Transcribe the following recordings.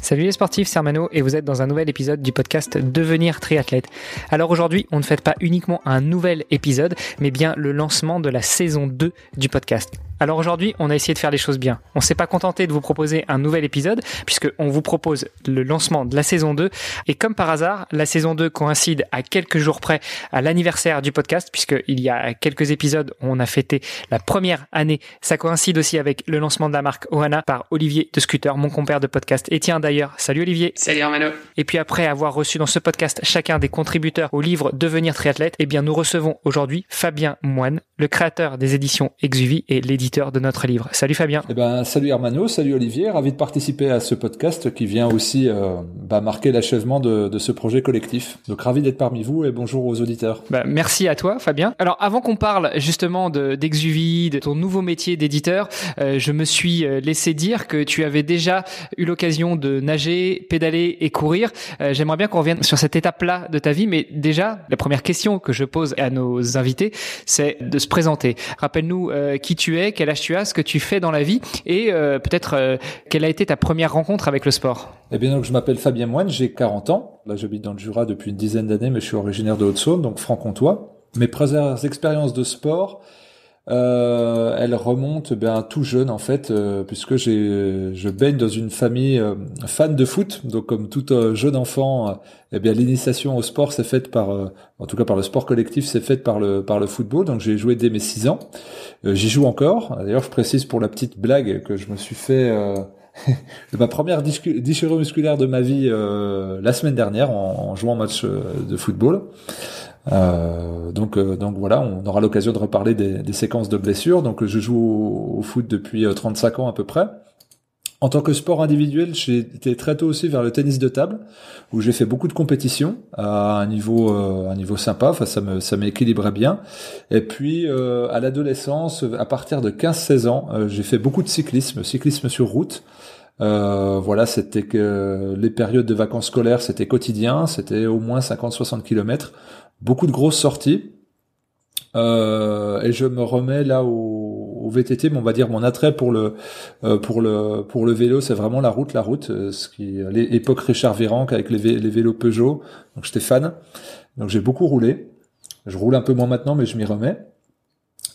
Salut les sportifs, c'est Armano et vous êtes dans un nouvel épisode du podcast Devenir triathlète. Alors aujourd'hui, on ne fait pas uniquement un nouvel épisode, mais bien le lancement de la saison 2 du podcast. Alors aujourd'hui, on a essayé de faire les choses bien. On s'est pas contenté de vous proposer un nouvel épisode, puisque on vous propose le lancement de la saison 2. Et comme par hasard, la saison 2 coïncide à quelques jours près à l'anniversaire du podcast, puisqu'il y a quelques épisodes, on a fêté la première année. Ça coïncide aussi avec le lancement de la marque Ohana par Olivier de Scooter, mon compère de podcast. Et tiens d'ailleurs, salut Olivier. Salut Armano. Et puis après avoir reçu dans ce podcast chacun des contributeurs au livre Devenir triathlète, eh bien nous recevons aujourd'hui Fabien Moine, le créateur des éditions Exuvie et l'éditeur de notre livre. Salut Fabien. Eh ben, salut Hermano, salut Olivier, ravi de participer à ce podcast qui vient aussi euh, bah, marquer l'achèvement de, de, ce projet collectif. Donc ravi d'être parmi vous et bonjour aux auditeurs. Bah, merci à toi Fabien. Alors avant qu'on parle justement d'Exuvie, de, de, ton nouveau métier d'éditeur, euh, je me suis euh, laissé dire que tu avais déjà eu l'occasion de nager, pédaler et courir. Euh, J'aimerais bien qu'on revienne sur cette étape-là de ta vie, mais déjà la première question que je pose à nos invités, c'est de se présenter. Rappelle-nous qui tu es, quel âge tu as, ce que tu fais dans la vie et euh, peut-être euh, quelle a été ta première rencontre avec le sport? Eh bien donc je m'appelle Fabien Moine, j'ai 40 ans. Là j'habite dans le Jura depuis une dizaine d'années, mais je suis originaire de Haute-Saône, donc franc-comtois. Mes premières expériences de sport, euh, elle remonte ben tout jeune en fait, euh, puisque j'ai je baigne dans une famille euh, fan de foot. Donc comme tout euh, jeune enfant, euh, eh bien l'initiation au sport s'est faite par, euh, en tout cas par le sport collectif, s'est faite par le par le football. Donc j'ai joué dès mes 6 ans. J'y joue encore. D'ailleurs, je précise pour la petite blague que je me suis fait ma première déchirure musculaire de ma vie la semaine dernière en, en jouant un match de football. Euh, donc, euh, donc voilà, on aura l'occasion de reparler des, des, séquences de blessures. Donc je joue au, au, foot depuis 35 ans à peu près. En tant que sport individuel, j'ai été très tôt aussi vers le tennis de table, où j'ai fait beaucoup de compétitions à un niveau, euh, un niveau sympa. Enfin, ça me, ça m'équilibrait bien. Et puis euh, à l'adolescence, à partir de 15-16 ans, euh, j'ai fait beaucoup de cyclisme, cyclisme sur route. Euh, voilà, c'était que les périodes de vacances scolaires, c'était quotidien, c'était au moins 50-60 kilomètres beaucoup de grosses sorties. Euh, et je me remets là au, au, VTT, mais on va dire mon attrait pour le euh, pour le pour le vélo, c'est vraiment la route, la route, euh, ce qui l'époque Richard Virenque avec les, les vélos Peugeot, donc j'étais fan. Donc j'ai beaucoup roulé. Je roule un peu moins maintenant, mais je m'y remets.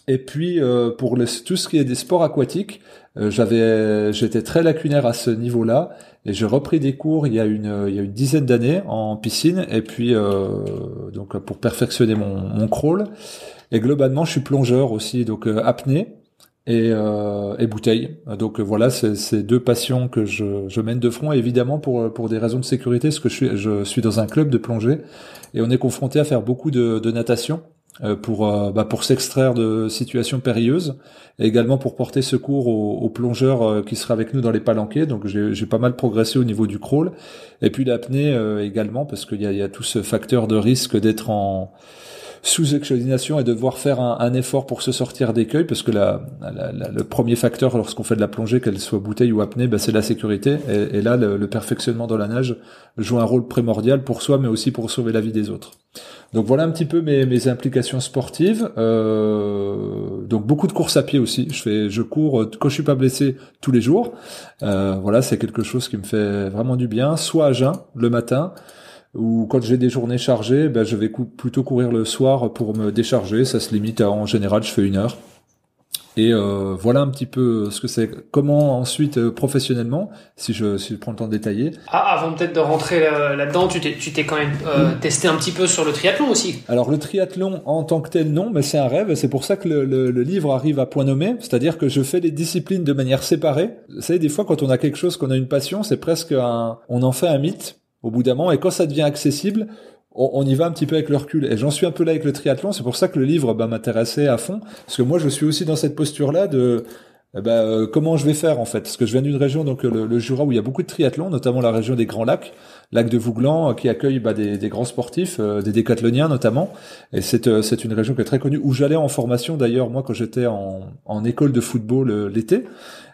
Et puis euh, pour tout ce qui est des sports aquatiques, euh, j'avais j'étais très lacunaire à ce niveau-là. Et j'ai repris des cours il y a une il y a une dizaine d'années en piscine. Et puis euh, donc pour perfectionner mon, mon crawl. Et globalement je suis plongeur aussi donc euh, apnée et, euh, et bouteille. Donc voilà c'est ces deux passions que je, je mène de front. Évidemment pour pour des raisons de sécurité parce que je suis je suis dans un club de plongée. Et on est confronté à faire beaucoup de, de natation pour euh, bah, pour s'extraire de situations périlleuses et également pour porter secours aux, aux plongeurs euh, qui seraient avec nous dans les palanquets. Donc j'ai pas mal progressé au niveau du crawl et puis l'apnée également parce qu'il y a, y a tout ce facteur de risque d'être en sous oxygénation et de devoir faire un, un effort pour se sortir d'écueil parce que la, la, la, le premier facteur lorsqu'on fait de la plongée qu'elle soit bouteille ou apnée bah, c'est la sécurité et, et là le, le, perfectionnement dans la nage joue un rôle primordial pour soi mais aussi pour sauver la vie des autres donc voilà un petit peu mes, mes implications sportives. Euh, donc beaucoup de courses à pied aussi. Je fais, je cours euh, quand je suis pas blessé tous les jours. Euh, voilà, c'est quelque chose qui me fait vraiment du bien. Soit à jeun le matin, ou quand j'ai des journées chargées, ben je vais cou plutôt courir le soir pour me décharger. Ça se limite à en général, je fais une heure. Et euh, voilà un petit peu ce que c'est. Comment ensuite euh, professionnellement, si je, si je prends le temps de détailler. Ah, avant peut-être de rentrer là-dedans, tu t'es, tu t'es quand même euh, mmh. testé un petit peu sur le triathlon aussi. Alors le triathlon en tant que tel non, mais c'est un rêve. C'est pour ça que le, le, le, livre arrive à point nommé, c'est-à-dire que je fais les disciplines de manière séparée. Vous savez, des fois quand on a quelque chose, qu'on a une passion, c'est presque un, on en fait un mythe au bout d'un moment. Et quand ça devient accessible, on, y va un petit peu avec le recul. Et j'en suis un peu là avec le triathlon. C'est pour ça que le livre bah, m'intéressait à fond. Parce que moi, je suis aussi dans cette posture-là de ben, euh, comment je vais faire en fait Parce que je viens d'une région, donc le, le, Jura, où il y a beaucoup de triathlon, notamment la région des Grands Lacs, lac de Vouglan, euh, qui accueille bah, des, des, grands sportifs, euh, des décathloniens notamment. Et c'est c'est une région qui est très connue, où j'allais en formation d'ailleurs, moi quand j'étais en, en école de football l'été.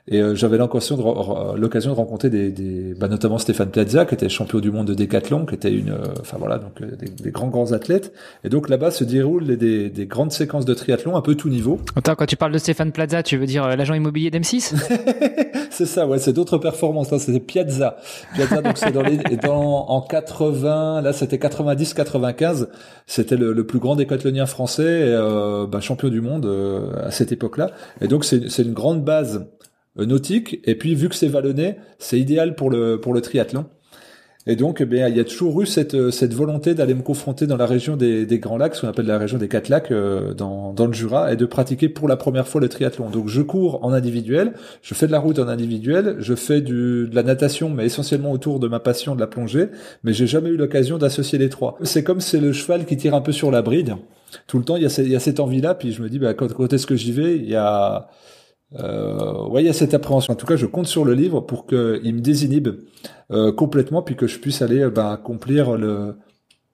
Et euh, j'avais l'occasion de, l'occasion de rencontrer des, des bah, notamment Stéphane Piazza, qui était champion du monde de décathlon, qui était une, euh, enfin voilà, donc euh, des, des, grands grands athlètes. Et donc là-bas se déroulent des, des, grandes séquences de triathlon, un peu tout niveau. Attends, quand tu parles de Stéphane Plaza, tu veux dire l'agent immobilier d'M6 C'est ça, ouais, c'est d'autres performances. Là, c'était Piazza. Piazza, donc c'est dans, les, dans en 80, là c'était 90-95, c'était le, le, plus grand décathlonien français, et, bah, champion du monde à cette époque-là. Et donc c'est une grande base euh, nautique. Et puis vu que c'est vallonné, c'est idéal pour le pour le triathlon. Et donc, eh il y a toujours eu cette, euh, cette volonté d'aller me confronter dans la région des, des Grands Lacs, ce qu'on appelle la région des Quatre Lacs, euh, dans, dans le Jura, et de pratiquer pour la première fois le triathlon. Donc, je cours en individuel, je fais de la route en individuel, je fais du, de la natation, mais essentiellement autour de ma passion de la plongée, mais j'ai jamais eu l'occasion d'associer les trois. C'est comme c'est le cheval qui tire un peu sur la bride. Tout le temps, il y a, il y a cette envie-là, puis je me dis, bah, quand, quand est-ce que j'y vais? Il y a euh, ouais, il y a cette appréhension. En tout cas, je compte sur le livre pour qu'il me désinhibe euh, complètement, puis que je puisse aller euh, bah, accomplir le,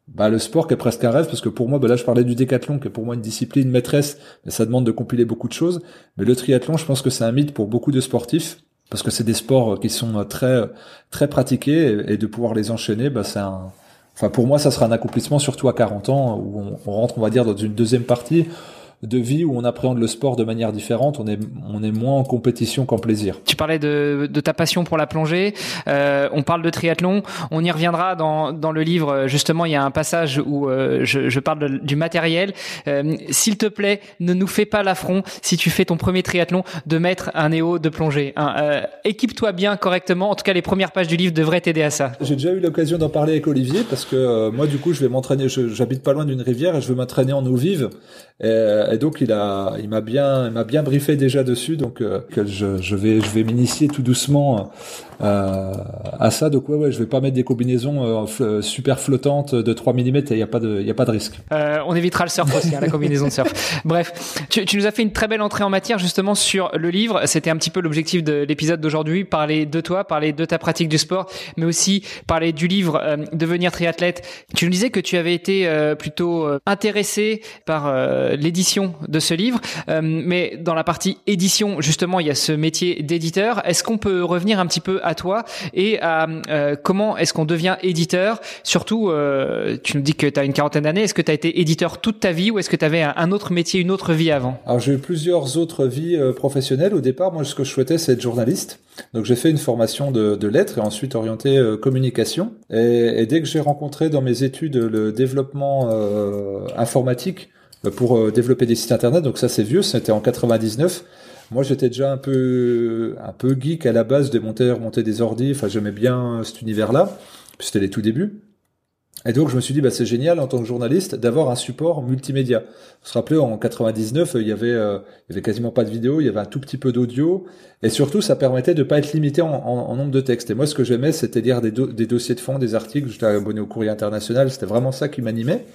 bah, le sport qui est presque un rêve, parce que pour moi, bah, là, je parlais du décathlon, qui est pour moi une discipline maîtresse, mais ça demande de compiler beaucoup de choses. Mais le triathlon, je pense que c'est un mythe pour beaucoup de sportifs, parce que c'est des sports qui sont très très pratiqués, et, de pouvoir les enchaîner, bah, c'est un... Enfin, pour moi, ça sera un accomplissement, surtout à 40 ans, où on, on rentre, on va dire, dans une deuxième partie de vie où on appréhende le sport de manière différente. On est, on est moins en compétition qu'en plaisir. Tu parlais de, de, ta passion pour la plongée. Euh, on parle de triathlon. On y reviendra dans, dans le livre. Justement, il y a un passage où euh, je, je, parle du matériel. Euh, S'il te plaît, ne nous fais pas l'affront si tu fais ton premier triathlon de mettre un néo de plongée. Hein. Euh, équipe-toi bien correctement. En tout cas, les premières pages du livre devraient t'aider à ça. J'ai déjà eu l'occasion d'en parler avec Olivier parce que euh, moi, du coup, je vais m'entraîner. J'habite pas loin d'une rivière et je veux m'entraîner en eau vive. Et, et donc il a, il m'a bien, il m'a bien briefé déjà dessus, donc euh, que je, je vais, je vais m'initier tout doucement euh, à ça. Donc ouais, ouais, je vais pas mettre des combinaisons euh, super flottantes de 3 mm. Il y a pas de, il y a pas de risque. Euh, on évitera le surf aussi, hein, la combinaison de surf. Bref, tu, tu, nous as fait une très belle entrée en matière justement sur le livre. C'était un petit peu l'objectif de l'épisode d'aujourd'hui, parler de toi, parler de ta pratique du sport, mais aussi parler du livre Devenir triathlète. Tu nous disais que tu avais été plutôt intéressé par l'édition de ce livre, euh, mais dans la partie édition, justement, il y a ce métier d'éditeur. Est-ce qu'on peut revenir un petit peu à toi et à euh, comment est-ce qu'on devient éditeur? Surtout, euh, tu nous dis que tu as une quarantaine d'années. Est-ce que tu as été éditeur toute ta vie ou est-ce que tu avais un, autre métier, une autre vie avant? Alors j'ai eu plusieurs autres vies professionnelles. Au départ, moi, ce que je souhaitais, c'est être journaliste. Donc j'ai fait une formation de, de lettres et ensuite orienté communication. Et, et, dès que j'ai rencontré dans mes études le développement informatique, euh, pour euh, développer des sites internet. Donc ça c'est vieux, c'était en 99. Moi j'étais déjà un peu un peu geek à la base de monter des ordi. Enfin j'aimais bien cet univers-là. C'était les tout débuts. Et donc je me suis dit bah c'est génial en tant que journaliste d'avoir un support multimédia. Vous vous rappelez en 99 il y avait euh, il y avait quasiment pas de vidéo, il y avait un tout petit peu d'audio et surtout ça permettait de pas être limité en, en, nombre de textes. Et moi ce que j'aimais c'était lire des, des dossiers de fond, des articles. J'étais abonné au Courrier International, c'était vraiment ça qui m'animait.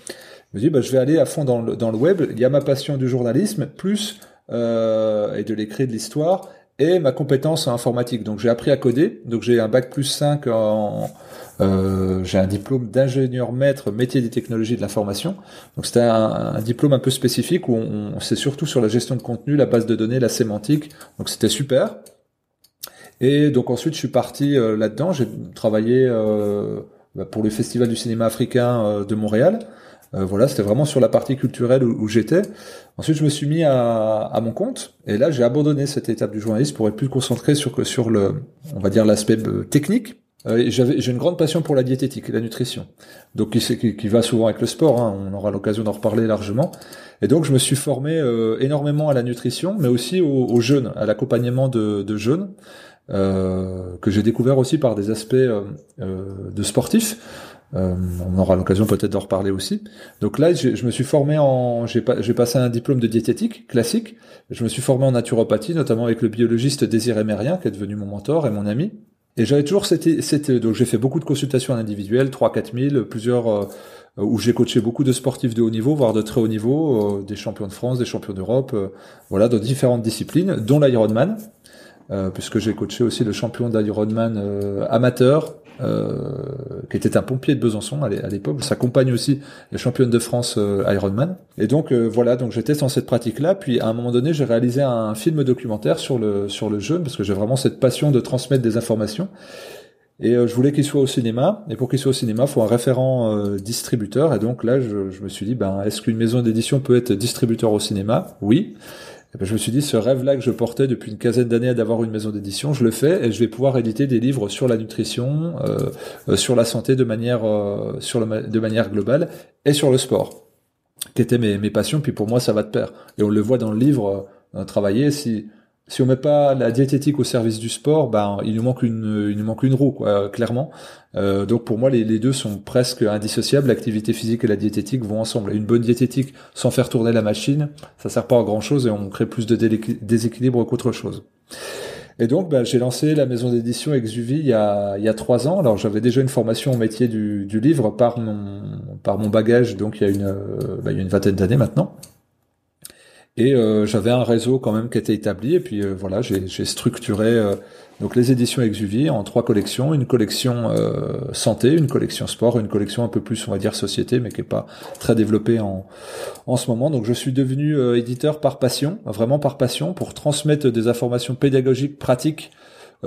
Je me dis, bah, je vais aller à fond dans le, dans le web. Il y a ma passion du journalisme, plus euh, et de l'écrit de l'histoire, et ma compétence en informatique. Donc j'ai appris à coder. Donc j'ai un bac plus 5 en... Euh, j'ai un diplôme d'ingénieur maître métier des technologies de l'information. Donc c'était un, diplôme un peu spécifique où on, c'est surtout sur la gestion de contenu, la base de données, la sémantique. Donc c'était super. Et donc ensuite je suis parti euh, là-dedans. J'ai travaillé bah, pour le Festival du cinéma africain de Montréal. Euh, voilà, c'était vraiment sur la partie culturelle où, j'étais. Ensuite, je me suis mis à, à mon compte, et là, j'ai abandonné cette étape du journaliste pour être plus concentré sur sur le, on va dire l'aspect euh, technique. Euh, j'avais, j'ai une grande passion pour la diététique, la nutrition, donc qui, qui va souvent avec le sport. Hein, on aura l'occasion d'en reparler largement. Et donc, je me suis formé énormément à la nutrition, mais aussi au, jeûne, à l'accompagnement de, de jeûne. Euh, que j'ai découvert aussi par des aspects euh, de sportifs. Euh, on aura l'occasion peut-être d'en reparler aussi. Donc là, je me suis formé en, j'ai passé un diplôme de diététique classique. Je me suis formé en naturopathie, notamment avec le biologiste Désiré Mérien, qui est devenu mon mentor et mon ami. Et j'avais toujours c'était c'était donc j'ai fait beaucoup de consultations individuelles, 3 4 000, plusieurs euh, où j'ai coaché beaucoup de sportifs de haut niveau, voire de très haut niveau, euh, des champions de France, des champions d'Europe, euh, voilà, dans différentes disciplines, dont l'Ironman, puisque j'ai coaché aussi le champion d'Ironman amateur, qui était un pompier de Besançon à l'époque. Ça accompagne aussi les championnes de France Ironman. Et donc voilà, donc j'étais dans cette pratique-là. Puis à un moment donné, j'ai réalisé un film documentaire sur le sur le jeûne parce que j'ai vraiment cette passion de transmettre des informations. Et euh, je voulais qu'il soit au cinéma. Et pour qu'il soit au cinéma, faut un référent euh, distributeur. Et donc là, je, je me suis dit, ben, est-ce qu'une maison d'édition peut être distributeur au cinéma? Oui. Et ben, je me suis dit, ce rêve-là que je portais depuis une quinzaine d'années d'avoir une maison d'édition, je le fais et je vais pouvoir éditer des livres sur la nutrition, euh, sur la santé de manière, sur le, de manière globale et sur le sport, qui étaient mes, passions. Puis pour moi, ça va de pair. Et on le voit dans le livre, travailler. Si si on met pas la diététique au service du sport, ben il nous manque une, il nous manque une roue, quoi, clairement. Euh, donc pour moi, les, deux sont presque indissociables. L'activité physique et la diététique vont ensemble. Une bonne diététique sans faire tourner la machine, ça sert pas à grand chose et on crée plus de déséquilibre qu'autre chose. Et donc, ben, j'ai lancé la maison d'édition Exuvie il y a, il y a trois ans. Alors, j'avais déjà une formation au métier du, du, livre par mon, par mon bagage, donc il y a une, ben, il y a une vingtaine d'années maintenant. Et euh, j'avais un réseau quand même qui était établi. Et puis euh, voilà, j'ai structuré euh, donc les éditions Exuvie en trois collections une collection santé, une collection sport, une collection un peu plus on va dire société, mais qui est pas très développée en en ce moment. Donc je suis devenu éditeur par passion, vraiment par passion, pour transmettre des informations pédagogiques pratiques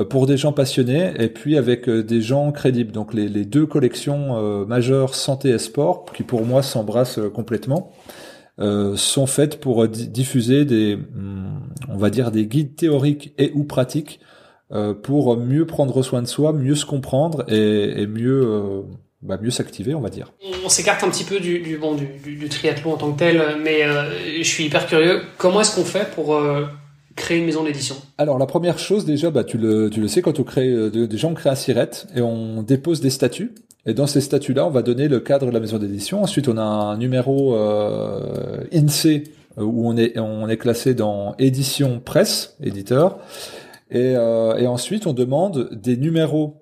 pour des gens passionnés et puis avec des gens crédibles. Donc les, les deux collections majeures santé et sport qui pour moi s'embrassent complètement. Euh, sont faites pour euh, diffuser des, hmm, on va dire, des guides théoriques et ou pratiques euh, pour mieux prendre soin de soi, mieux se comprendre et, et mieux, bah, mieux s'activer, on va dire. On s'écarte un petit peu du, du bon du, du, triathlon en tant que tel, mais je suis hyper curieux. Comment est-ce qu'on fait pour créer une maison d'édition? Alors la première chose déjà, bah, tu, le, tu le sais, quand on crée, déjà on crée un SIRET et on dépose des statuts et dans ces statuts-là, on va donner le cadre de la maison d'édition. Ensuite, on a un numéro euh, INSEE euh, où on est, on est classé dans édition presse, éditeur. Et, euh, et ensuite, on demande des numéros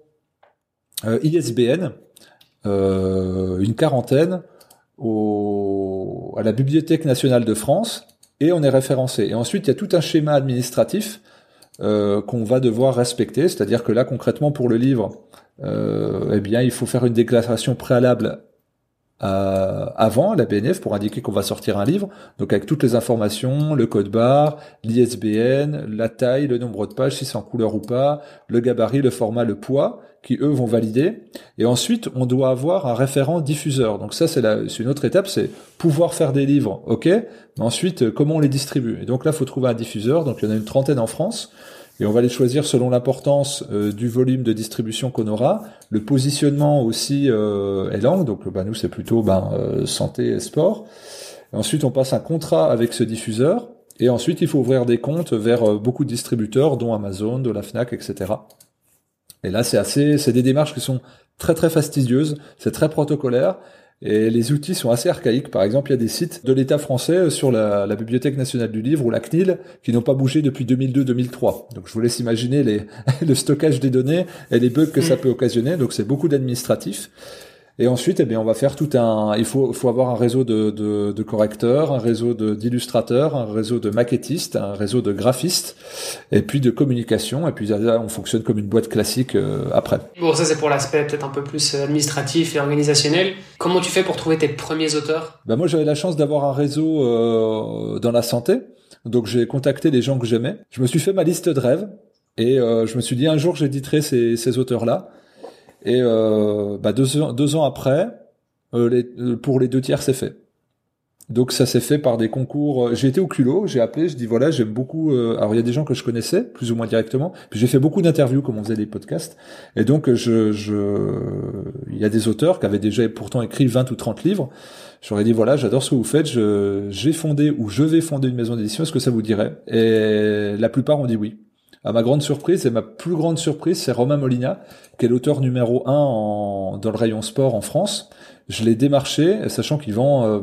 euh, ISBN, euh, une quarantaine, au, à la Bibliothèque nationale de France, et on est référencé. Et ensuite, il y a tout un schéma administratif euh, qu'on va devoir respecter. C'est-à-dire que là, concrètement, pour le livre, euh, eh bien, il faut faire une déclaration préalable euh, avant la BNF pour indiquer qu'on va sortir un livre, donc avec toutes les informations, le code barre, l'ISBN, la taille, le nombre de pages, si c'est en couleur ou pas, le gabarit, le format, le poids, qui eux vont valider. Et ensuite, on doit avoir un référent diffuseur. Donc ça, c'est une autre étape, c'est pouvoir faire des livres, ok, mais ensuite, comment on les distribue? Et donc là, faut trouver un diffuseur. Donc il y en a une trentaine en France et on va les choisir selon l'importance euh, du volume de distribution qu'on aura, le positionnement aussi euh, est langue, donc bah, nous c'est plutôt ben, euh, santé et sport. ensuite on passe un contrat avec ce diffuseur, et ensuite il faut ouvrir des comptes vers euh, beaucoup de distributeurs, dont Amazon, de la Fnac, etc. Et là c'est assez, c'est des démarches qui sont très très fastidieuses, c'est très protocolaire, et les outils sont assez archaïques. Par exemple, il y a des sites de l'État français sur la, la, Bibliothèque nationale du livre ou la CNIL qui n'ont pas bougé depuis 2002-2003. Donc je vous laisse imaginer les, le stockage des données et les bugs que ça mm. peut occasionner. Donc c'est beaucoup d'administratifs. Et ensuite, eh bien, on va faire tout un. Il faut, faut avoir un réseau de, de, de correcteurs, un réseau d'illustrateurs, un réseau de maquettistes, un réseau de graphistes, et puis de communication. Et puis là, on fonctionne comme une boîte classique euh, après. Bon, ça c'est pour l'aspect peut-être un peu plus administratif et organisationnel. Comment tu fais pour trouver tes premiers auteurs? Ben moi, j'avais la chance d'avoir un réseau euh, dans la santé. Donc j'ai contacté les gens que j'aimais. Je me suis fait ma liste de rêves et euh, je me suis dit un jour j'éditerai ces, ces auteurs-là. Et euh, bah deux, ans, après, euh, euh, pour les deux tiers, c'est fait. Donc ça s'est fait par des concours. J'ai été au culot, j'ai appelé, je dis voilà, j'aime beaucoup. alors il y a des gens que je connaissais plus ou moins directement. Puis j'ai fait beaucoup d'interviews comme on faisait des podcasts. Et donc je, je, il y a des auteurs qui avaient déjà pourtant écrit 20 ou 30 livres. J'aurais dit voilà, j'adore ce que vous faites. Je, j'ai fondé ou je vais fonder une maison d'édition. Est-ce que ça vous dirait? Et la plupart ont dit oui. À ma grande surprise et ma plus grande surprise, c'est Romain Molina, qui est l'auteur numéro un en, dans le rayon sport en France. Je l'ai démarché, sachant qu'il vend euh,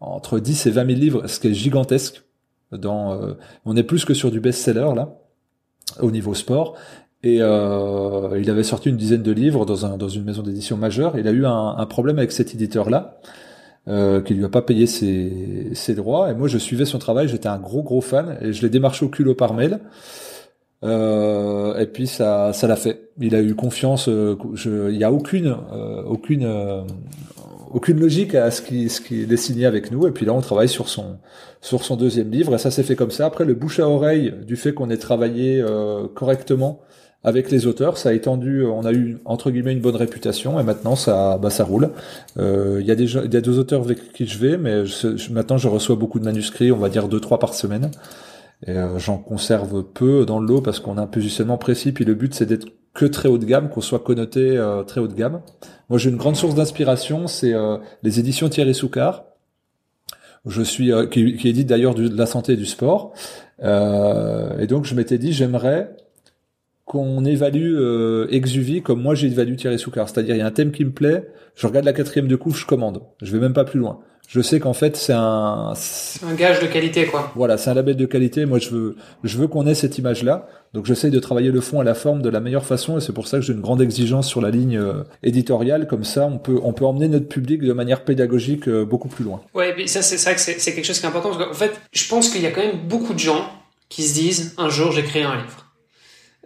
entre 10 et 20 000 livres, ce qui est gigantesque. Dans, euh, on est plus que sur du best-seller là, au niveau sport. Et euh, il avait sorti une dizaine de livres dans, un, dans une maison d'édition majeure. Il a eu un, un problème avec cet éditeur-là, euh, qui lui a pas payé ses, ses droits. Et moi, je suivais son travail. J'étais un gros gros fan et je l'ai démarché au culot par mail. Euh, et puis ça, ça l'a fait. Il a eu confiance. Euh, je, il y a aucune, euh, aucune, euh, aucune logique à ce qui, ce qui est signé avec nous. Et puis là, on travaille sur son, sur son deuxième livre. Et ça s'est fait comme ça. Après, le bouche à oreille du fait qu'on ait travaillé correctement avec les auteurs, ça a étendu. On a eu entre guillemets une bonne réputation. Et maintenant, ça, bah, ça roule. Il y a il y a deux auteurs avec qui je vais, mais je, maintenant, je reçois beaucoup de manuscrits. On va dire deux, trois par semaine. Euh, j'en conserve peu dans le lot parce qu'on a un positionnement précis. Puis le but c'est d'être que très haut de gamme, qu'on soit connoté euh, très haut de gamme. Moi j'ai une grande source d'inspiration, c'est euh, les éditions Thierry Soucard. Je suis qui, qui édite d'ailleurs de la santé et du sport. et donc je m'étais dit j'aimerais qu'on évalue euh, Exuvie comme moi j'ai évalué Thierry Soucard. C'est-à-dire il y a un thème qui me plaît, je regarde la quatrième de couche, je commande. Je vais même pas plus loin je sais qu'en fait c'est un un gage de qualité quoi. Voilà, c'est un label de qualité. Moi je veux je veux qu'on ait cette image là. Donc j'essaye de travailler le fond et la forme de la meilleure façon et c'est pour ça que j'ai une grande exigence sur la ligne euh, éditoriale comme ça on peut on peut emmener notre public de manière pédagogique euh, beaucoup plus loin. Ouais, mais ça c'est vrai que c'est quelque chose qui est important parce qu'en fait, je pense qu'il y a quand même beaucoup de gens qui se disent un jour j'écris un livre.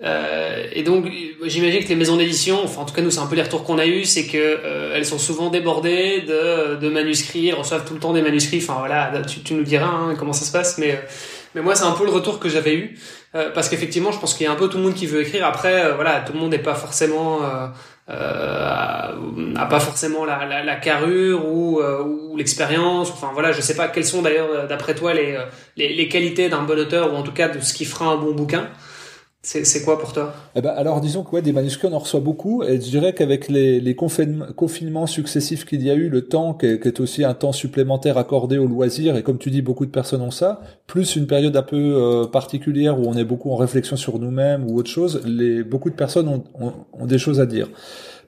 Euh, et donc, j'imagine que les maisons d'édition, enfin en tout cas nous c'est un peu les retours qu'on a eu, c'est que euh, elles sont souvent débordées de, de manuscrits, elles reçoivent tout le temps des manuscrits. Enfin voilà, tu, tu nous diras hein, comment ça se passe, mais mais moi c'est un peu le retour que j'avais eu euh, parce qu'effectivement je pense qu'il y a un peu tout le monde qui veut écrire. Après euh, voilà, tout le monde n'est pas forcément a pas forcément la, la, la carrure ou, ou l'expérience. Enfin voilà, je sais pas quelles sont d'ailleurs d'après toi les, les, les qualités d'un bon auteur ou en tout cas de ce qui fera un bon bouquin. C'est quoi pour toi? Eh ben, Alors disons que des manuscrits on en reçoit beaucoup. Et je dirais qu'avec les, les confinements successifs qu'il y a eu, le temps qui est, aussi un temps supplémentaire accordé au loisir et comme tu dis beaucoup de personnes ont ça, plus une période un peu euh, particulière où on est beaucoup en réflexion sur nous-mêmes ou autre chose, les, beaucoup de personnes ont, ont, ont des choses à dire.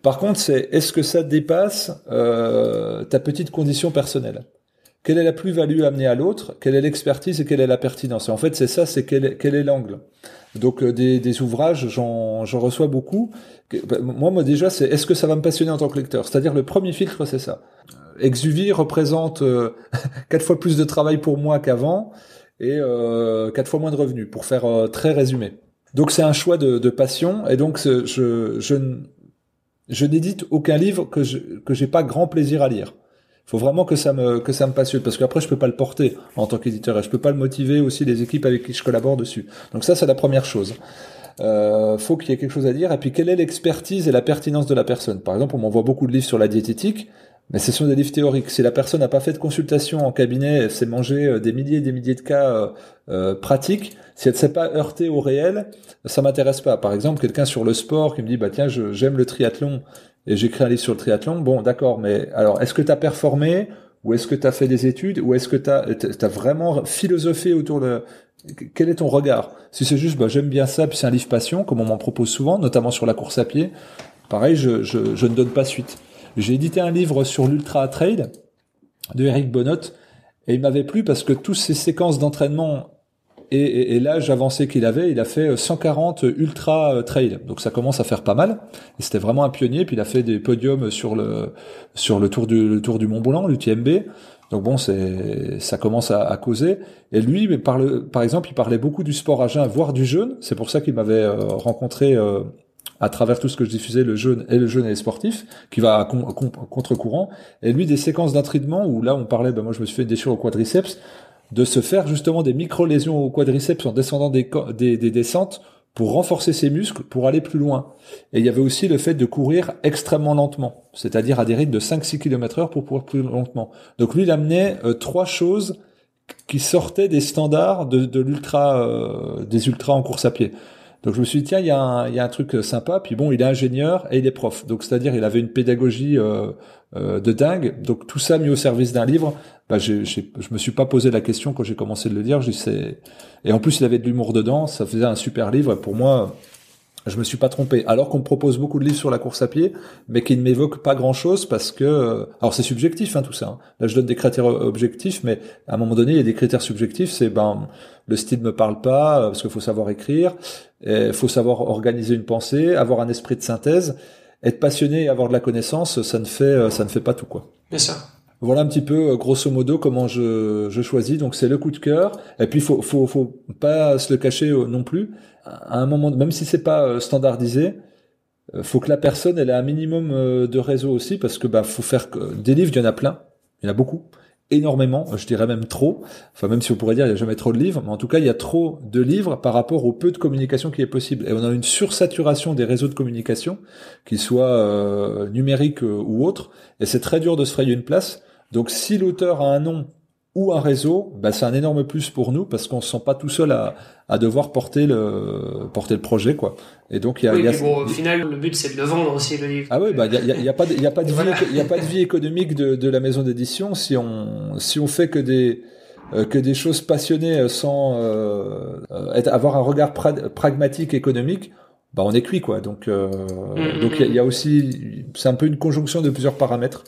Par contre c'est est-ce que ça dépasse euh, ta petite condition personnelle? Quelle est la plus-value amenée à l'autre, quelle est l'expertise et quelle est la pertinence? Et en fait, c'est ça, c'est quel est, quel est l'angle. Donc euh, des, des, ouvrages, j'en reçois beaucoup. Bah, moi, moi déjà, c'est est-ce que ça va me passionner en tant que lecteur? C'est-à-dire le premier filtre, c'est ça. Exuvie représente euh, quatre fois plus de travail pour moi qu'avant et euh, quatre fois moins de revenus, pour faire euh, très résumé. Donc c'est un choix de, de, passion et donc je, je, je n'édite aucun livre que je que j'ai pas grand plaisir à lire faut vraiment que ça me que ça me passionne parce qu'après je peux pas le porter en tant qu'éditeur et je peux pas le motiver aussi les équipes avec qui je collabore dessus. Donc ça c'est la première chose. Euh, faut qu'il y ait quelque chose à dire et puis quelle est l'expertise et la pertinence de la personne? Par exemple, on m'envoie beaucoup de livres sur la diététique, mais ce sont des livres théoriques. Si la personne n'a pas fait de consultation en cabinet, elle s'est mangé euh, des milliers et des milliers de cas euh, euh, pratiques, si elle ne s'est pas heurtée au réel, ça m'intéresse pas. Par exemple, quelqu'un sur le sport qui me dit bah tiens, j'aime le triathlon, et j'écris un livre sur le triathlon, bon d'accord, mais alors est-ce que tu as performé ou est-ce que tu as fait des études ou est-ce que tu as, vraiment philosophé autour de quel est ton regard? Si c'est juste bah, j'aime bien ça puis c'est un livre passion comme on m'en propose souvent, notamment sur la course à pied, pareil, je, je, je ne donne pas suite. J'ai édité un livre sur l'ultra trail de Eric Bonnot et il m'avait plu parce que toutes ces séquences d'entraînement et, et, l'âge avancé qu'il avait, il a fait 140 euh, ultra euh, trail. Donc ça commence à faire pas mal. Et c'était vraiment un pionnier. Puis il a fait des podiums sur le sur le tour du le tour du Mont Blanc, l'UTMB. Donc bon, c'est ça commence à, à, causer. Et lui, par le par exemple, il parlait beaucoup du sport à jeun, voire du jeûne. C'est pour ça qu'il m'avait euh, rencontré à travers tout ce que je diffusais, le jeûne et le jeûne et les sportifs, qui va contre-courant. Et lui, des séquences d'entraînement où là, on parlait, ben moi, je me suis fait une déchirure au quadriceps de se faire justement des micro-lésions au quadriceps en descendant des, des, des, descentes pour renforcer ses muscles, pour aller plus loin. Et il y avait aussi le fait de courir extrêmement lentement, c'est-à-dire à des rythmes de 5-6 km heure pour courir plus lentement. Donc lui, il amenait euh, trois choses qui sortaient des standards de, de l'ultra, euh, des ultras en course à pied. Donc je me suis dit, tiens, il y, a un, il y a un truc sympa. Puis bon, il est ingénieur et il est prof. Donc c'est-à-dire, il avait une pédagogie euh, euh, de dingue. Donc tout ça mis au service d'un livre, bah, je me suis pas posé la question quand j'ai commencé de le lire. Et en plus, il avait de l'humour dedans. Ça faisait un super livre. Et pour moi, je me suis pas trompé. Alors qu'on me propose beaucoup de livres sur la course à pied, mais qui ne m'évoquent pas grand-chose parce que, euh, alors c'est subjectif hein, tout ça. Hein. Là, je donne des critères objectifs, mais à un moment donné, il y a des critères subjectifs. C'est ben le style me parle pas euh, parce qu'il faut savoir écrire, il faut savoir organiser une pensée, avoir un esprit de synthèse, être passionné et avoir de la connaissance, ça ne fait euh, ça ne fait pas tout quoi. Bien sûr. Voilà un petit peu grosso modo comment je, je choisis. Donc c'est le coup de cœur. Et puis faut faut faut pas se le cacher non plus à un moment, même si c'est pas euh, standardisé, euh, faut que la personne elle ait un minimum euh, de réseau aussi parce que bah faut faire des livres, il y en a plein, il y en a beaucoup, énormément, je dirais même trop. Enfin même si on pourrait dire il y a jamais trop de livres, mais en tout cas il y a trop de livres par rapport au peu de communication qui est possible. Et on a une sursaturation des réseaux de communication, qu'ils soient numériques ou autres, et c'est très dur de se frayer une place. Donc si l'auteur a un nom ou un réseau, bah, c'est un énorme plus pour nous parce qu'on se sent pas tout seul à, à devoir porter le porter le projet quoi. Et donc il y a, oui, y a... bon, au final le but c'est de le vendre aussi le livre. Ah oui bah il y a, y a, pas de, y a pas de vie il y a pas de vie économique de, de la maison d'édition si on si on fait que des euh, que des choses passionnées sans euh, être, avoir un regard pragmatique économique bah on est cuit quoi donc euh, mm, donc il y, y, a aussi c'est un peu une conjonction de plusieurs paramètres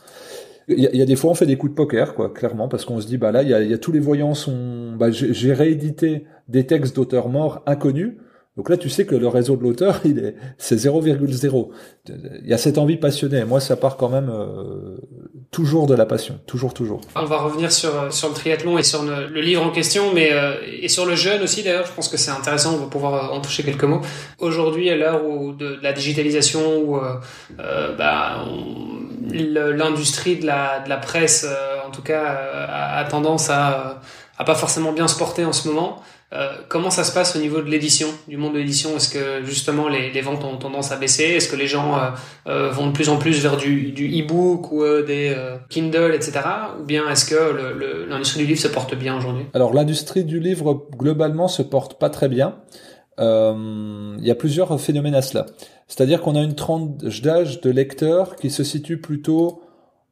il y, a des fois on fait des coups de poker, quoi, clairement, parce qu'on se dit bah là il y a, tous les voyants sont. Bah, j'ai réédité des textes d'auteurs morts inconnus. Donc là, tu sais que le réseau de l'auteur, il est, c'est 0,0. Il y a cette envie passionnée. Moi, ça part quand même euh, toujours de la passion, toujours, toujours. On va revenir sur sur le triathlon et sur le, livre en question, mais euh, et sur le jeune aussi. D'ailleurs, je pense que c'est intéressant. On va pouvoir en toucher quelques mots. Aujourd'hui, à l'heure où de, la digitalisation, où euh, bah, l'industrie de la de la presse, en tout cas, a, a tendance à à pas forcément bien se porter en ce moment. Euh, comment ça se passe au niveau de l'édition, du monde de l'édition? Est-ce que justement les, ventes ont tendance à baisser? Est-ce que les gens euh, euh, vont de plus en plus vers du, du e-book ou des Kindle, etc. Ou bien est-ce que l'industrie du livre se porte bien aujourd'hui? Alors l'industrie du livre globalement se porte pas très bien. Il y a plusieurs phénomènes à cela. C'est-à-dire qu'on a une tranche d'âge de lecteurs qui se situe plutôt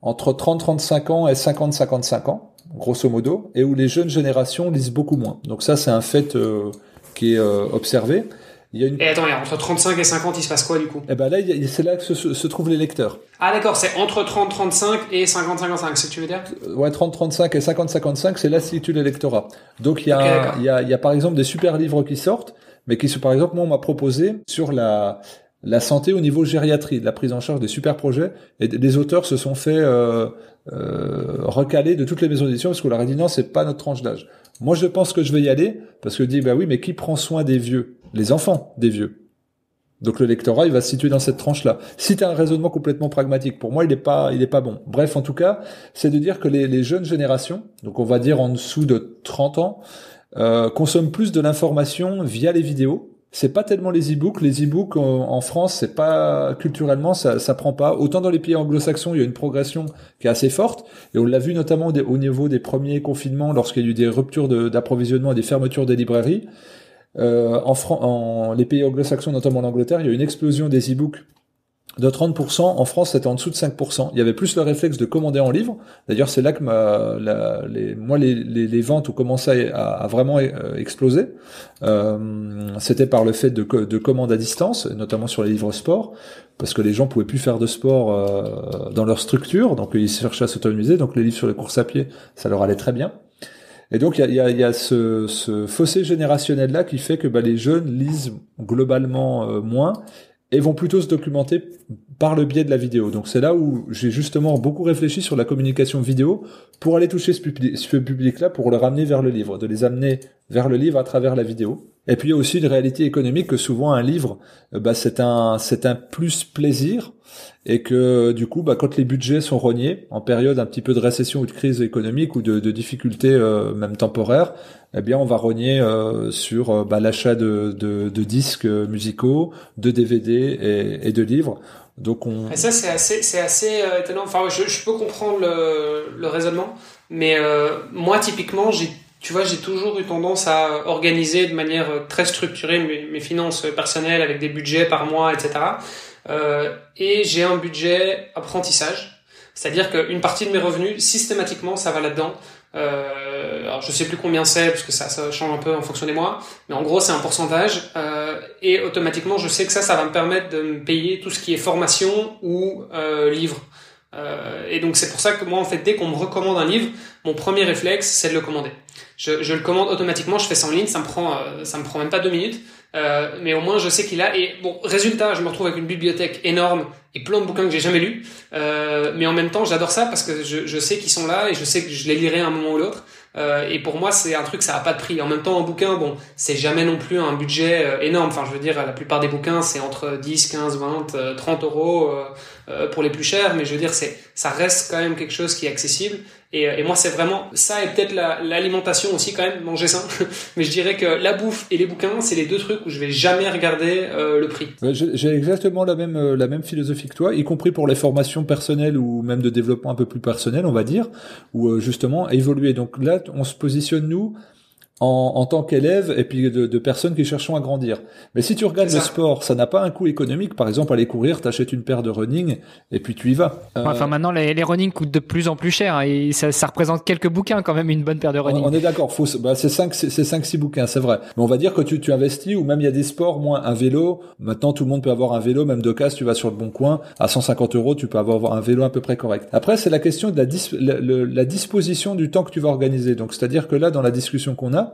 entre 30-35 ans et 50-55 ans grosso modo, et où les jeunes générations lisent beaucoup moins. Donc ça, c'est un fait euh, qui est euh, observé. Il y a une... Et attends, entre 35 et 50, il se passe quoi du coup? Eh ben là, c'est là que se, se, trouvent les lecteurs. Ah d'accord, c'est entre 30, 35 et 50, 55, c'est ce que tu veux dire? Euh, Ouais, 30, 35 et 50, 55, c'est là situe l'électorat. Donc il y, a, il, y a, il y a par exemple des super livres qui sortent, mais qui, par exemple, moi, on m'a proposé sur la, la santé au niveau gériatrie, de la prise en charge des super projets, et les auteurs se sont fait euh, euh, recaler de toutes les maisons d'édition parce qu'on leur a c'est pas notre tranche d'âge. Moi, je pense que je vais y aller parce que je dis bah oui, mais qui prend soin des vieux? Les enfants des vieux. Donc le lectorat, il va se situer dans cette tranche-là. Si tu un raisonnement complètement pragmatique, pour moi, il est pas, il est pas bon. Bref, en tout cas, c'est de dire que les, les, jeunes générations, donc on va dire en dessous de 30 ans, euh, consomment plus de l'information via les vidéos c'est pas tellement les e-books. Les e-books en, France, c'est pas culturellement, ça, ça prend pas. Autant dans les pays anglo-saxons, il y a une progression qui est assez forte, et on l'a vu notamment au niveau des premiers confinements, lorsqu'il y a eu des ruptures d'approvisionnement et des fermetures des librairies. Euh, en, en les pays anglo-saxons, notamment l'Angleterre, il y a eu une explosion des e-books de 30%. En France, c'était en dessous de 5%. Il y avait plus le réflexe de commander en livre. D'ailleurs, c'est là que les, moi, les, ventes ont commencé à, à vraiment euh, exploser. Euh, c'était par le fait de, de commandes à distance, notamment sur les livres sport, parce que les gens pouvaient plus faire de sport euh, dans leur structure, donc ils cherchaient à s'autonomiser. Donc les livres sur les courses à pied, ça leur allait très bien. Et donc il y a, y, ce, fossé générationnel là qui fait que bah, les jeunes lisent globalement moins et vont plutôt se documenter par le biais de la vidéo. Donc c'est là où j'ai justement beaucoup réfléchi sur la communication vidéo pour aller toucher ce, public-là, pour le ramener vers le livre, de les amener vers le livre à travers la vidéo. Et puis il y a aussi une réalité économique que souvent un livre, euh, bah, c'est un c'est un plus plaisir et que du coup, bah, quand les budgets sont rognés en période un petit peu de récession ou de crise économique ou de, de difficultés euh, même temporaires, eh bien on va rogner euh, sur euh, bah, l'achat de, de, de, disques musicaux, de DVD et, et de livres. Donc on. Et ça c'est assez c'est assez étonnant. Enfin, je, je peux comprendre le, le raisonnement, mais moi typiquement j'ai tu vois, j'ai toujours eu tendance à organiser de manière très structurée mes, mes finances personnelles avec des budgets par mois, etc. Euh, et j'ai un budget apprentissage. C'est-à-dire qu'une partie de mes revenus, systématiquement, ça va là-dedans Euh, alors je sais plus combien c'est parce que ça, ça change un peu en fonction des mois, mais en gros c'est un pourcentage euh, et automatiquement je sais que ça, ça va me permettre de me payer tout ce qui est formation ou euh, livre. Euh, et donc c'est pour ça que moi en fait dès qu'on me recommande un livre, mon premier réflexe c'est de le commander. Je, je, le commande automatiquement, je fais ça en ligne, ça me prend euh, ça me prend même pas deux minutes. Euh, mais au moins je sais qu'il a et bon résultat je me retrouve avec une bibliothèque énorme et plein de bouquins que j'ai jamais lus. Euh, mais en même temps j'adore ça parce que je, je sais qu'ils sont là et je sais que je les lirai à un moment ou l'autre. Euh, et pour moi c'est un truc ça a pas de prix. En même temps un bouquin bon c'est jamais non plus un budget euh, énorme. Enfin je veux dire la plupart des bouquins c'est entre 10 15 20 30 euros euh, pour les plus chers. Mais je veux dire c'est ça reste quand même quelque chose qui est accessible et, et moi, c'est vraiment ça et peut-être l'alimentation aussi quand même, manger sain. Mais je dirais que la bouffe et les bouquins, c'est les deux trucs où je vais jamais regarder euh, le prix. J'ai exactement la même euh, la même philosophie que toi, y compris pour les formations personnelles ou même de développement un peu plus personnel, on va dire, ou euh, justement évoluer. Donc là, on se positionne nous en, en tant qu'élève et puis de, de, personnes qui cherchent à grandir. Mais si tu regardes le sport, ça n'a pas un coût économique. Par exemple, aller courir, t'achètes une paire de running et puis tu y vas. Euh... Enfin, maintenant, les, les, running coûtent de plus en plus cher hein, et ça, ça, représente quelques bouquins quand même, une bonne paire de running. On, on est d'accord, faut, bah, c'est 5 c'est cinq, six bouquins, c'est vrai. Mais on va dire que tu, tu investis ou même il y a des sports, moins un vélo. Maintenant, tout le monde peut avoir un vélo, même de casse, tu vas sur le bon coin. À 150 euros, tu peux avoir un vélo à peu près correct. Après, c'est la question de la, dis, la, la disposition du temps que tu vas organiser. Donc, c'est-à-dire que là, dans la discussion qu'on a,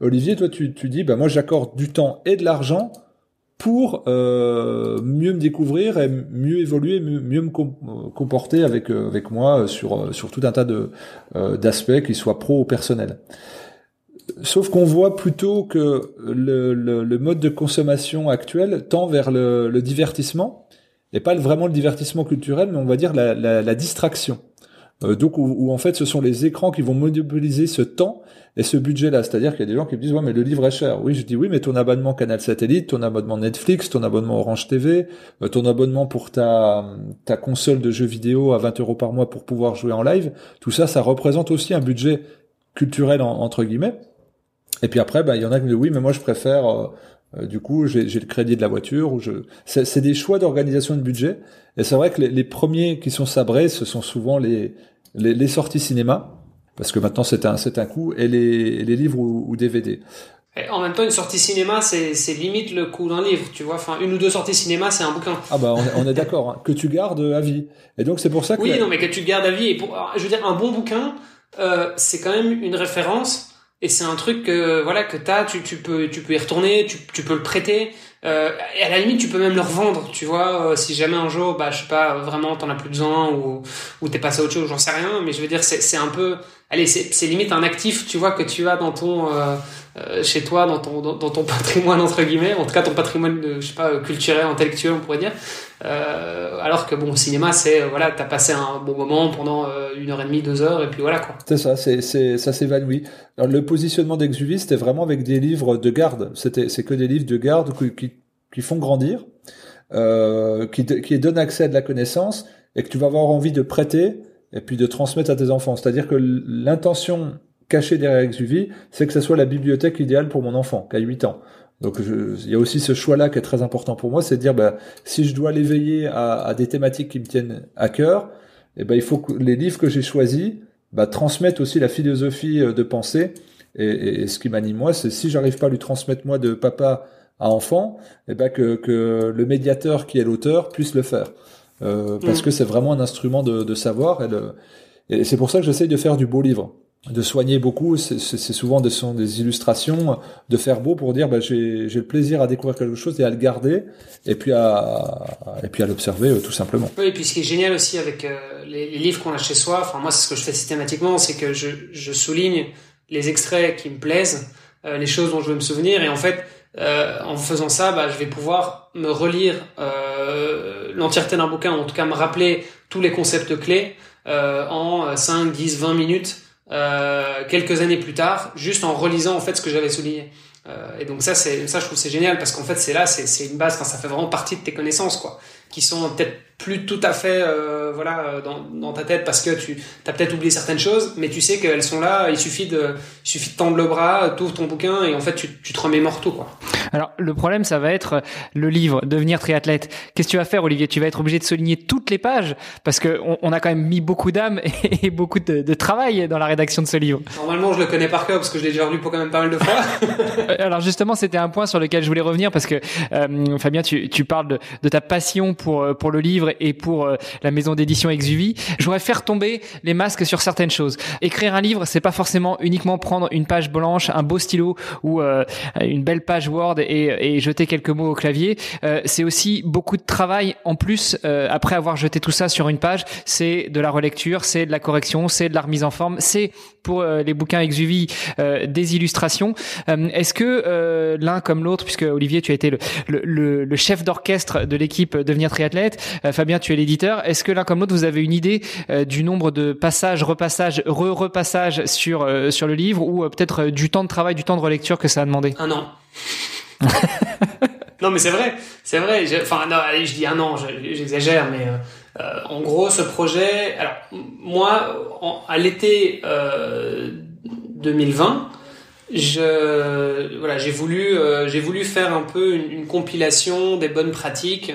Olivier, toi, tu, dis, bah moi, j'accorde du temps et de l'argent pour euh, mieux me découvrir et mieux évoluer, mieux, me comporter avec euh, moi sur sur tout un tas euh, d'aspects, qu'ils soient pro ou personnels. Sauf qu'on voit plutôt que le, mode de consommation actuel tend vers le, divertissement, et pas vraiment le divertissement culturel, mais on va dire la distraction. Euh, donc où, en fait ce sont les écrans qui vont monopoliser ce temps et ce budget-là. C'est-à-dire qu'il y a des gens qui me disent ouais mais le livre est cher. Oui je dis oui mais ton abonnement Canal Satellite, ton abonnement Netflix, ton abonnement Orange TV, euh, ton abonnement pour ta ta console de jeux vidéo à 20 euros par mois pour pouvoir jouer en live, tout ça ça représente aussi un budget culturel en, entre guillemets. Et puis après bah il y en a qui me disent oui mais moi je préfère euh, euh, du coup, j'ai le crédit de la voiture. Ou je... C'est des choix d'organisation de budget. Et c'est vrai que les, les, premiers qui sont sabrés, ce sont souvent les, les, les sorties cinéma, parce que maintenant c'est un, c'est un coût, et les, les livres ou, ou DVD. Et en même temps, une sortie cinéma, c'est limite le coût d'un livre, tu vois. Enfin, une ou deux sorties cinéma, c'est un bouquin. Ah bah, on est, est d'accord. Hein, que tu gardes à vie. Et donc, c'est pour ça que... Oui, non, mais que tu gardes à vie. Et pour, je veux dire, un bon bouquin, euh, c'est quand même une référence et c'est un truc que voilà que t'as tu, tu peux tu peux y retourner tu, tu peux le prêter. Euh, et à la limite tu peux même le revendre tu vois. Euh, si jamais un jour bah je sais pas vraiment t'en as plus besoin ou ou t'es passé à autre chose j'en sais rien mais je veux dire c'est c'est un peu allez c'est c'est limite un actif tu vois que tu as dans ton euh, euh, chez toi dans ton dans, ton patrimoine entre guillemets en tout cas ton patrimoine de, je sais pas culturel intellectuel on pourrait dire. Euh, alors que bon au cinéma c'est euh, voilà t'as passé un bon moment pendant euh, une heure et demie deux heures et puis voilà quoi. C'est ça c'est c'est ça s'évanouit alors le positionnement d'Exuvie c'était vraiment avec des livres de garde. C'était c'est que des livres de garde qui qui, qui font grandir euh, qui qui donnent accès à de la connaissance et que tu vas avoir envie de prêter et puis de transmettre à tes enfants. C'est-à-dire que l'intention caché derrière Exuvie, c'est que ce soit la bibliothèque idéale pour mon enfant, qui a 8 ans. Donc il y a aussi ce choix-là qui est très important pour moi, c'est de dire bah, si je dois l'éveiller à, à, des thématiques qui me tiennent à cœur, eh ben il faut que les livres que j'ai choisis bah, transmettent aussi la philosophie de pensée. Et, et ce qui m'anime moi, c'est si j'arrive pas à lui transmettre moi de papa à enfant, eh ben que, que le médiateur qui est l'auteur puisse le faire, euh, parce mmh. que c'est vraiment un instrument de, de savoir. Et, et c'est pour ça que j'essaye de faire du beau livre de soigner beaucoup, c'est souvent des, sont des illustrations, de faire beau pour dire bah, j'ai le plaisir à découvrir quelque chose et à le garder, et puis à, et puis à l'observer euh, tout simplement. Oui, et puis ce qui est génial aussi avec euh, les, les, livres qu'on a chez soi, enfin moi c'est ce que je fais systématiquement, c'est que je, je, souligne les extraits qui me plaisent, euh, les choses dont je veux me souvenir, et en fait en faisant ça, bah, je vais pouvoir me relire l'entièreté d'un bouquin, en tout cas me rappeler tous les concepts clés en 5, 10, 20 minutes. Euh, quelques années plus tard, juste en relisant en fait ce que j'avais souligné. Euh, et donc ça, c'est ça, je trouve c'est génial parce qu'en fait, c'est là, c'est une base, ça fait vraiment partie de tes connaissances, quoi, qui sont peut-être plus tout à fait, euh, voilà, dans, dans, ta tête parce que tu as peut-être oublié certaines choses, mais tu sais qu'elles sont là. Il suffit de, il suffit de tendre le bras, t'ouvres ton bouquin et en fait, tu, tu te remémores tout, quoi. Alors le problème, ça va être le livre devenir triathlète. Qu'est-ce que tu vas faire, Olivier? Tu vas être obligé de souligner toutes les pages parce que on, a quand même mis beaucoup d'âme et beaucoup de, travail dans la rédaction de ce livre. Normalement, je le connais par cœur parce que je l'ai déjà lu pour quand même pas mal de fois. Alors justement, c'était un point sur lequel je voulais revenir parce que euh, Fabien, tu, tu parles de, de, ta passion pour euh, pour le livre et pour euh, la maison d'édition Exuvie. Je voudrais faire tomber les masques sur certaines choses. Écrire un livre, c'est pas forcément uniquement prendre une page blanche, un beau stylo ou une belle page Word et, et jeter quelques mots au clavier. c'est aussi beaucoup de travail en plus après avoir jeté tout ça sur une page. C'est de la relecture, c'est de la correction, c'est de la remise en forme, c'est pour les bouquins Exuvie des illustrations. Est-ce que l'un comme l'autre, puisque Olivier, tu as été le chef d'orchestre de l'équipe Devenir Triathlète, Fabien, tu es l'éditeur, est-ce que l'un comme l'autre, vous avez une idée du nombre de passages, repassages, re-repassages sur, sur le livre ou peut-être du temps de travail, du temps de relecture que ça a demandé? Un an. non, mais c'est vrai, c'est vrai. Enfin, non, allez, je dis un an, j'exagère, mais euh, en gros, ce projet. Alors, moi, à l'été euh, 2020, je voilà, j'ai voulu euh, j'ai voulu faire un peu une compilation des bonnes pratiques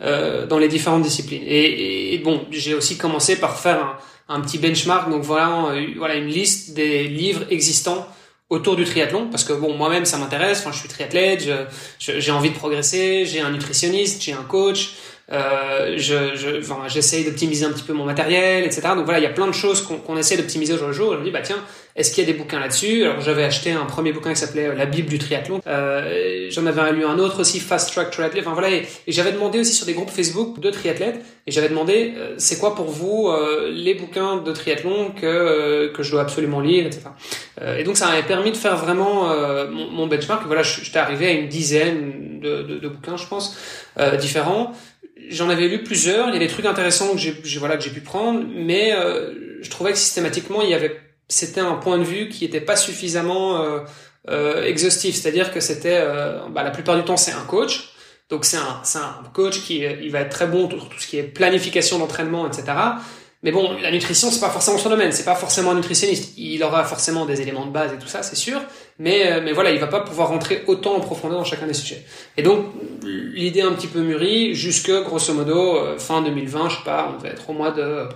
euh, dans les différentes disciplines. Et, et bon, j'ai aussi commencé par faire un, petit benchmark, donc voilà, euh, voilà une liste des livres existants autour du triathlon parce que bon moi-même ça m'intéresse enfin je suis triathlète j'ai envie de progresser j'ai un nutritionniste j'ai un coach euh, je, je, enfin, j'essaye d'optimiser un petit peu mon matériel, etc. Donc voilà, il y a plein de choses qu'on, qu'on essaie d'optimiser au jour le jour. Et je me dis, bah tiens, est-ce qu'il y a des bouquins là-dessus? Alors j'avais acheté un premier bouquin qui s'appelait euh, La Bible du triathlon. Euh, j'en avais lu un autre aussi, Fast Track Triathlon. Enfin voilà, et, j'avais demandé aussi sur des groupes Facebook de triathlètes, et j'avais demandé, euh, c'est quoi pour vous euh, les bouquins de triathlon que que je dois absolument lire, etc. et donc ça m'avait permis de faire vraiment mon, mon, benchmark. Voilà, j'étais arrivé à une dizaine de, de, de bouquins, je pense, différents j'en avais lu plusieurs. Il y a des trucs intéressants que j'ai, voilà, que pu prendre, mais euh, je trouvais que systématiquement, il y avait, c'était un point de vue qui n'était pas suffisamment euh, euh, exhaustif. C'est-à-dire que c'était, euh, bah, la plupart du temps, c'est un coach. Donc c'est un, c'est un coach qui, il va être très bon pour tout ce qui est planification d'entraînement, etc. Mais bon, la nutrition, c'est pas forcément son domaine, c'est pas forcément un nutritionniste. Il aura forcément des éléments de base et tout ça, c'est sûr. Mais, euh, mais voilà, il va pas pouvoir rentrer autant en profondeur dans chacun des sujets. Et donc, l'idée un petit peu mûrie, jusque, grosso modo, euh, fin 2020, je sais pas, on va être au mois de,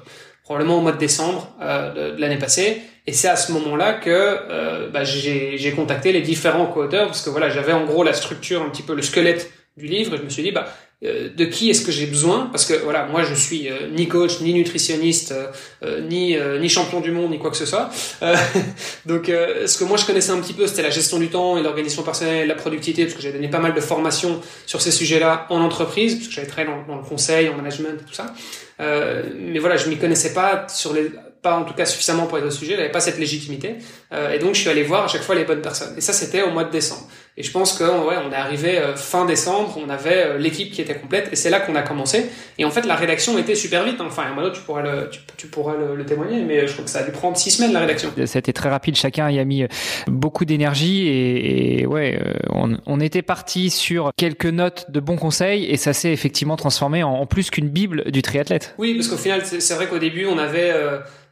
probablement au mois de décembre euh, de, l'année passée. Et c'est à ce moment-là que euh, bah, j'ai contacté les différents co-auteurs, parce que voilà, j'avais en gros la structure, un petit peu le squelette du livre, et je me suis dit, bah, euh, de qui est-ce que j'ai besoin? Parce que voilà moi je suis euh, ni coach ni nutritionniste euh, ni ni champion du monde ni quoi que ce soit. Donc ce que moi je connaissais un petit peu c'était la gestion du temps et l'organisation personnelle la productivité parce que j'ai donné pas mal de formations sur ces sujets-là en entreprise parce que j'avais travaillé dans, dans, le conseil en management tout ça. Mais voilà je m'y connaissais pas sur les pas en tout cas suffisamment pour être au sujet, j'avais pas cette légitimité, et donc je suis allé voir à chaque fois les bonnes personnes. Et ça, c'était au mois de décembre. Et je pense que ouais, on est arrivé euh, fin décembre, on avait euh, l'équipe qui était complète, et c'est là qu'on a commencé. Et en fait, la rédaction était super vite. Hein. Enfin, Armando, tu pourras le, tu, pourras le, témoigner, mais je crois que ça a dû prendre six semaines la rédaction. C'était très rapide. Chacun y a mis euh, beaucoup d'énergie, et, et, ouais, on, on était parti sur quelques notes de bons conseils, et ça s'est effectivement transformé en, plus qu'une bible du triathlète. Oui, parce qu'au final, c'est vrai qu'au début, on avait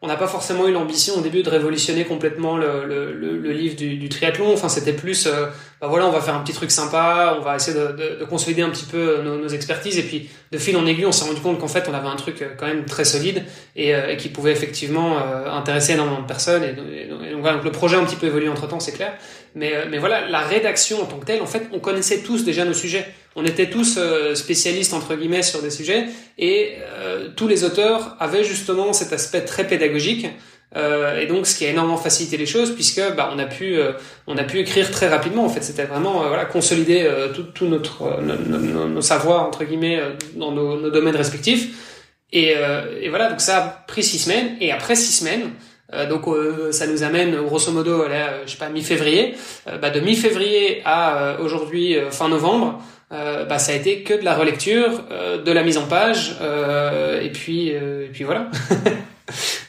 on n'a pas forcément eu l'ambition au début de révolutionner complètement le, le, le, livre du, du, triathlon. Enfin, c'était plus, euh, bah voilà, on va faire un petit truc sympa, on va essayer de, de, de consolider un petit peu nos, nos, expertises. Et puis, de fil en aiguille, on s'est rendu compte qu'en fait, on avait un truc euh, quand même très solide et, euh, et qui pouvait effectivement intéresser énormément de personnes. Et, donc, voilà, donc le projet a un petit peu évolué entre temps, c'est clair. Mais, mais voilà, la rédaction en tant que telle, en fait, on connaissait tous déjà nos sujets. On était tous spécialistes entre guillemets sur des sujets et tous les auteurs avaient justement cet aspect très pédagogique euh, et donc ce qui a énormément facilité les choses puisque bah, on a pu euh, on a pu écrire très rapidement en fait. C'était vraiment euh, voilà consolider euh, tout, tout, notre nos, nos, savoirs entre guillemets dans nos, nos, domaines respectifs. Et, et, voilà donc ça a pris six semaines. Et après six semaines donc ça nous amène grosso modo à je sais pas mi-février. Bah, de mi-février à aujourd'hui fin novembre bah, ça a été que de la relecture, de la mise en page, et puis et puis voilà.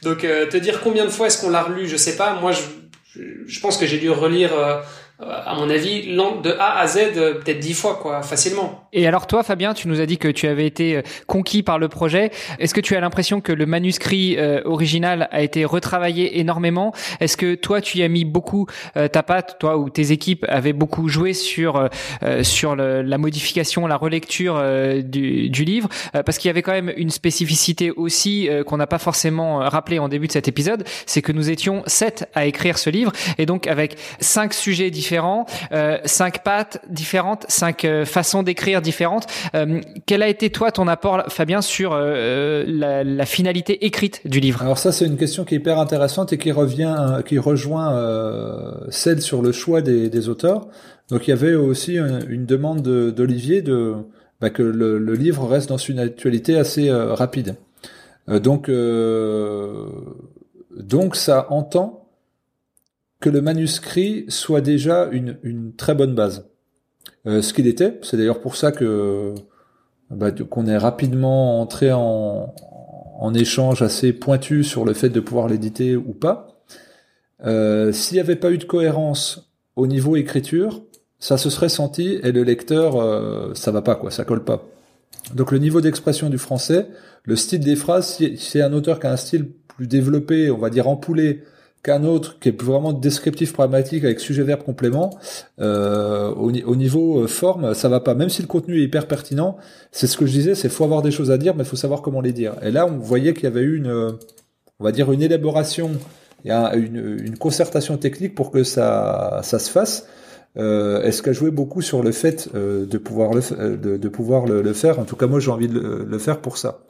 Donc euh, te dire combien de fois est-ce qu'on l'a relu, je sais pas. Moi, je, pense que j'ai dû relire euh, à mon avis, de A à Z, peut-être dix fois, quoi, facilement. Et alors toi, Fabien, tu nous as dit que tu avais été conquis par le projet. Est-ce que tu as l'impression que le manuscrit original a été retravaillé énormément? Est-ce que toi, tu y as mis beaucoup ta patte, toi ou tes équipes avaient beaucoup joué sur sur le, la modification, la relecture du, du livre? Parce qu'il y avait quand même une spécificité aussi qu'on n'a pas forcément rappelé en début de cet épisode, c'est que nous étions sept à écrire ce livre et donc avec cinq sujets différents, euh, cinq pattes différentes, cinq euh, façons d'écrire différentes. Euh, quel a été toi ton apport, Fabien, sur la, la, finalité écrite du livre? Alors ça, c'est une question qui est hyper intéressante et qui revient, qui rejoint celle sur le choix des, des, auteurs. Donc il y avait aussi une, demande d'Olivier de, bah, que le, le, livre reste dans une actualité assez rapide. donc donc ça entend que le manuscrit soit déjà une, une très bonne base. Euh, ce qu'il était, c'est d'ailleurs pour ça que bah, qu'on est rapidement entré en, en échange assez pointu sur le fait de pouvoir l'éditer ou pas. Euh, S'il n'y avait pas eu de cohérence au niveau écriture, ça se serait senti et le lecteur, euh, ça va pas quoi, ça colle pas. Donc le niveau d'expression du français, le style des phrases, si c'est un auteur qui a un style plus développé, on va dire empoulé, qu'un autre qui est vraiment descriptif pragmatique avec sujet verbe complément euh, au, niveau euh, forme ça va pas. Même si le contenu est hyper pertinent c'est ce que je disais c'est faut avoir des choses à dire mais faut savoir comment les dire. Et là on voyait qu'il y avait eu une on va dire une élaboration et une, une, concertation technique pour que ça ça se fasse. Euh, est-ce qu'elle jouait beaucoup sur le fait euh, de pouvoir le de pouvoir le, faire? En tout cas moi j'ai envie de le faire pour ça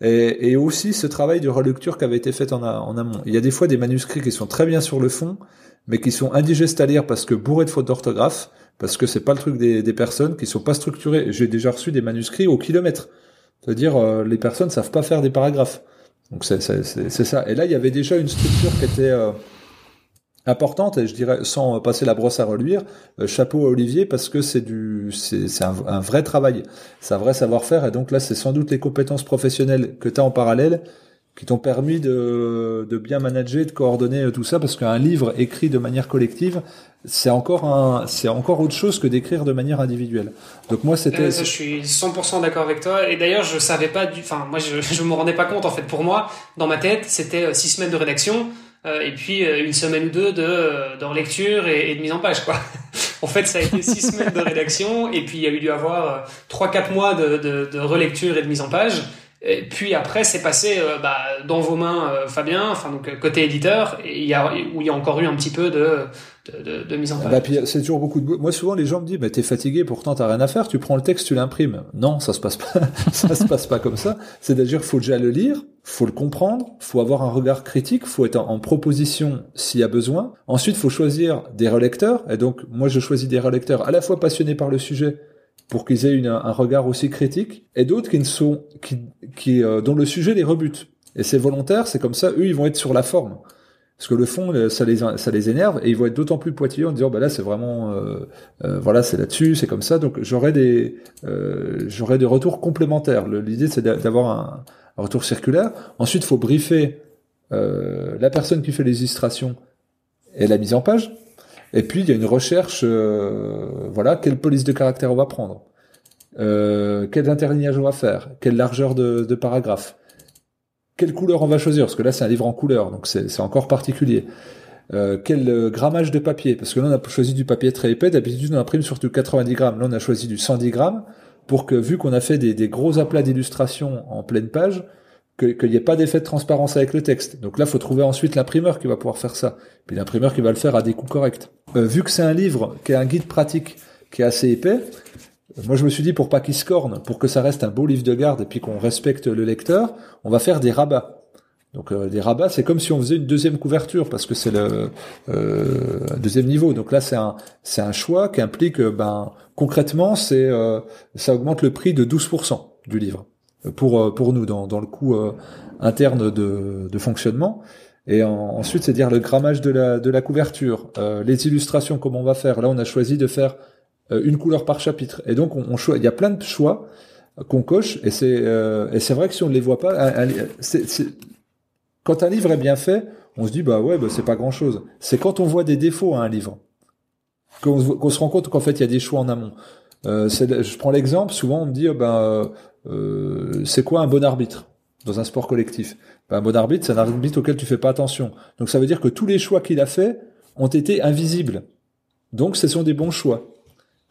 et, et, aussi ce travail de relecture qui avait été fait en, amont. Il y a des fois des manuscrits qui sont très bien sur le fond, mais qui sont indigestes à lire parce que bourrés de fautes d'orthographe, parce que c'est pas le truc des, des, personnes qui sont pas structurées. J'ai déjà reçu des manuscrits au kilomètre. C'est-à-dire euh, les personnes savent pas faire des paragraphes. Donc c'est ça. Et là, il y avait déjà une structure qui était euh, importante et je dirais sans passer la brosse à reluire euh, chapeau à Olivier parce que c'est du c'est un, un, vrai travail. C'est un vrai savoir-faire et donc là c'est sans doute les compétences professionnelles que tu as en parallèle qui t'ont permis de, de bien manager de coordonner euh, tout ça parce qu'un livre écrit de manière collective c'est encore un c'est encore autre chose que d'écrire de manière individuelle. Donc moi c'était euh, je suis 100% d'accord avec toi et d'ailleurs je savais pas du enfin moi je je me rendais pas compte en fait. Pour moi dans ma tête c'était six semaines de rédaction euh, et puis euh, une semaine ou deux de, euh, de relecture et, et, de mise en page quoi. en fait, ça a été six semaines de rédaction et puis il y a eu dû avoir trois quatre mois de, de, de, relecture et de mise en page. Et puis après, c'est passé bah, dans vos mains, Fabien, enfin donc côté éditeur, et il y a, où il y a encore eu un petit peu de, de, de, mise en page. Bah, c'est toujours beaucoup de. Moi, souvent, les gens me disent, mais t'es fatigué, pourtant t'as rien à faire. Tu prends le texte, tu l'imprimes. Non, ça se passe pas. ça se passe pas comme ça. C'est-à-dire, faut déjà le lire, faut le comprendre, faut avoir un regard critique, faut être en, proposition s'il y a besoin. Ensuite, faut choisir des relecteurs. Et donc, moi, je choisis des relecteurs à la fois passionnés par le sujet pour qu'ils aient un regard aussi critique, et d'autres qui ne sont, qui, qui euh, dont le sujet les rebute. Et c'est volontaire, c'est comme ça. Eux, ils vont être sur la forme. Parce que le fond, euh, ça les, énerve et ils vont être d'autant plus poitilleux en disant bah là c'est vraiment euh, euh, voilà c'est là-dessus c'est comme ça donc j'aurai des euh, j'aurai des retours complémentaires. L'idée c'est d'avoir un, retour circulaire. Ensuite, faut briefer la personne qui fait les illustrations et la mise en page. Et puis, il y a une recherche, voilà, quelle police de caractère on va prendre, euh, quel interlignage on va faire, quelle largeur de, de paragraphe, quelle couleur on va choisir, parce que là, c'est un livre en couleur, donc c'est encore particulier. Euh, quel grammage de papier, parce que là, on a choisi du papier très épais, d'habitude, on imprime surtout 90 grammes. Là, on a choisi du 110 grammes pour que, vu qu'on a fait des, des gros aplats d'illustration en pleine page, qu'il n'y ait pas d'effet de transparence avec le texte. Donc là, faut trouver ensuite l'imprimeur qui va pouvoir faire ça. Puis l'imprimeur qui va le faire à des coûts corrects. Euh, vu que c'est un livre qui est un guide pratique qui est assez épais, moi je me suis dit pour pas qu'il se corne, pour que ça reste un beau livre de garde et puis qu'on respecte le lecteur, on va faire des rabats. Donc euh, des rabats, c'est comme si on faisait une deuxième couverture parce que c'est le euh, deuxième niveau. Donc là, c'est un c'est un choix qui implique euh, ben concrètement, c'est euh, ça augmente le prix de 12% du livre pour pour nous dans dans le coût interne de, de fonctionnement. Et ensuite, c'est dire le grammage de la de la couverture, les illustrations, comment on va faire. Là, on a choisi de faire une couleur par chapitre. Et donc, on, on il y a plein de choix qu'on coche. Et c'est et c'est vrai que si on ne les voit pas, c'est quand un livre est bien fait, on se dit bah ouais, bah, c'est pas grand chose. C'est quand on voit des défauts à un livre qu'on se rend compte qu'en fait il y a des choix en amont. Euh, je prends l'exemple, souvent on me dit, ben, euh, c'est quoi un bon arbitre dans un sport collectif? Ben, Un bon arbitre, c'est un arbitre auquel tu fais pas attention. Donc ça veut dire que tous les choix qu'il a fait ont été invisibles. Donc ce sont des bons choix.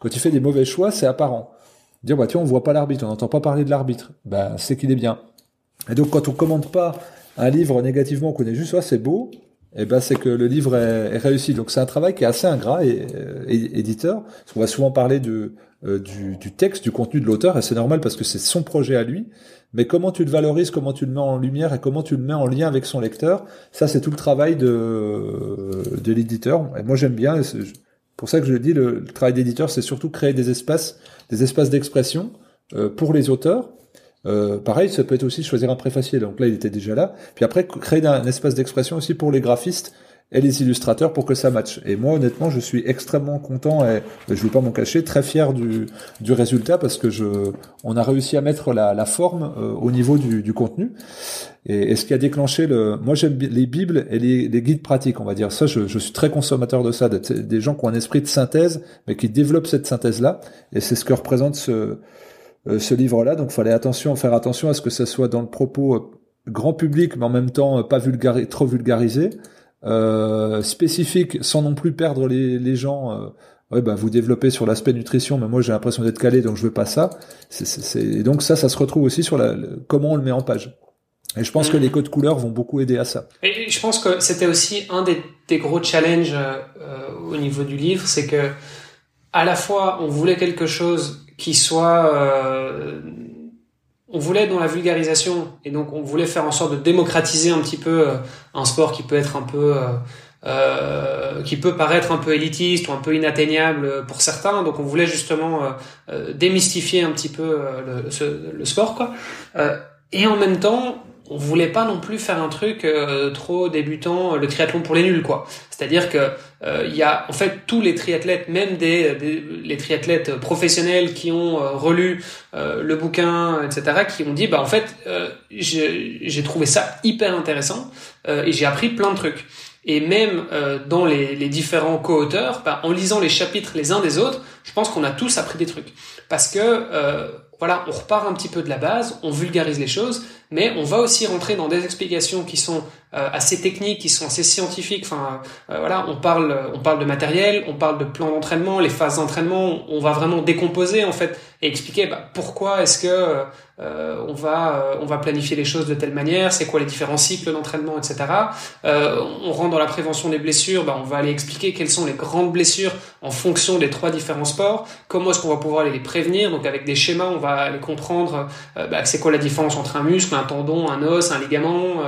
Quand tu fais des mauvais choix, c'est apparent. Dire, bah tiens, on voit pas l'arbitre, on n'entend pas parler de l'arbitre. Ben, c'est qu'il est bien. Et donc quand on commande pas un livre négativement, on connaît juste, ça, c'est beau, eh ben c'est que le livre est, réussi. Donc c'est un travail qui est assez ingrat et, éditeur. Parce qu'on va souvent parler euh, du, texte, du contenu de l'auteur, et c'est normal parce que c'est son projet à lui. Mais comment tu le valorises, comment tu le mets en lumière et comment tu le mets en lien avec son lecteur, ça c'est tout le travail de, de l'éditeur. Et moi j'aime bien, pour ça que je dis, le, le travail d'éditeur, c'est surtout créer des espaces, des espaces d'expression euh, pour les auteurs euh, pareil, ça peut être aussi choisir un préfacier. Donc là, il était déjà là. Puis après, créer un espace d'expression aussi pour les graphistes et les illustrateurs pour que ça matche. Et moi, honnêtement, je suis extrêmement content et je vais pas m'en cacher, très fier du, du résultat parce que je, on a réussi à mettre la, la forme euh, au niveau du, du contenu. Et, et, ce qui a déclenché le, moi j'aime les bibles et les, les, guides pratiques, on va dire. Ça, je, je suis très consommateur de ça, des gens qui ont un esprit de synthèse, mais qui développent cette synthèse là. Et c'est ce que représente ce euh, ce livre-là. Donc, fallait attention, faire attention à ce que ça soit dans le propos euh, grand public, mais en même temps euh, pas vulgari trop vulgarisé, euh, spécifique, sans non plus perdre les, les gens. Euh, ouais, bah, vous développez sur l'aspect nutrition, mais moi j'ai l'impression d'être calé, donc je veux pas ça. C'est, Et donc ça, ça se retrouve aussi sur la, comment on le met en page. Et je pense que mm. les codes couleurs vont beaucoup aider à ça. Et je pense que c'était aussi un des, des gros challenges euh, au niveau du livre, c'est que à la fois on voulait quelque chose qui soit euh, on voulait dans la vulgarisation et donc on voulait faire en sorte de démocratiser un petit peu euh, un sport qui peut être un peu euh, euh, qui peut paraître un peu élitiste ou un peu inatteignable pour certains. Donc on voulait justement euh, démystifier un petit peu le, le, sport quoi. Et en même temps on voulait pas non plus faire un truc trop débutant le triathlon pour les nuls quoi. C'est-à-dire que euh, il y a en fait tous les triathlètes, même des, les triathlètes professionnels qui ont euh, relu euh, le bouquin, etc., qui ont dit bah en fait j'ai trouvé ça hyper intéressant et j'ai appris plein de trucs. Et même dans les, les différents co-auteurs, bah, en lisant les chapitres les uns des autres, je pense qu'on a tous appris des trucs parce que on repart un petit peu de la base, on vulgarise les choses, mais on va aussi rentrer dans des explications qui sont euh, assez techniques, qui sont assez scientifiques. Euh, voilà, on parle, on parle de matériel, on parle de plan d'entraînement, les phases d'entraînement. On va vraiment décomposer en fait expliquer bah, pourquoi est-ce que euh, on va on va planifier les choses de telle manière, c'est quoi les différents cycles d'entraînement, etc. on rentre dans la prévention des blessures, bah, on va aller expliquer quelles sont les grandes blessures en fonction des trois différents sports, comment est-ce qu'on va pouvoir les prévenir. Donc avec des schémas, on va aller comprendre bah, c'est quoi la différence entre un muscle, un tendon, un os, un ligament.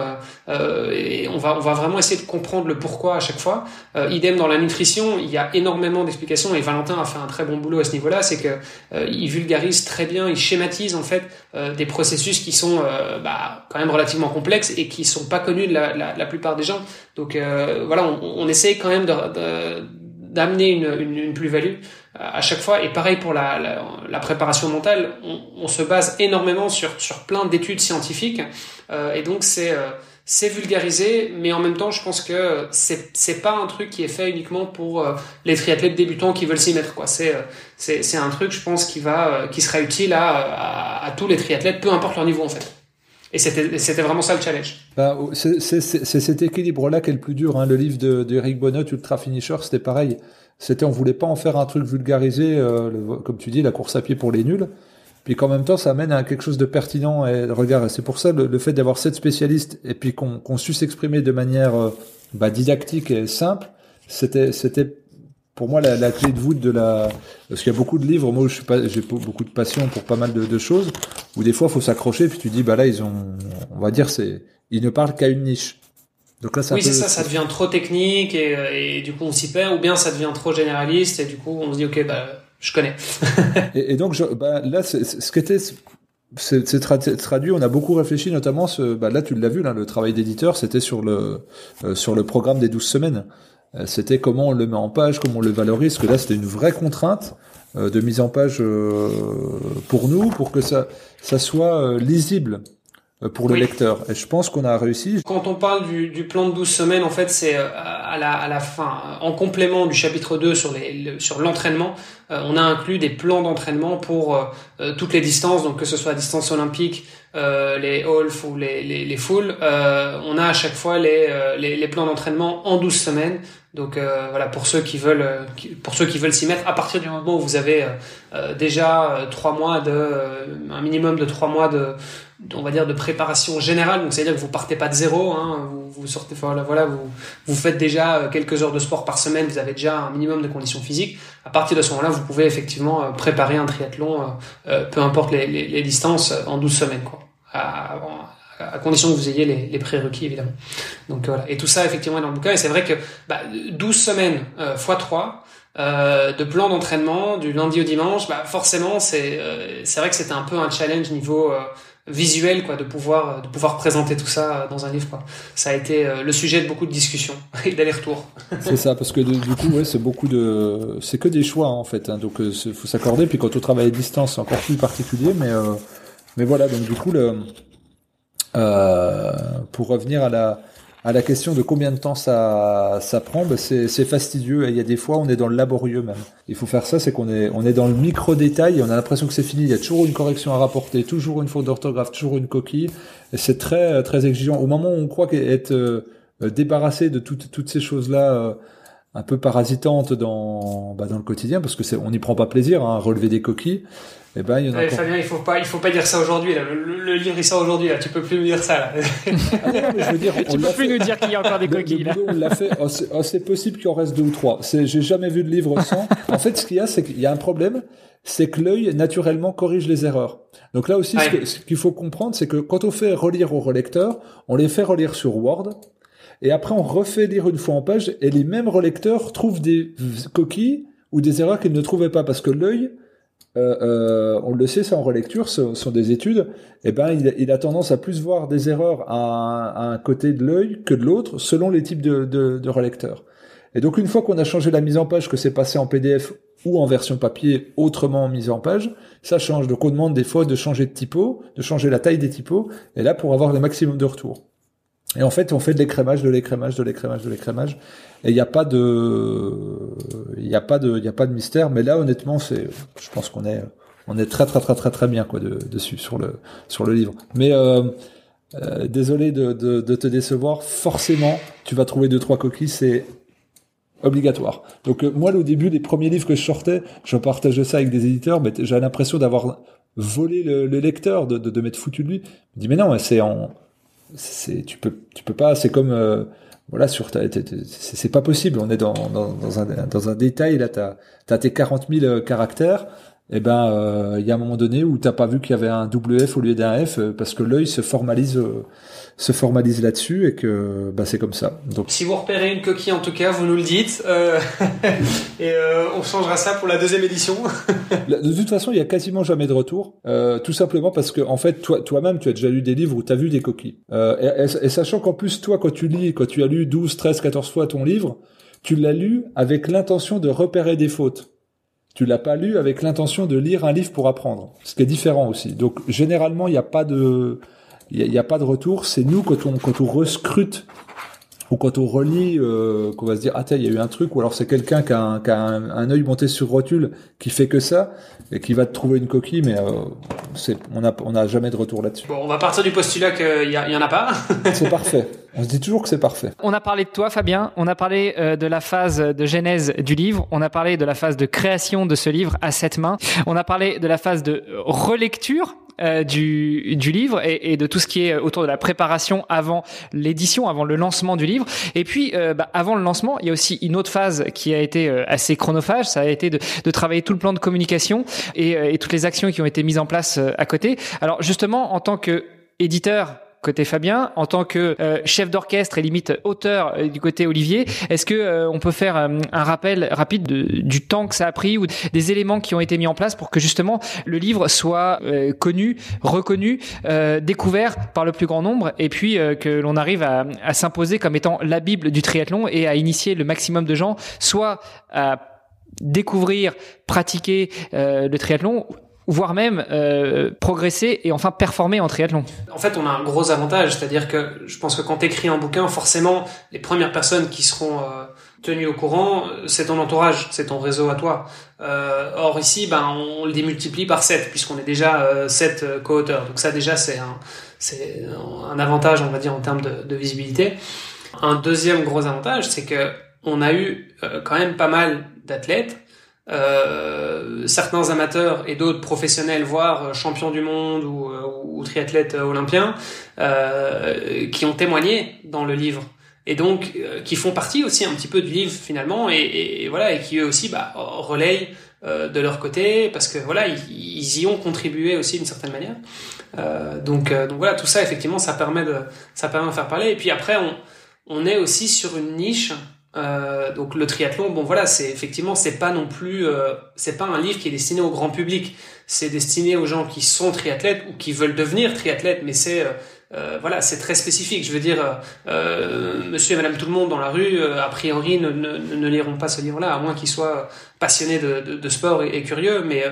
Euh, et on va, on va vraiment essayer de comprendre le pourquoi à chaque fois. Euh, idem dans la nutrition, il y a énormément d'explications et Valentin a fait un très bon boulot à ce niveau-là, c'est que euh, il vulgarise très bien, il schématise en fait euh, des processus qui sont bah, quand même relativement complexes et qui sont pas connus de la, plupart des gens. Donc voilà, on, on, essaie quand même d'amener une, plus-value à chaque fois. Et pareil pour la, préparation mentale, on, se base énormément sur, plein d'études scientifiques. Euh, et donc c'est c'est vulgarisé, mais en même temps, je pense que c'est c'est pas un truc qui est fait uniquement pour euh, les triathlètes débutants qui veulent s'y mettre. C'est euh, c'est c'est un truc, je pense, qui va euh, qui sera utile à, tous les triathlètes, peu importe leur niveau en fait. Et c'était vraiment ça le challenge. Bah, c'est cet équilibre-là qui est le plus dur. Hein. Le livre de d'Eric Bonnot, Ultra Finisher, c'était pareil. C'était on voulait pas en faire un truc vulgarisé, comme tu dis, la course à pied pour les nuls puis qu'en même temps ça amène à quelque chose de pertinent. Et regarde c'est pour ça le, fait d'avoir sept spécialistes et puis qu'on qu'on su s'exprimer de manière euh, bah, didactique et simple c'était c'était pour moi la, la, clé de voûte de la parce qu'il y a beaucoup de livres moi je suis pas j'ai beaucoup de passion pour pas mal de, de choses où des fois faut s'accrocher puis tu dis bah là ils ont on va dire c'est ils ne parlent qu'à une niche. Donc là, ça oui, c'est ça, ça devient trop technique et, et du coup on s'y perd, ou bien ça devient trop généraliste et du coup on se dit ok bah je connais. et, donc, je, bah, là, ce qui était c'est traduit. On a beaucoup réfléchi, notamment. Ce, bah là, tu l'as vu, là, le travail d'éditeur, c'était sur le euh, sur le programme des 12 semaines. Euh, c'était comment on le met en page, comment on le valorise. Que là, c'était une vraie contrainte euh, de mise en page pour nous, pour que ça ça soit lisible pour le lecteur. Et je pense qu'on a réussi. Quand on parle du, du, plan de 12 semaines, en fait, c'est à la, à la fin, en complément du chapitre 2 sur les, sur l'entraînement, on a inclus des plans d'entraînement pour toutes les distances, donc que ce soit à distance olympique, les half ou les, les, les full, on a à chaque fois les, les, les plans d'entraînement en 12 semaines donc euh, voilà pour ceux qui veulent euh, pour ceux qui veulent s'y mettre à partir du moment où vous avez euh, déjà trois mois de un minimum de trois mois de on va dire de préparation générale donc c'est à dire que vous partez pas de zéro hein, vous, vous sortez voilà voilà vous vous faites déjà quelques heures de sport par semaine vous avez déjà un minimum de conditions physiques à partir de ce moment-là vous pouvez effectivement préparer un triathlon peu importe les, les, les, distances en 12 semaines quoi à, à condition que vous ayez les, les prérequis évidemment. Donc voilà. Et tout ça effectivement est dans le bouquin. Et c'est vrai que bah, 12 semaines euh, x 3 euh, de plan d'entraînement du lundi au dimanche, bah forcément c'est euh, c'est vrai que c'était un peu un challenge niveau euh, visuel quoi de pouvoir de pouvoir présenter tout ça dans un livre quoi. Ça a été le sujet de beaucoup de discussions et d'aller-retour. c'est ça parce que du coup ouais c'est beaucoup de c'est que des choix en fait hein, donc il faut s'accorder puis quand on travaille à distance c'est encore plus particulier mais mais voilà donc du coup euh, pour revenir à la, à la question de combien de temps ça, ça prend, ben c'est, fastidieux. Il y a des fois, on est dans le laborieux même. Il faut faire ça, c'est qu'on est, on est dans le micro détail. On a l'impression que c'est fini. Il y a toujours une correction à rapporter, toujours une faute d'orthographe, toujours une coquille. C'est très, très exigeant. Au moment où on croit qu'être euh, débarrassé de toutes, toutes ces choses-là. Euh, un peu parasitantes dans, bah, dans le quotidien parce que on n'y prend pas plaisir hein, relever des coquilles. Eh ben, il y en a ouais, Fabien, il faut pas, il faut pas dire ça aujourd'hui. Le, le, livre il sort aujourd'hui. Là, tu peux plus nous dire ça. Là. Ah je veux dire, tu peux plus nous dire qu'il y a encore des coquilles. là. on l'a fait. Oh, c'est, oh, c'est possible qu'il en reste deux ou trois. C'est, j'ai jamais vu de livre sans. en fait, ce qu'il y a, c'est qu'il y a un problème, c'est que l'œil naturellement corrige les erreurs. Donc là aussi, ce, ce, qu'il faut comprendre, c'est que quand on fait relire au relecteur, on les fait relire sur Word. Et après, on refait lire une fois en page, et les mêmes relecteurs trouvent des coquilles ou des erreurs qu'ils ne trouvaient pas, parce que l'œil, euh, euh, on le sait, ça en relecture, ce sont des études, eh ben, il, a tendance à plus voir des erreurs à un, côté de l'œil que de l'autre, selon les types de relecteurs. Et donc, une fois qu'on a changé la mise en page, que c'est passé en PDF ou en version papier autrement mise en page, ça change. Donc, on demande des fois de changer de typo, de changer la taille des typos, et là, pour avoir le maximum de retours. Et en fait, on fait de l'écrémage, de l'écrémage, de l'écrémage, de l'écrémage. Et il n'y a pas de, il n'y a pas de, il a pas de mystère. Mais là, honnêtement, c'est, je pense qu'on est, on est très très très très très bien quoi de, dessus sur le sur le livre. Mais euh, euh, désolé de, te décevoir. Forcément, tu vas trouver deux trois coquilles. C'est obligatoire. Donc euh, moi, au début, les premiers livres que je sortais, je partageais ça avec des éditeurs, mais j'ai l'impression d'avoir volé le, le lecteur, de, de, de m'être foutu de lui. Je dis mais non, c'est en c'est tu peux tu peux pas c'est comme euh, voilà sur c'est pas possible. On est dans, dans, dans, un dans un détail là t'as as tes 40 000 euh, caractères et eh ben euh, il y a un moment donné où t'as pas vu qu'il y avait un double F au lieu d'un F parce que l'œil se formalise se formalise là-dessus et que bah, c'est comme ça. Donc si vous repérez une coquille en tout cas, vous nous le dites euh, et euh, on changera ça pour la deuxième édition. de toute façon, il y a quasiment jamais de retour, euh, tout simplement parce que en fait toi toi-même tu as déjà lu des livres où tu as vu des coquilles. Et, et, sachant qu'en plus toi quand tu lis quand tu as lu 12, 13, 14 fois ton livre, tu l'as lu avec l'intention de repérer des fautes. Tu l'as pas lu avec l'intention de lire un livre pour apprendre, ce qui est différent aussi. Donc généralement, il n'y a pas de il n'y a, pas de retour. C'est nous quand on quand on rescrute ou quand on relit, euh, qu'on va se dire ah tiens il y a eu un truc ou alors c'est quelqu'un qui a, un, qui a un, œil monté sur rotule qui fait que ça et qui va te trouver une coquille mais euh, c'est on a on a jamais de retour là-dessus. Bon on va partir du postulat qu'il y, y en a pas. c'est parfait. On se dit toujours que c'est parfait. On a parlé de toi Fabien, on a parlé euh, de la phase de genèse du livre, on a parlé de la phase de création de ce livre à sept mains, on a parlé de la phase de relecture euh, du, du livre et, et, de tout ce qui est autour de la préparation avant l'édition, avant le lancement du livre. Et puis, euh, bah, avant le lancement, il y a aussi une autre phase qui a été euh, assez chronophage. Ça a été de, de, travailler tout le plan de communication et, et toutes les actions qui ont été mises en place à côté. Alors justement, en tant que éditeur côté Fabien, en tant que euh, chef d'orchestre et limite auteur euh, du côté Olivier, est-ce que euh, on peut faire un rappel rapide de, du temps que ça a pris ou des éléments qui ont été mis en place pour que justement le livre soit connu, reconnu, découvert par le plus grand nombre et puis que l'on arrive à s'imposer comme étant la Bible du triathlon et à initier le maximum de gens, soit à découvrir, pratiquer le triathlon voire même euh, progresser et enfin performer en triathlon. En fait, on a un gros avantage, c'est-à-dire que je pense que quand tu écris un bouquin, forcément, les premières personnes qui seront euh, tenues au courant, c'est ton entourage, c'est ton réseau à toi. Euh, or ici, ben, on le démultiplie par 7, puisqu'on est déjà 7 euh, co-auteurs. Donc ça déjà, c'est un, un avantage, on va dire, en termes de, de visibilité. Un deuxième gros avantage, c'est que on a eu quand même pas mal d'athlètes euh, certains amateurs et d'autres professionnels, voire champions du monde ou, euh, ou triathlètes olympiens, euh, qui ont témoigné dans le livre et donc euh, qui font partie aussi un petit peu du livre finalement et, et, voilà et qui eux aussi bah, relayent de leur côté parce que voilà ils, ils, y ont contribué aussi d'une certaine manière. donc donc voilà tout ça effectivement ça permet de ça permet de faire parler et puis après on on est aussi sur une niche euh, donc le triathlon, bon voilà, c'est effectivement c'est pas non plus euh, c'est pas un livre qui est destiné au grand public. C'est destiné aux gens qui sont triathlètes ou qui veulent devenir triathlètes, mais c'est euh, euh voilà, c'est très spécifique. Je veux dire, euh, Monsieur et Madame tout le monde dans la rue, a priori, ne, ne, ne liront pas ce livre-là, à moins qu'ils soient passionnés de, de, de sport et, et, curieux. Mais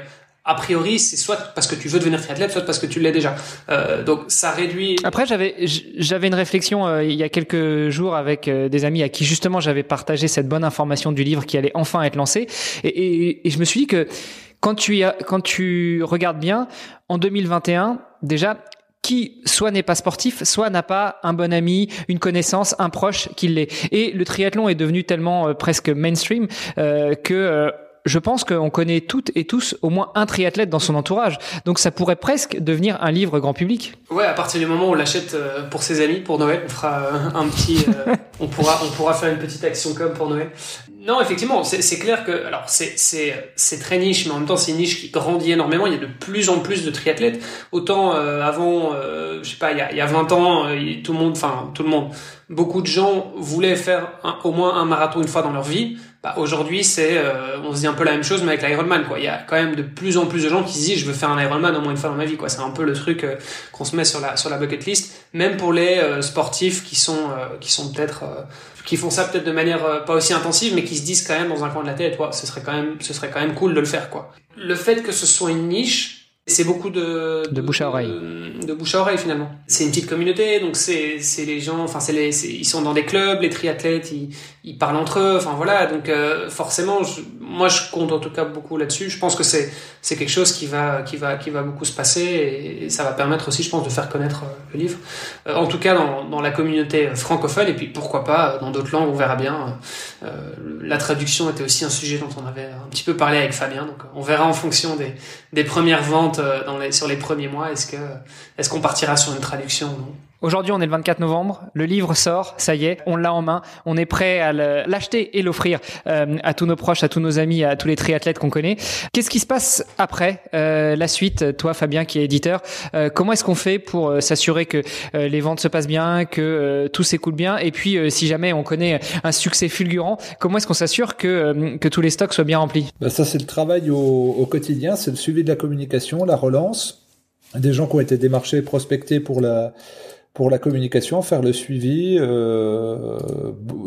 a priori, c'est soit parce que tu veux devenir triathlète, soit parce que tu l'es déjà. Euh, donc ça réduit. Après, j'avais j'avais une réflexion euh, il y a quelques jours avec euh, des amis à qui justement j'avais partagé cette bonne information du livre qui allait enfin être lancé, et, et, et je me suis dit que quand tu quand tu regardes bien, en 2021, déjà qui soit n'est pas sportif, soit n'a pas un bon ami, une connaissance, un proche qui l'est. Et le triathlon est devenu tellement euh, presque mainstream euh, que je pense qu'on connaît toutes et tous au moins un triathlète dans son entourage. Donc ça pourrait presque devenir un livre grand public. Ouais, à partir du moment où on l'achète euh, pour ses amis pour Noël, on fera euh, un petit, euh, on pourra, on pourra faire une petite action comme pour Noël. Non, effectivement, c'est clair que, alors c'est c'est c'est très niche, mais en même temps c'est une niche qui grandit énormément. Il y a de plus en plus de triathlètes. Autant avant, je sais pas, il y a, il y a 20 ans, tout le monde, enfin tout le monde, beaucoup de gens voulaient faire au moins un marathon une fois dans leur vie. Bah, aujourd'hui, c'est, euh, on se dit un peu la même chose, mais avec l'Ironman, quoi. Il y a quand même de plus en plus de gens qui se disent, je veux faire un Ironman au moins une fois dans ma vie, quoi. C'est un peu le truc euh, qu'on se met sur la sur la bucket list, même pour les euh, sportifs qui sont qui sont peut-être qui font ça peut-être de manière pas aussi intensive, mais qui se disent quand même dans un coin de la tête, ouais, ce serait quand même ce serait quand même cool de le faire, quoi. Le fait que ce soit une niche, c'est beaucoup de, de, bouche à oreille. De, bouche à oreille finalement. C'est une petite communauté, donc c'est c'est les gens, enfin c'est les ils sont dans des clubs, les triathlètes, ils, ils parlent entre eux, enfin voilà, donc euh, forcément, je, moi je compte en tout cas beaucoup là-dessus. Je pense que c'est c'est quelque chose qui va qui va qui va beaucoup se passer et, ça va permettre aussi, je pense, de faire connaître euh, le livre. Euh, en tout cas dans dans la communauté francophone et puis pourquoi pas dans d'autres langues, on verra bien. la traduction était aussi un sujet dont on avait un petit peu parlé avec Fabien, donc on verra en fonction des des premières ventes euh, dans les, sur les premiers mois Est-ce que est-ce qu'on partira sur une traduction Aujourd'hui, on est le 24 novembre, le livre sort, ça y est, on l'a en main, on est prêt à l'acheter et l'offrir euh, à tous nos proches, à tous nos amis, à tous les triathlètes qu'on connaît. Qu'est-ce qui se passe après euh, la suite Toi, Fabien, qui est éditeur, comment est-ce qu'on fait pour s'assurer que les ventes se passent bien, que tout s'écoule bien? Et puis, si jamais on connaît un succès fulgurant, comment est-ce qu'on s'assure que, que tous les stocks soient bien remplis? Bah Ça, c'est le travail au quotidien, c'est le suivi de la communication, la relance, des gens qui ont été démarchés, prospectés pour la pour la communication, faire le suivi. Euh,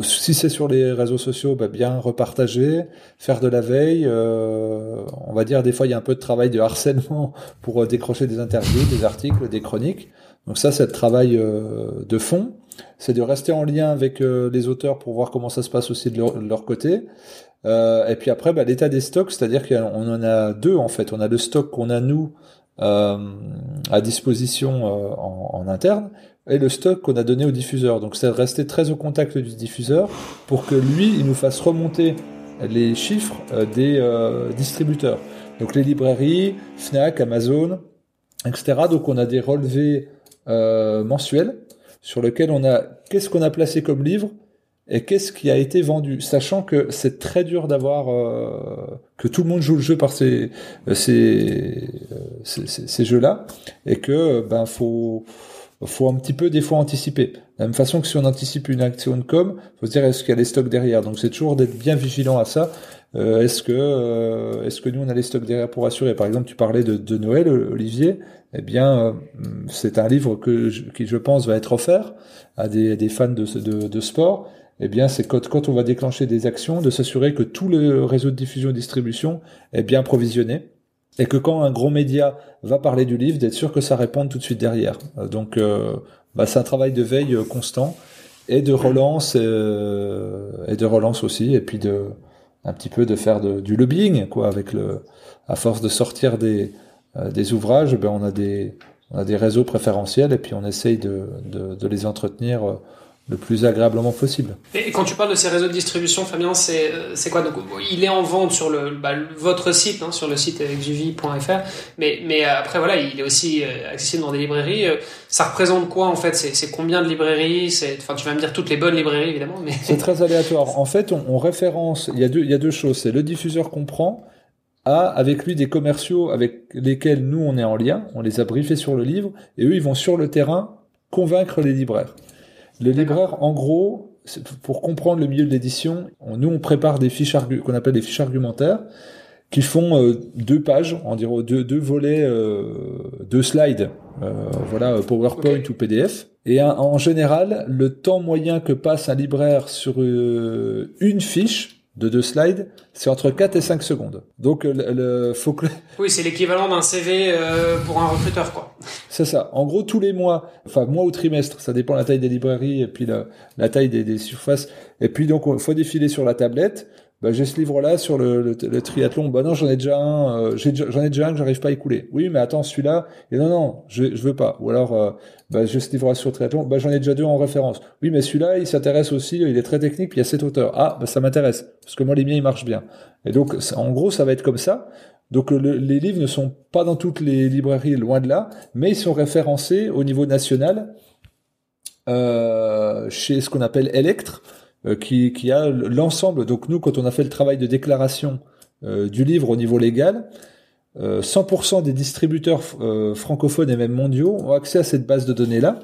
si c'est sur les réseaux sociaux, bah bien repartager, faire de la veille. Euh, on va dire des fois il y a un peu de travail de harcèlement pour euh, décrocher des interviews, des articles, des chroniques. Donc ça c'est le travail de fond. C'est de rester en lien avec les auteurs pour voir comment ça se passe aussi de leur, côté. et puis après, bah, l'état des stocks, c'est-à-dire qu'on en a deux en fait. On a le stock qu'on a nous à disposition en, interne et le stock qu'on a donné au diffuseur. Donc c'est de rester très au contact du diffuseur pour que lui, il nous fasse remonter les chiffres euh, des distributeurs. Donc les librairies, Fnac, Amazon, etc. Donc on a des relevés mensuels sur lesquels on a qu'est-ce qu'on a placé comme livre et qu'est-ce qui a été vendu, sachant que c'est très dur d'avoir euh, que tout le monde joue le jeu par ces euh, ces, euh, ces, ces, jeux-là et que ben faut faut un petit peu des fois anticiper. De la même façon que si on anticipe une action de com, faut se dire est-ce qu'il y a des stocks derrière? Donc c'est toujours d'être bien vigilant à ça. Euh, est-ce que euh, est-ce que nous on a les stocks derrière pour assurer? Par exemple, tu parlais de, de Noël, Olivier. Eh bien, c'est un livre que qui je pense va être offert à des, des fans de, de, de sport eh bien, c'est quand, quand, on va déclencher des actions, de s'assurer que tout le réseau de diffusion et distribution est bien provisionné. Et que quand un gros média va parler du livre, d'être sûr que ça réponde tout de suite derrière. Donc, bah, c'est un travail de veille constant et de relance et de relance aussi, et puis de un petit peu de faire du lobbying, quoi, avec le, à force de sortir des, des ouvrages, ben on a des, on a des réseaux préférentiels et puis on essaye de, de, de les entretenir euh, le plus agréablement possible. Et quand tu parles de ces réseaux de distribution, Fabien, c'est euh, quoi Donc, il est en vente sur le bah, votre site, hein, sur le site exuvie.fr, mais mais après voilà, il est aussi euh, accessible dans des librairies. Ça représente quoi en fait? C'est combien de librairies? Enfin tu vas me dire toutes les bonnes librairies évidemment, mais c'est très aléatoire. En fait, on, on, référence. Il y a deux il y a deux choses. C'est le diffuseur qu'on prend a avec lui des commerciaux avec lesquels nous on est en lien, on les a briefés sur le livre, et eux ils vont sur le terrain convaincre les libraires. Les libraires, en gros, pour comprendre le milieu de l'édition, nous on prépare des fiches qu'on appelle des fiches argumentaires, qui font euh, deux pages, on dirait deux, deux volets, euh, deux slides, euh, voilà PowerPoint ou PDF. Et en général, le temps moyen que passe un libraire sur une fiche de deux slides, c'est entre 4 et 5 secondes. Donc le, le faut que... Oui, c'est l'équivalent d'un CV euh, pour un recruteur, quoi. C'est ça. En gros, tous les mois, enfin mois au trimestre, ça dépend de la taille des librairies et puis la, la taille des, des, surfaces. Et puis donc, il faut défiler sur la tablette bah, j'ai ce livre-là sur le, le, triathlon. Bah non, j'en ai déjà un. Euh, j'en ai, déjà un que j'arrive pas à écouler. Oui, mais attends, celui-là. Et non, non, je, je veux pas. Ou alors, euh, bah, j'ai ce livre-là sur le triathlon. Bah j'en ai déjà deux en référence. Oui, mais celui-là, il s'intéresse aussi. Il est très technique. Puis il y a cet auteur. Ah, bah ça m'intéresse parce que moi les miens ils marchent bien. Et donc, en gros, ça va être comme ça. Donc les livres ne sont pas dans toutes les librairies, loin de là, mais ils sont référencés au niveau national euh, chez ce qu'on appelle Electre. Euh, qui, qui, a l'ensemble. Donc nous, quand on a fait le travail de déclaration euh, du livre au niveau légal, 100% euh, des distributeurs francophones et même mondiaux ont accès à cette base de données-là,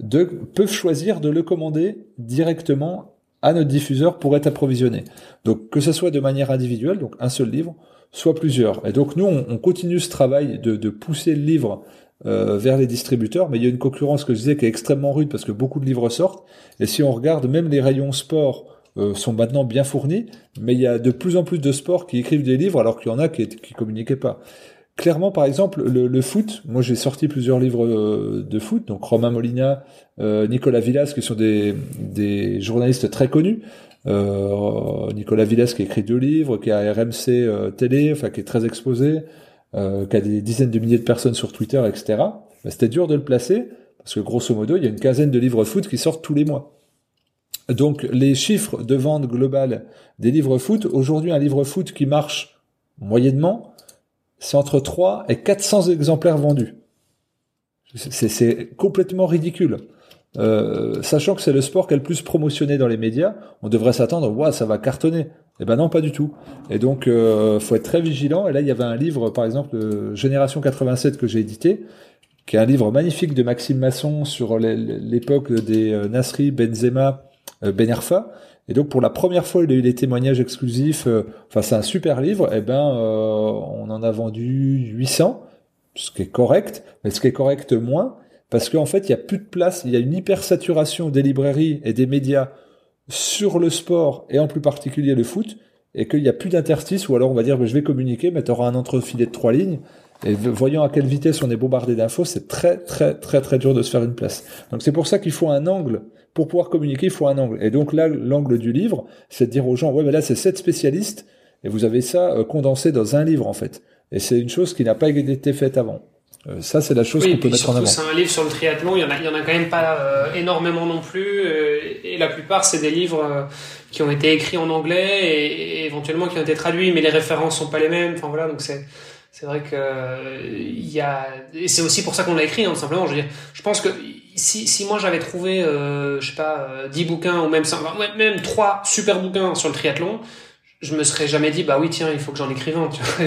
de, peuvent choisir de le commander directement à notre diffuseur pour être approvisionné. Donc que ce soit de manière individuelle, donc un seul livre, soit plusieurs. Et donc nous, on, on continue ce travail de, de, pousser le livre euh, vers les distributeurs, mais il y a une concurrence que je disais qui est extrêmement rude parce que beaucoup de livres sortent. Et si on regarde, même les rayons sport euh, sont maintenant bien fournis, mais il y a de plus en plus de sports qui écrivent des livres alors qu'il y en a qui, qui communiquaient pas. Clairement, par exemple, le, foot, moi j'ai sorti plusieurs livres euh, de foot, donc Romain Molina, Nicolas Villas, qui sont des, des journalistes très connus. Nicolas Villas qui écrit deux livres, qui a RMC télé, enfin qui est très exposé euh, qui a des dizaines de milliers de personnes sur Twitter, etc. Ben, c'était dur de le placer, parce que grosso modo, il y a une quinzaine de livres foot qui sortent tous les mois. Donc les chiffres de vente globale des livres foot, aujourd'hui un livre foot qui marche moyennement, c'est entre 3 et 400 exemplaires vendus. C'est complètement ridicule. Euh, sachant que c'est le sport qui est le plus promotionné dans les médias, on devrait s'attendre, ouais, ça va cartonner. Eh ben non, pas du tout. Et donc, euh, faut être très vigilant. Et là, il y avait un livre, par exemple, Génération 87 que j'ai édité, qui est un livre magnifique de Maxime Masson sur l'époque des euh, Nasri, Benzema, euh, Benerfa. Et donc, pour la première fois, il a eu des témoignages exclusifs. Euh, enfin, c'est un super livre. Eh ben, on en a vendu 800, ce qui est correct. Mais ce qui est correct moins, parce qu'en fait, il y a plus de place. Il y a une hypersaturation des librairies et des médias sur le sport et en plus particulier le foot et qu'il n'y a plus d'interstice ou alors on va dire je vais communiquer mais tu auras un entrefilet de trois lignes et voyant à quelle vitesse on est bombardé d'infos c'est très très très très dur de se faire une place. Donc c'est pour ça qu'il faut un angle. Pour pouvoir communiquer il faut un angle. Et donc là l'angle du livre c'est de dire aux gens ouais mais là c'est sept spécialistes et vous avez ça euh, condensé dans un livre en fait. Et c'est une chose qui n'a pas été faite avant euh, ça, c'est la chose qu'on peut mettre en avant. C'est un livre sur le triathlon. Il y en a, il y en a quand même pas euh, énormément non plus. Euh, et la plupart, c'est des livres qui ont été écrits en anglais et, éventuellement qui ont été traduits, mais les références sont pas les mêmes. Enfin voilà, donc c'est c'est vrai que il y a et c'est aussi pour ça qu'on l'a écrit, hein, simplement. Je veux dire, je pense que si, si moi j'avais trouvé, je sais pas, 10 bouquins ou même même trois super bouquins sur le triathlon, je me serais jamais dit bah oui tiens il faut que j'en écrive un.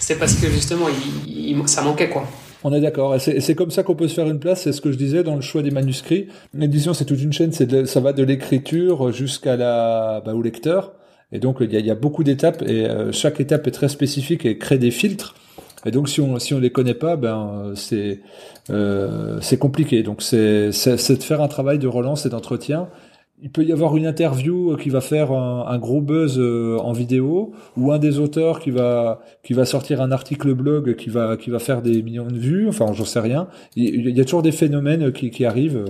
c'est parce que justement il, ça manquait quoi. On est d'accord. C'est comme ça qu'on peut se faire une place. C'est ce que je disais dans le choix des manuscrits. L'édition, c'est toute une chaîne. C'est ça va de l'écriture jusqu'à la bah, au lecteur. Et donc il y a, beaucoup d'étapes et euh, chaque étape est très spécifique et crée des filtres. Et donc si on si on les connaît pas, ben c'est euh, c'est compliqué. Donc c'est c'est de faire un travail de relance et d'entretien il peut y avoir une interview qui va faire un, gros buzz euh, en vidéo ou un des auteurs qui va qui va sortir un article blog qui va qui va faire des millions de vues. Enfin j'en sais rien. Il, y a toujours des phénomènes qui, qui arrivent.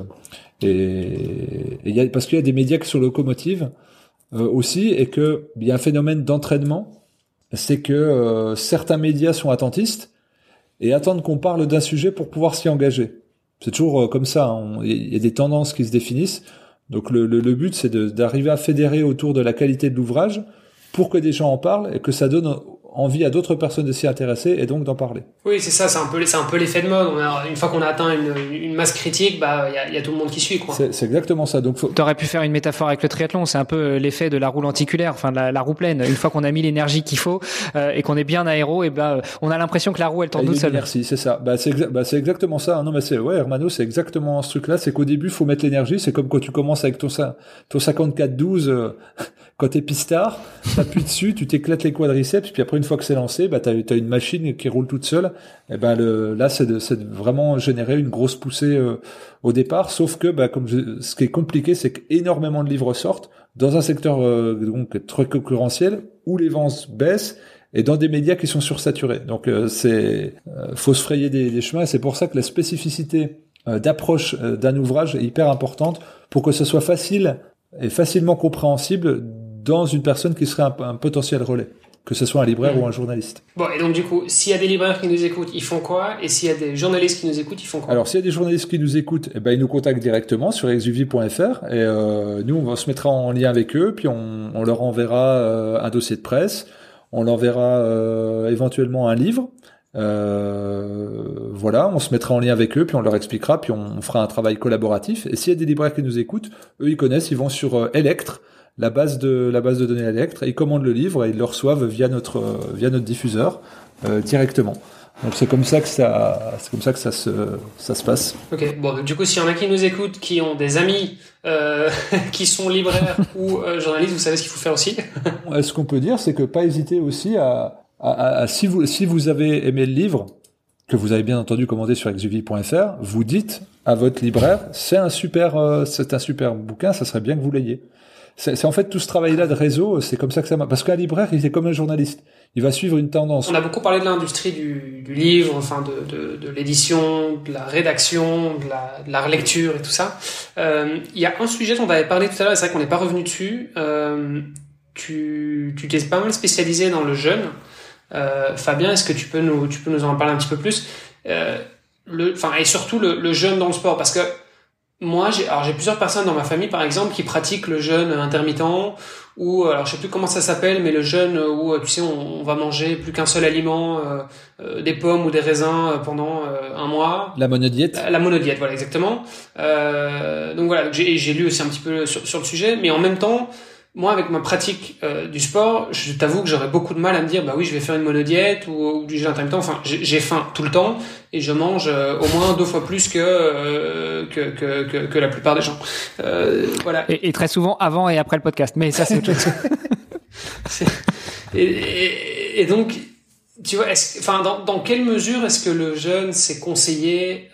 Et, il y a, parce qu'il y a des médias qui sont locomotives euh, aussi et que il y a un phénomène d'entraînement c'est que euh, certains médias sont attentistes et attendent qu'on parle d'un sujet pour pouvoir s'y engager. C'est toujours comme ça hein. il y a des tendances qui se définissent donc le, le, but, c'est d'arriver à fédérer autour de la qualité de l'ouvrage pour que des gens en parlent et que ça donne envie à d'autres personnes de s'y intéresser et donc d'en parler. Oui, c'est ça, c'est un peu, c'est un peu l'effet de mode. une fois qu'on a atteint une, une masse critique, bah, il y a, y a, tout le monde qui suit, quoi. C'est, exactement ça. Donc, faut... t'aurais pu faire une métaphore avec le triathlon. C'est un peu l'effet de la roue lenticulaire, enfin la, la roue pleine. Une fois qu'on a mis l'énergie qu'il faut euh, et qu'on est bien aéro, et ben, on a l'impression que la roue elle tourne toute seule. Merci, c'est ça. Bah, c'est, bah, c'est exactement ça. Non, mais c'est ouais, Hermano, c'est exactement ce truc-là. C'est qu'au début, faut mettre l'énergie. C'est comme quand tu commences avec ton ton 54-12, euh, quand t'es pistard, t'appuies dessus, tu t'éclates les quadriceps, puis après une fois que c'est lancé, bah tu as, une machine qui roule toute seule, et ben le, là c'est de, vraiment générer une grosse poussée euh, au départ. Sauf que bah, comme ce qui est compliqué, c'est qu'énormément de livres sortent dans un secteur euh, donc très concurrentiel où les ventes baissent et dans des médias qui sont sursaturés. Donc euh, c'est faut se frayer des, des chemins. C'est pour ça que la spécificité d'approche d'un ouvrage est hyper importante pour que ce soit facile et facilement compréhensible dans une personne qui serait un potentiel relais que ce soit un libraire ou un journaliste. Bon, et donc du coup, s'il y a des libraires qui nous écoutent, ils font quoi? Et s'il y a des journalistes qui nous écoutent, ils font quoi? Alors, s'il y a des journalistes qui nous écoutent, eh ben, ils nous contactent directement sur exuvie.fr et euh, nous, on se mettra en lien avec eux, puis on, on leur enverra euh, un dossier de presse, on leur enverra euh, éventuellement un livre. Euh, voilà, on se mettra en lien avec eux, puis on leur expliquera, puis on, fera un travail collaboratif. Et s'il y a des libraires qui nous écoutent, eux, ils connaissent, ils vont sur euh, Electre, la base de la base de données Electre, ils commandent le livre et ils le reçoivent via notre via notre diffuseur euh, directement. Donc c'est comme ça que ça c'est comme ça que ça se ça se passe. Ok bon du coup s'il y en a qui nous écoutent qui ont des amis euh, qui sont libraires ou euh, journalistes vous savez ce qu'il faut faire aussi. ce qu'on peut dire c'est que pas hésiter aussi à, à, à, si vous si vous avez aimé le livre que vous avez bien entendu commandé sur exuvie.fr, vous dites à votre libraire c'est un super c'est un super bouquin ça serait bien que vous l'ayez. C'est en fait tout ce travail-là de réseau, c'est comme ça que ça marche. Parce qu'un libraire, il est comme un journaliste. Il va suivre une tendance. On a beaucoup parlé de l'industrie du, livre, enfin de, de, l'édition, de la rédaction, de la, de relecture et tout ça. Euh, il y a un sujet dont on avait parlé tout à l'heure, c'est vrai qu'on n'est pas revenu dessus. Euh, tu t'es pas mal spécialisé dans le jeune. Euh, Fabien, est-ce que tu peux nous tu peux nous en parler un petit peu plus? Euh, le, et surtout le, le jeune dans le sport, parce que moi, j'ai alors j'ai plusieurs personnes dans ma famille, par exemple, qui pratiquent le jeûne intermittent ou alors je sais plus comment ça s'appelle, mais le jeûne où tu sais on, va manger plus qu'un seul aliment, euh, euh, des pommes ou des raisins euh, pendant un mois. La monodiète. La, la monodiète, voilà exactement. donc voilà, j'ai lu aussi un petit peu sur, sur le sujet, mais en même temps, moi, avec ma pratique euh, du sport, je t'avoue que j'aurais beaucoup de mal à me dire, bah oui, je vais faire une monodiète ou, ou du jeûne intermittent. Enfin, j'ai faim tout le temps et je mange euh, au moins deux fois plus que, euh, que, que, que, la plupart des gens. voilà. Et, et, très souvent avant et après le podcast. Mais ça, c'est autre chose. et, et, et, donc, tu vois, enfin, dans, dans quelle mesure est-ce que le jeûne c'est conseillé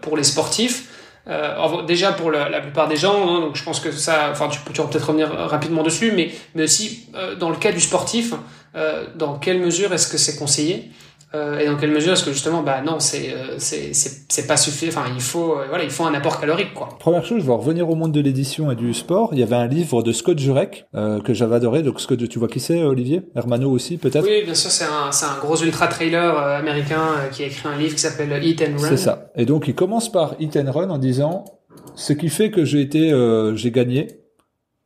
pour les sportifs? Euh, déjà pour la, la, plupart des gens, hein, donc je pense que ça, enfin tu, tu vas peut-être revenir rapidement dessus, mais mais aussi euh, dans le cas du sportif, euh, dans quelle mesure est-ce que c'est conseillé? Euh, et dans quelle mesure est-ce que justement, bah non, c'est euh, c'est pas suffisant. Enfin, il faut euh, voilà, il faut un apport calorique quoi. Première chose, je vais revenir au monde de l'édition et du sport. Il y avait un livre de Scott Jurek que j'avais adoré. Donc Scott, tu vois qui c'est, Olivier? Hermano aussi peut-être? Oui, bien sûr, c'est un c'est un gros ultra trailer américain qui a écrit un livre qui s'appelle Eat and Run. C'est ça. Et donc il commence par Eat and Run en disant ce qui fait que j'ai été j'ai gagné,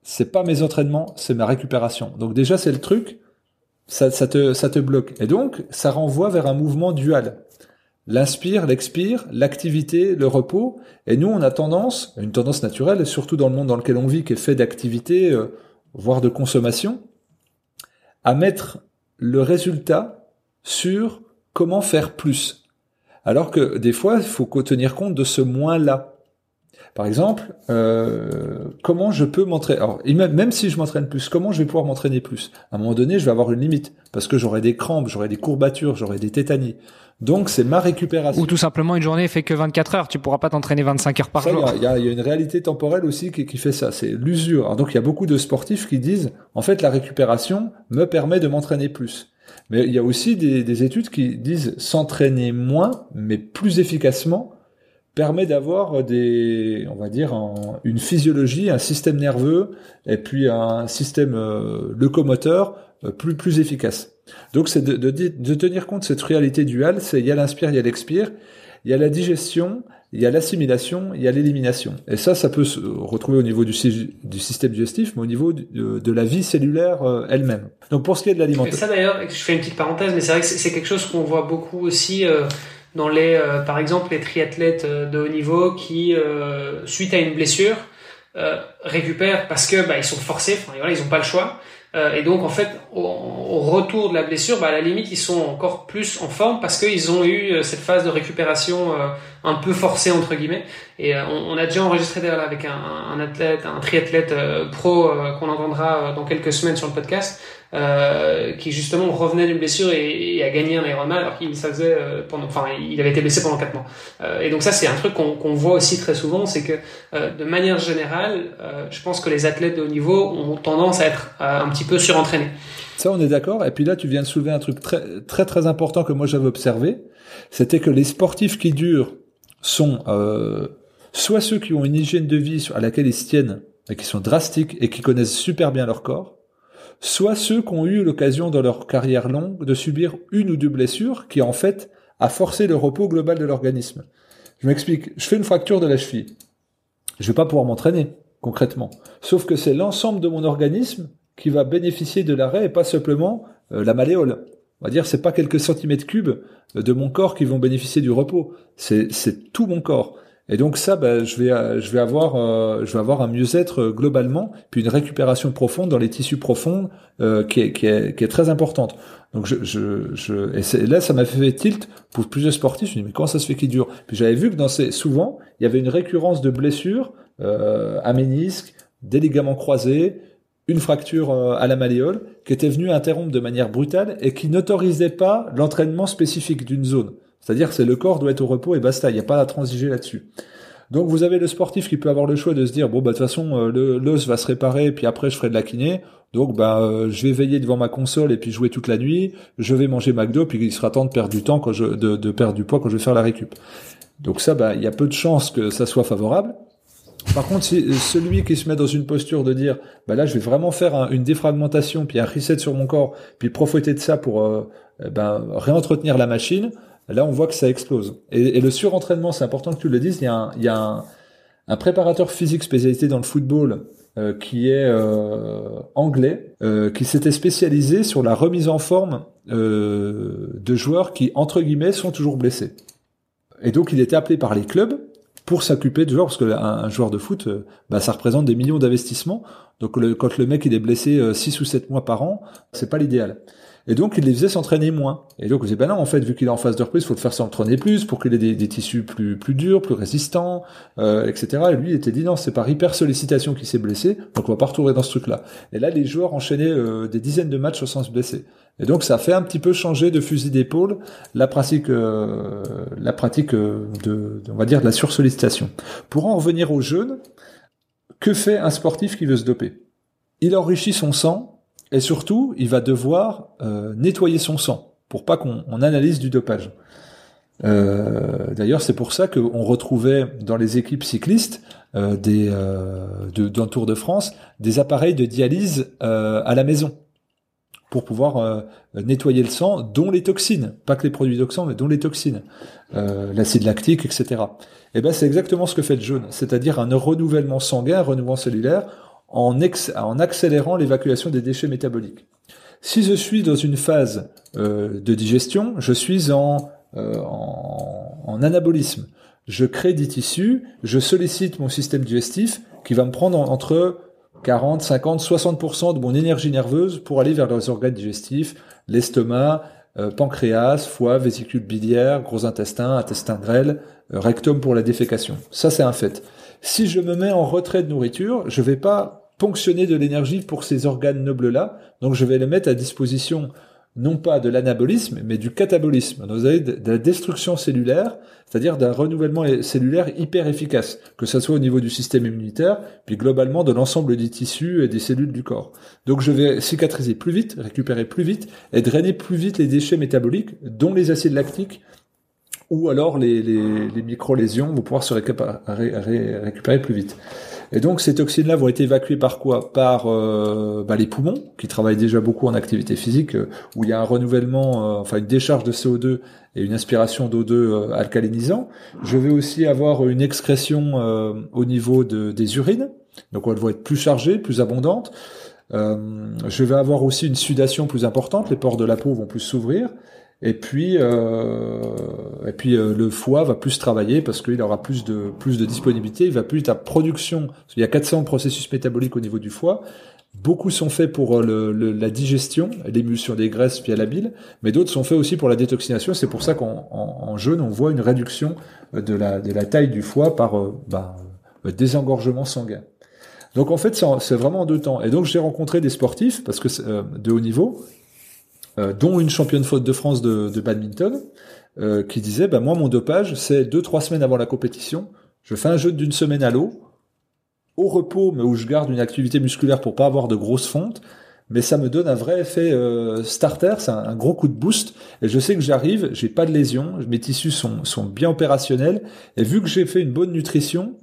c'est pas mes entraînements, c'est ma récupération. Donc déjà c'est le truc ça, te bloque. Et donc, ça renvoie vers un mouvement dual. L'inspire, l'expire, l'activité, le repos. Et nous, on a tendance, une tendance naturelle, surtout dans le monde dans lequel on vit, qui est fait d'activité, euh, voire de consommation, à mettre le résultat sur comment faire plus. Alors que des fois, il faut tenir compte de ce moins-là. Par exemple, euh, comment je peux m'entraîner Alors, même si je m'entraîne plus, comment je vais pouvoir m'entraîner plus? À un moment donné, je vais avoir une limite parce que j'aurai des crampes, j'aurai des courbatures, j'aurai des tétanies. Donc, c'est ma récupération. Ou tout simplement, une journée fait que 24 heures. Tu pourras pas t'entraîner 25 heures par jour. Il y, a, une réalité temporelle aussi qui, qui fait ça. C'est l'usure. Donc, il y a beaucoup de sportifs qui disent, en fait, la récupération me permet de m'entraîner plus. Mais il y a aussi des, des études qui disent s'entraîner moins, mais plus efficacement, permet d'avoir des, on va dire, une physiologie, un système nerveux et puis un système euh, locomoteur euh, plus plus efficace. Donc c'est de, de, de, tenir compte de cette réalité duale, c'est il y a l'inspire, il y a l'expire, il y a la digestion, il y a l'assimilation, il y a l'élimination. Et ça, ça peut se retrouver au niveau du, du système digestif, mais au niveau de, de la vie cellulaire euh, elle-même. Donc pour ce qui est de l'alimentation. Ça d'ailleurs, je fais une petite parenthèse, mais c'est vrai que c'est quelque chose qu'on voit beaucoup aussi. Euh, dans les, euh, par exemple, les triathlètes de haut niveau qui, suite à une blessure, récupèrent parce que bah, ils sont forcés, voilà, ils n'ont pas le choix. Euh, et donc en fait, au, retour de la blessure, bah, à la limite, ils sont encore plus en forme parce qu'ils ont eu euh, cette phase de récupération euh, un peu forcée entre guillemets. Et on, a déjà enregistré d'ailleurs avec un, athlète, un triathlète pro qu'on entendra dans quelques semaines sur le podcast, euh, qui justement revenait d'une blessure et, et, a gagné un Ironman alors qu'il ça faisait euh, pendant, enfin il avait été blessé pendant quatre mois. Euh, et donc ça c'est un truc qu'on qu'on voit aussi très souvent, c'est que euh, de manière générale, je pense que les athlètes de haut niveau ont tendance à être un petit peu surentraînés. Ça on est d'accord. Et puis là tu viens de soulever un truc très très très important que moi j'avais observé, c'était que les sportifs qui durent sont soit ceux qui ont une hygiène de vie à laquelle ils se tiennent et qui sont drastiques et qui connaissent super bien leur corps, soit ceux qui ont eu l'occasion dans leur carrière longue de subir une ou deux blessures qui en fait a forcé le repos global de l'organisme. Je m'explique, je fais une fracture de la cheville. Je vais pas pouvoir m'entraîner concrètement. Sauf que c'est l'ensemble de mon organisme qui va bénéficier de l'arrêt et pas simplement euh, la malléole. On va dire c'est pas quelques centimètres cubes de mon corps qui vont bénéficier du repos, c'est tout mon corps. Et donc ça, ben, je vais, euh, je vais avoir, euh, je vais avoir un mieux-être euh, globalement, puis une récupération profonde dans les tissus profonds qui, est, très importante. Donc je, je, et là, ça m'a fait tilt pour plusieurs sportifs. Je me dis mais comment ça se fait qu'ils durent Puis j'avais vu que dans ces, souvent, il y avait une récurrence de blessures à ménisque, des ligaments croisés, une fracture à la malléole, qui était venue interrompre de manière brutale et qui n'autorisait pas l'entraînement spécifique d'une zone. C'est-à-dire que le corps doit être au repos et basta, il n'y a pas à transiger là-dessus. Donc vous avez le sportif qui peut avoir le choix de se dire bon bah de toute façon euh, l'os va se réparer puis après je ferai de la kiné. Donc bah euh, je vais veiller devant ma console et puis jouer toute la nuit. Je vais manger McDo puis il sera temps de perdre du temps quand je de, perdre du poids quand je vais faire la récup. Donc ça bah il y a peu de chances que ça soit favorable. Par contre, si celui qui se met dans une posture de dire, bah là, je vais vraiment faire une défragmentation, puis un reset sur mon corps, puis profiter de ça pour euh, ben, réentretenir la machine, Là, on voit que ça explose. Et, le surentraînement, c'est important que tu le dises. Il y a un, préparateur physique spécialisé dans le football euh, qui est euh, anglais, euh, qui s'était spécialisé sur la remise en forme de joueurs qui, entre guillemets, sont toujours blessés. Et donc, il était appelé par les clubs pour s'occuper de joueurs, parce qu'un un joueur de foot, bah, ça représente des millions d'investissements. Donc, quand le mec il est blessé 6 ou 7 mois par an, c'est pas l'idéal. Et donc, il les faisait s'entraîner moins. Et donc, vous dites, ben non, en fait, vu qu'il est en phase de reprise, il faut le faire s'entraîner plus pour qu'il ait des, tissus plus, plus durs, plus résistants, euh, etc. Et lui, il était dit, non, c'est par hyper sollicitation qu'il s'est blessé, donc on va pas retrouver dans ce truc-là. Et là, les joueurs enchaînaient euh, des dizaines de matchs sans se blesser. Et donc, ça fait un petit peu changer de fusil d'épaule la pratique, euh, la pratique de, de, on va dire, de la sursollicitation. Pour en revenir aux jeunes, que fait un sportif qui veut se doper? Il enrichit son sang et surtout, il va devoir euh, nettoyer son sang pour pas qu'on analyse du dopage. Euh, D'ailleurs, c'est pour ça qu'on retrouvait dans les équipes cyclistes euh, des euh, d'un Tour de France des appareils de dialyse euh, à la maison pour pouvoir euh, nettoyer le sang, dont les toxines, pas que les produits d'oxan, mais dont les toxines, l'acide lactique, etc. Et eh ben c'est exactement ce que fait le jaune, c'est-à-dire un renouvellement sanguin, un renouvellement cellulaire en, en accélérant l'évacuation des déchets métaboliques. Si je suis dans une phase euh, de digestion, je suis en, euh, en, anabolisme. Je crée des tissus, je sollicite mon système digestif qui va me prendre entre 40, 50, 60% de mon énergie nerveuse pour aller vers les organes digestifs, l'estomac, euh, pancréas, foie, vésicule biliaire, gros intestin, intestin grêle, rectum pour la défécation. Ça, c'est un fait. Si je me mets en retrait de nourriture, je vais pas ponctionner de l'énergie pour ces organes nobles-là, donc je vais les mettre à disposition non pas de l'anabolisme, mais du catabolisme. vous avez de la destruction cellulaire, c'est-à-dire d'un renouvellement cellulaire hyper efficace, que ce soit au niveau du système immunitaire, puis globalement de l'ensemble des tissus et des cellules du corps. Donc je vais cicatriser plus vite, récupérer plus vite, et drainer plus vite les déchets métaboliques, dont les acides lactiques, ou alors les, les, micro-lésions vont pouvoir se récupérer plus vite. Et donc ces toxines-là vont être évacuées par quoi? Par euh, bah, les poumons, qui travaillent déjà beaucoup en activité physique, euh, où il y a un renouvellement, euh, enfin une décharge de CO2 et une aspiration d'O2 alcalinisant. Je vais aussi avoir une excrétion au niveau de, des urines, donc elles vont être plus chargées, plus abondantes. je vais avoir aussi une sudation plus importante, les pores de la peau vont plus s'ouvrir. Et puis, euh, et puis euh, le foie va plus travailler parce qu'il aura plus de plus de disponibilité. Il va plus à production. Il y a 400 processus métaboliques au niveau du foie. Beaucoup sont faits pour euh, le, la digestion, l'émulsion des graisses via la bile, mais d'autres sont faits aussi pour la détoxination. C'est pour ça qu'en en, jeûne, on voit une réduction de la, de la taille du foie par euh, bah, désengorgement sanguin. Donc en fait, c'est vraiment en deux temps. Et donc j'ai rencontré des sportifs parce que de haut niveau euh, dont une championne faute de France de, badminton, euh, qui disait, bah, moi, mon dopage, c'est deux, trois semaines avant la compétition, je fais un jeu d'une semaine à l'eau, au repos, mais où je garde une activité musculaire pour pas avoir de grosses fontes, mais ça me donne un vrai effet euh, starter, c'est un, gros coup de boost, et je sais que j'arrive, j'ai pas de lésions, mes tissus sont, sont bien opérationnels, et vu que j'ai fait une bonne nutrition,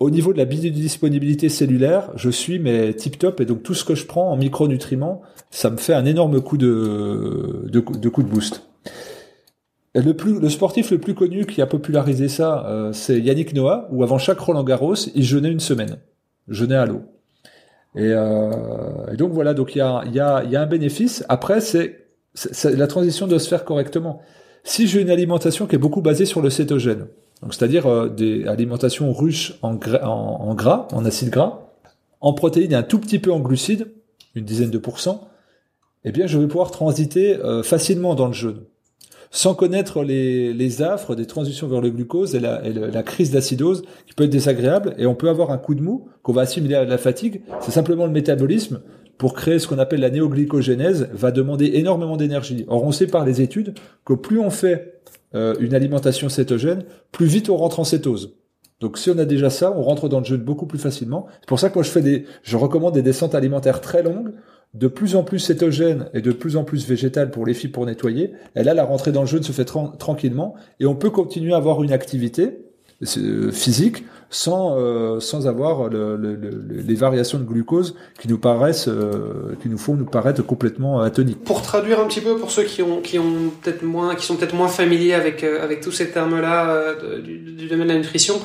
au niveau de la biodisponibilité cellulaire, je suis mais tip top et donc tout ce que je prends en micronutriments, ça me fait un énorme coup de, de, coup de boost. le, plus, le sportif le plus connu qui a popularisé ça, euh, c'est Yannick Noah, où avant chaque Roland Garros, il jeûnait une semaine. Jeûnait à l'eau. Et, euh, donc voilà, donc il y a, y, a, y a un bénéfice. Après, c'est la transition doit se faire correctement. Si j'ai une alimentation qui est beaucoup basée sur le cétogène, donc c'est-à-dire euh, des alimentations riches en, en, gras, en acides gras, en protéines et un tout petit peu en glucides, une dizaine de pourcents, eh bien je vais pouvoir transiter euh, facilement dans le jeûne, sans connaître les, affres des transitions vers le glucose et la, et la crise d'acidose qui peut être désagréable, et on peut avoir un coup de mou qu'on va assimiler à la fatigue. C'est simplement le métabolisme pour créer ce qu'on appelle la néoglycogénèse va demander énormément d'énergie. Or on sait par les études que plus on fait euh, une alimentation cétogène, plus vite on rentre en cétose. Donc si on a déjà ça, on rentre dans le jeûne beaucoup plus facilement. C'est pour ça que moi je fais des, je recommande des descentes alimentaires très longues, de plus en plus cétogènes et de plus en plus végétales pour les filles pour nettoyer. Et là, la rentrée dans le jeûne se fait tranquillement et on peut continuer à avoir une activité physique sans euh, sans avoir le, le, les variations de glucose qui nous paraissent euh, qui nous font nous paraître complètement atoniques. Pour traduire un petit peu pour ceux qui ont qui ont peut-être moins qui sont peut-être moins familiers avec avec tous ces termes-là du, du, domaine de la nutrition,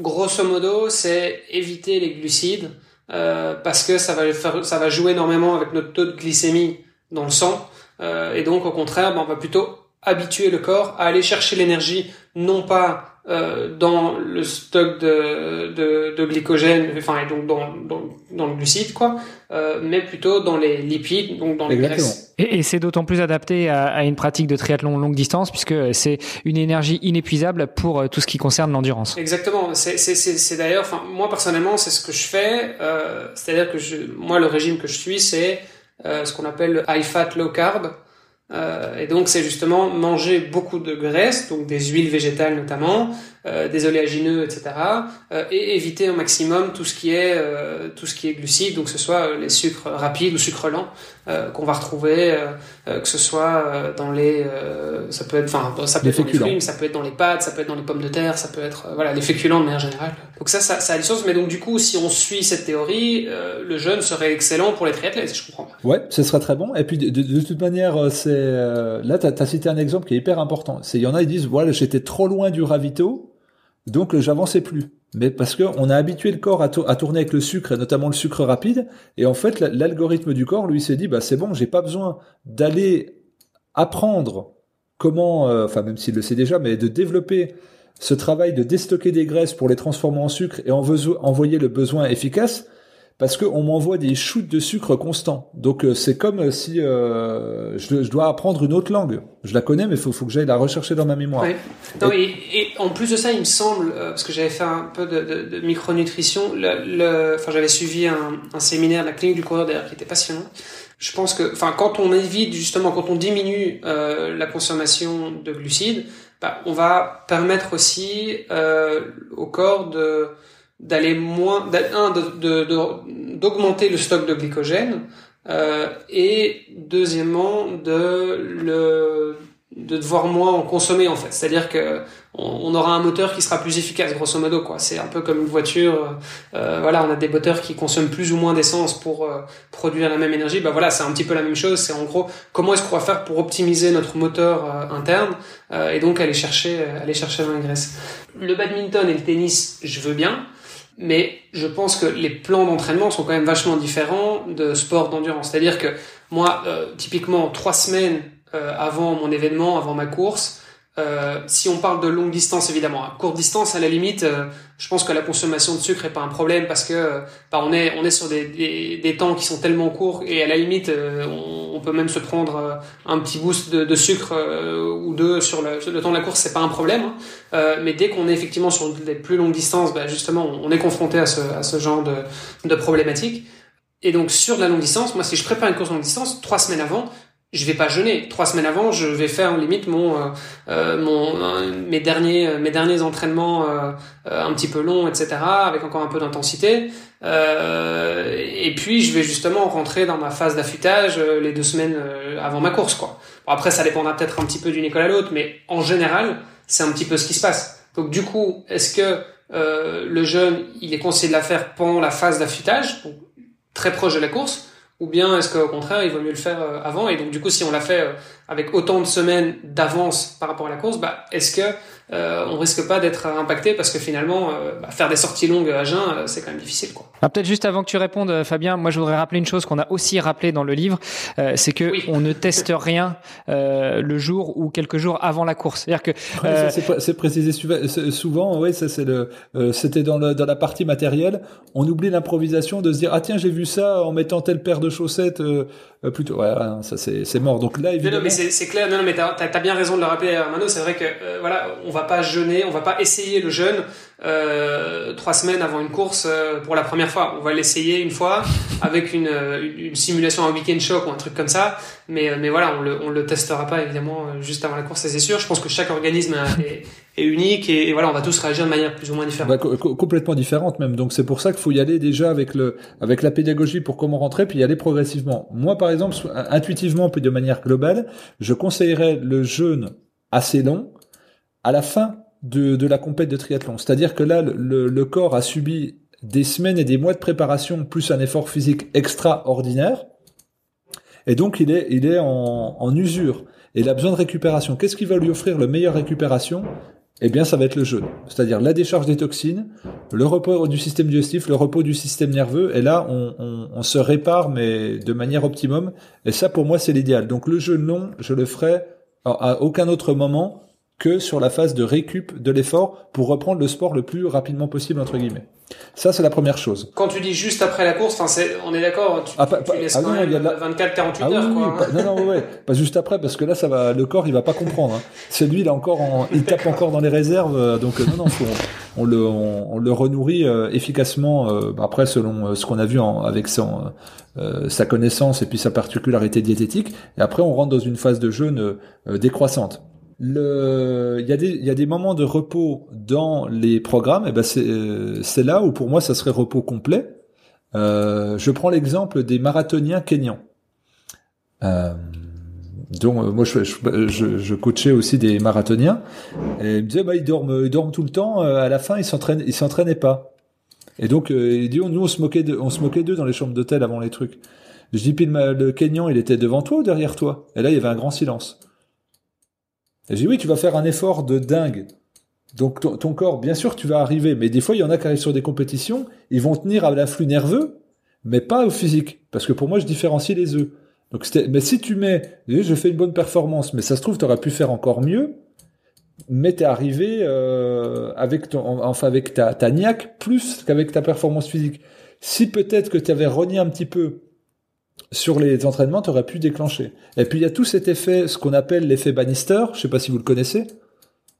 grosso modo, c'est éviter les glucides parce que ça va ça va jouer énormément avec notre taux de glycémie dans le sang et donc au contraire, ben, on va plutôt habituer le corps à aller chercher l'énergie non pas euh, dans le stock de, de, de, glycogène, enfin donc dans, dans, dans le glucide quoi, euh, mais plutôt dans les lipides, donc dans les graisses. Et, et c'est d'autant plus adapté à, à, une pratique de triathlon longue distance puisque c'est une énergie inépuisable pour euh, tout ce qui concerne l'endurance. Exactement. C'est, c'est, c'est, d'ailleurs, enfin moi personnellement, c'est ce que je fais. Euh, c'est-à-dire que je, moi le régime que je suis, c'est euh, ce qu'on appelle le high fat low carb. Euh, et donc c'est justement manger beaucoup de graisse, donc des huiles végétales notamment, euh, des oléagineux, etc. Euh, et éviter au maximum tout ce qui est euh, tout ce qui est glucides, donc que ce soit les sucres rapides ou sucres lents qu'on va retrouver, que ce soit dans les ça peut être enfin ça peut être dans les fruits, ça peut être dans les pâtes, ça peut être dans les pommes de terre, ça peut être voilà les féculents de manière générale. Donc ça ça, ça a du sens, mais donc du coup si on suit cette théorie, le jeûne serait excellent pour les triathlètes, je comprends. Ouais, ce serait très bon. Et puis de, de, toute manière, c'est là tu as, cité un exemple qui est hyper important. C'est il y en a ils disent voilà j'étais trop loin du ravito donc euh, j'avançais plus. Mais parce qu'on a habitué le corps à, tourner avec le sucre, et notamment le sucre rapide, et en fait l'algorithme du corps, lui, s'est dit, bah c'est bon, j'ai pas besoin d'aller apprendre comment, euh, enfin même s'il le sait déjà, mais de développer ce travail de déstocker des graisses pour les transformer en sucre et envoyer le besoin efficace, parce qu'on m'envoie des shoots de sucre constants. Donc euh, c'est comme si euh, je, je, dois apprendre une autre langue. Je la connais, mais il faut, faut, que j'aille la rechercher dans ma mémoire. Non, et... Et, en plus de ça, il me semble, euh, parce que j'avais fait un peu de, de, de micronutrition, le, le, enfin j'avais suivi un, un, séminaire de la clinique du coureur d'air qui était passionnant. Je pense que, enfin, quand on évite justement, quand on diminue euh, la consommation de glucides, bah, on va permettre aussi euh, au corps de d'aller moins, un, d'augmenter de, le stock de glycogène, euh, et deuxièmement de le de devoir moins en consommer en fait. C'est-à-dire que on, aura un moteur qui sera plus efficace, grosso modo quoi. C'est un peu comme une voiture. Euh, voilà, on a des moteurs qui consomment plus ou moins d'essence pour euh, produire la même énergie. Bah voilà, c'est un petit peu la même chose. C'est en gros comment est-ce qu'on va faire pour optimiser notre moteur euh, interne euh, et donc aller chercher aller chercher dans graisse. Le badminton et le tennis, je veux bien. Mais je pense que les plans d'entraînement sont quand même vachement différents de sport d'endurance. C'est-à-dire que moi, euh, typiquement, trois semaines euh, avant mon événement, avant ma course, euh, si on parle de longue distance, évidemment, à courte distance, à la limite, euh, je pense que la consommation de sucre est pas un problème parce que bah, on est on est sur des, des, des, temps qui sont tellement courts et à la limite, on, peut même se prendre un petit boost de, de sucre ou deux sur le, le, temps de la course, c'est pas un problème. Hein. mais dès qu'on est effectivement sur des plus longues distances, bah, justement, on est confronté à ce, à ce genre de, de problématiques. Et donc sur la longue distance, moi si je prépare une course longue distance, trois semaines avant, je vais pas jeûner. Trois semaines avant, je vais faire limite mon, euh, euh mon mes derniers mes derniers entraînements euh, un petit peu longs, etc. Avec encore un peu d'intensité. et puis je vais justement rentrer dans ma phase d'affûtage les deux semaines avant ma course, quoi. Bon, après, ça dépendra peut-être un petit peu d'une école à l'autre, mais en général, c'est un petit peu ce qui se passe. Donc du coup, est-ce que le jeûne, il est conseillé de la faire pendant la phase d'affûtage, très proche de la course? Ou bien est-ce qu'au contraire il vaut mieux le faire euh, avant? Et donc du coup si on l'a fait euh, avec autant de semaines d'avance par rapport à la course bah est-ce que euh, on risque pas d'être impacté parce que finalement euh, bah, faire des sorties longues à jeun euh, c'est quand même difficile quoi. Ah, peut-être juste avant que tu répondes Fabien, moi je voudrais rappeler une chose qu'on a aussi rappelé dans le livre, c'est que on ne teste rien le jour ou quelques jours avant la course. C'est-à-dire que c'est précisé souvent, oui, ça c'est le c'était dans, le, dans la partie matérielle, on oublie l'improvisation de se dire ah tiens j'ai vu ça en mettant telle paire de chaussettes plutôt ouais, ça c'est mort. Donc là évidemment non, mais c'est clair non, non mais t'as as, bien raison de le rappeler Armando, c'est vrai que voilà on va pas jeûner, on va pas essayer le jeûne euh, trois semaines avant une course euh, pour la première fois. On va l'essayer une fois avec une, une, simulation un week-end shock ou un truc comme ça. Mais, mais voilà, on le, on le testera pas évidemment euh, juste avant la course, c'est sûr. Je pense que chaque organisme est, est unique et, voilà, on va tous réagir de manière plus ou moins différente. Bah, complètement différente même. Donc c'est pour ça qu'il faut y aller déjà avec le avec la pédagogie pour comment rentrer, puis y aller progressivement. Moi par exemple, intuitivement puis de manière globale, je conseillerais le jeûne assez long à la fin de, la compète de triathlon. C'est-à-dire que là, le, corps a subi des semaines et des mois de préparation plus un effort physique extraordinaire. Et donc, il est, en, usure. Et il a besoin de récupération. Qu'est-ce qui va lui offrir le meilleure récupération? Eh bien, ça va être le jeûne. C'est-à-dire la décharge des toxines, le repos du système digestif, le repos du système nerveux. Et là, on, se répare, mais de manière optimum. Et ça, pour moi, c'est l'idéal. Donc, le jeûne long, je le ferai à aucun autre moment que sur la phase de récup de l'effort pour reprendre le sport le plus rapidement possible entre guillemets. Ça c'est la première chose. Quand tu dis juste après la course, enfin on est d'accord, tu, ah, tu laisses ah, quand même 24 48 ah, heures quoi. pas, non non ouais, pas juste après parce que là ça va le corps il va pas comprendre hein. Celui il a encore en, il tape encore dans les réserves euh, donc euh, non non faut, on, le on, le renourrit euh, efficacement après selon ce qu'on a vu en, avec son sa connaissance et puis sa particularité diététique et après on rentre dans une phase de jeûne décroissante le, il y a des, il y a des moments de repos dans les programmes. Et ben c'est, c'est là où pour moi ça serait repos complet. Euh, je prends l'exemple des marathoniens kenyans. Euh, donc moi je, je, je, coachais aussi des marathoniens et ils me disaient bah ils dorment ils dorment tout le temps à la fin ils s'entraînent ils s'entraînaient pas et donc euh, il dit nous on se moquait de, on se moquait d'eux dans les chambres d'hôtel avant les trucs je dis puis le, le Kenyan il était devant toi ou derrière toi? Et là il y avait un grand silence et j'ai oui, tu vas faire un effort de dingue. Donc ton, corps, bien sûr, tu vas arriver, mais des fois, il y en a qui arrivent sur des compétitions, ils vont tenir à l'afflux nerveux, mais pas au physique, parce que pour moi, je différencie les œufs. Donc, mais si tu mets, je fais une bonne performance, mais ça se trouve, tu aurais pu faire encore mieux, mais t'es arrivé euh, avec ton, enfin avec ta, ta niaque plus qu'avec ta performance physique. Si peut-être que tu avais renié un petit peu sur les entraînements, tu aurais pu déclencher. Et puis il y a tout cet effet, ce qu'on appelle l'effet Bannister. Je sais pas si vous le connaissez.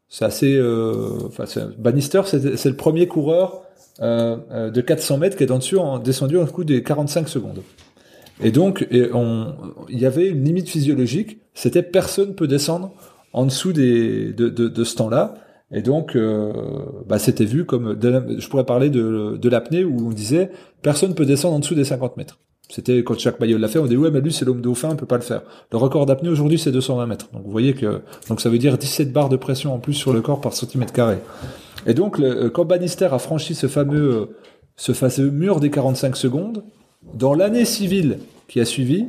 C'est assez. Euh, enfin, Bannister, c'est le premier coureur euh, euh, de 400 mètres qui est en dessus, en, descendu en coup des 45 secondes. Et donc, il y avait une limite physiologique. C'était personne peut descendre en dessous des, de, ce temps-là. Et donc, bah, c'était vu comme, je pourrais parler de, de l'apnée où on disait personne peut descendre en dessous des 50 mètres. C'était quand Jacques Maillot l'a fait, on dit ouais mais lui c'est l'homme dauphin, on peut pas le faire. Le record d'apnée aujourd'hui c'est 220 mètres. Donc vous voyez que donc ça veut dire 17 barres de pression en plus sur le corps par centimètre carré. Et donc le, quand Bannister a franchi ce fameux ce fameux mur des 45 secondes, dans l'année civile qui a suivi,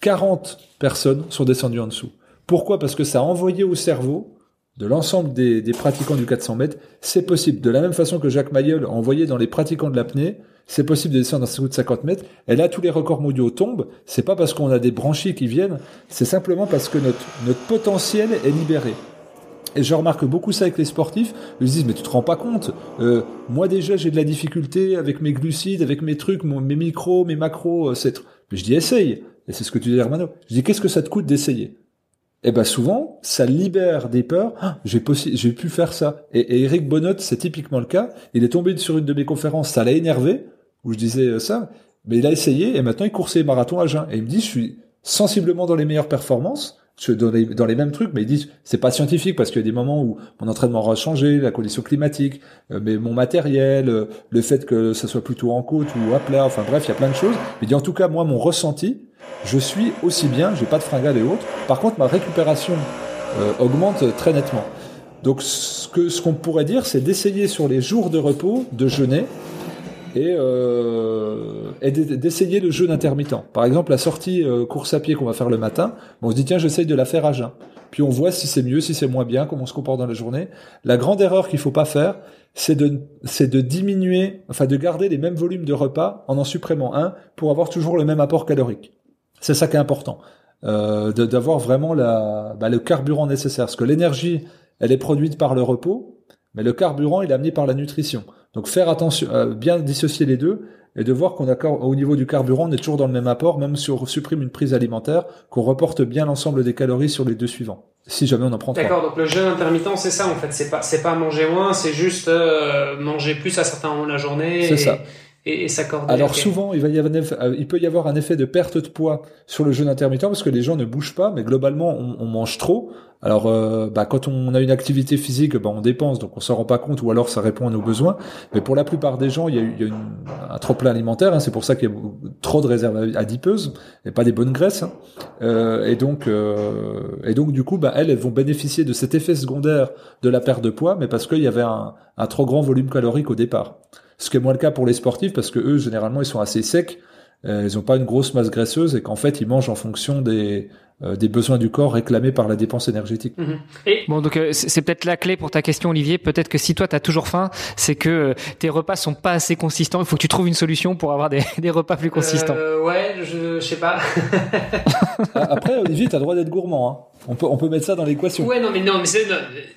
40 personnes sont descendues en dessous. Pourquoi? Parce que ça a envoyé au cerveau de l'ensemble des, des, pratiquants du 400 mètres, c'est possible. De la même façon que Jacques Mayol a envoyé dans les pratiquants de l'apnée, c'est possible de descendre dans de 50 mètres. Et là, tous les records mondiaux tombent. C'est pas parce qu'on a des branchies qui viennent, c'est simplement parce que notre, notre potentiel est libéré. Et je remarque beaucoup ça avec les sportifs. Ils se disent mais tu te rends pas compte? Euh, Moi déjà j'ai de la difficulté avec mes glucides, avec mes trucs, mes micros, mes macros. Euh, mais je dis essaye. Et c'est ce que tu dis Hermano. Je dis qu'est-ce que ça te coûte d'essayer? Et eh ben souvent, ça libère des peurs. Ah, j'ai pu faire ça. Et, et Eric Bonnot, c'est typiquement le cas. Il est tombé sur une de mes conférences, ça l'a énervé, où je disais euh, ça, mais il a essayé et maintenant il court ses marathons à jeun. Et il me dit, je suis sensiblement dans les meilleures performances, dans les, dans les mêmes trucs, mais il dit, c'est pas scientifique parce qu'il y a des moments où mon entraînement aura changé, la condition climatique, euh, mais mon matériel, euh, le fait que ça soit plutôt en côte ou à plat, enfin bref, il y a plein de choses. Il dit, en tout cas, moi, mon ressenti, je suis aussi bien, j'ai pas de fringales et autres. Par contre, ma récupération euh, augmente très nettement. Donc, ce que ce qu'on pourrait dire, c'est d'essayer sur les jours de repos de jeûner et, euh, et d'essayer le jeûne intermittent. Par exemple, la sortie euh, course à pied qu'on va faire le matin, on se dit tiens, j'essaye de la faire à jeun. Puis on voit si c'est mieux, si c'est moins bien, comment on se comporte dans la journée. La grande erreur qu'il faut pas faire, c'est de, de diminuer, enfin de garder les mêmes volumes de repas en en supprimant un pour avoir toujours le même apport calorique. C'est ça qui est important, euh, d'avoir vraiment la, bah, le carburant nécessaire. Parce que l'énergie, elle est produite par le repos, mais le carburant, il est amené par la nutrition. Donc faire attention, euh, bien dissocier les deux et de voir qu'on a au niveau du carburant, on est toujours dans le même apport, même si on supprime une prise alimentaire, qu'on reporte bien l'ensemble des calories sur les deux suivants. Si jamais on en prend D'accord, donc le jeûne intermittent, c'est ça en fait. C'est pas, c'est pas manger moins, c'est juste euh, manger plus à certains moments de la journée. C'est ça et, et s'accorder. Alors souvent, il, va y avoir euh, il peut y avoir un effet de perte de poids sur le jeûne intermittent parce que les gens ne bougent pas, mais globalement, on, on mange trop. Alors, euh, bah, quand on a une activité physique, bah, on dépense, donc on s'en rend pas compte, ou alors ça répond à nos besoins. Mais pour la plupart des gens, il y a, il y a une, un trop plein alimentaire. Hein, c'est pour ça qu'il y a trop de réserves adipeuses et pas des bonnes graisses. Hein. Euh, et donc, euh, et donc du coup, bah, elles, elles vont bénéficier de cet effet secondaire de la perte de poids, mais parce qu'il y avait un, un trop grand volume calorique au départ. Ce qui est moins le cas pour les sportifs parce que eux, généralement, ils sont assez secs. Euh, ils n'ont pas une grosse masse graisseuse et qu'en fait, ils mangent en fonction des, des besoins du corps réclamés par la dépense énergétique. Mhm. Et... Bon, donc euh, c'est peut-être la clé pour ta question, Olivier. Peut-être que si toi, tu as toujours faim, c'est que euh, tes repas sont pas assez consistants. Il faut que tu trouves une solution pour avoir des, des repas plus consistants. Euh, ouais, je, je sais pas. Après, Olivier, tu as le droit d'être gourmand. Hein. On peut, on peut mettre ça dans l'équation. Ouais, non, mais non, mais c'est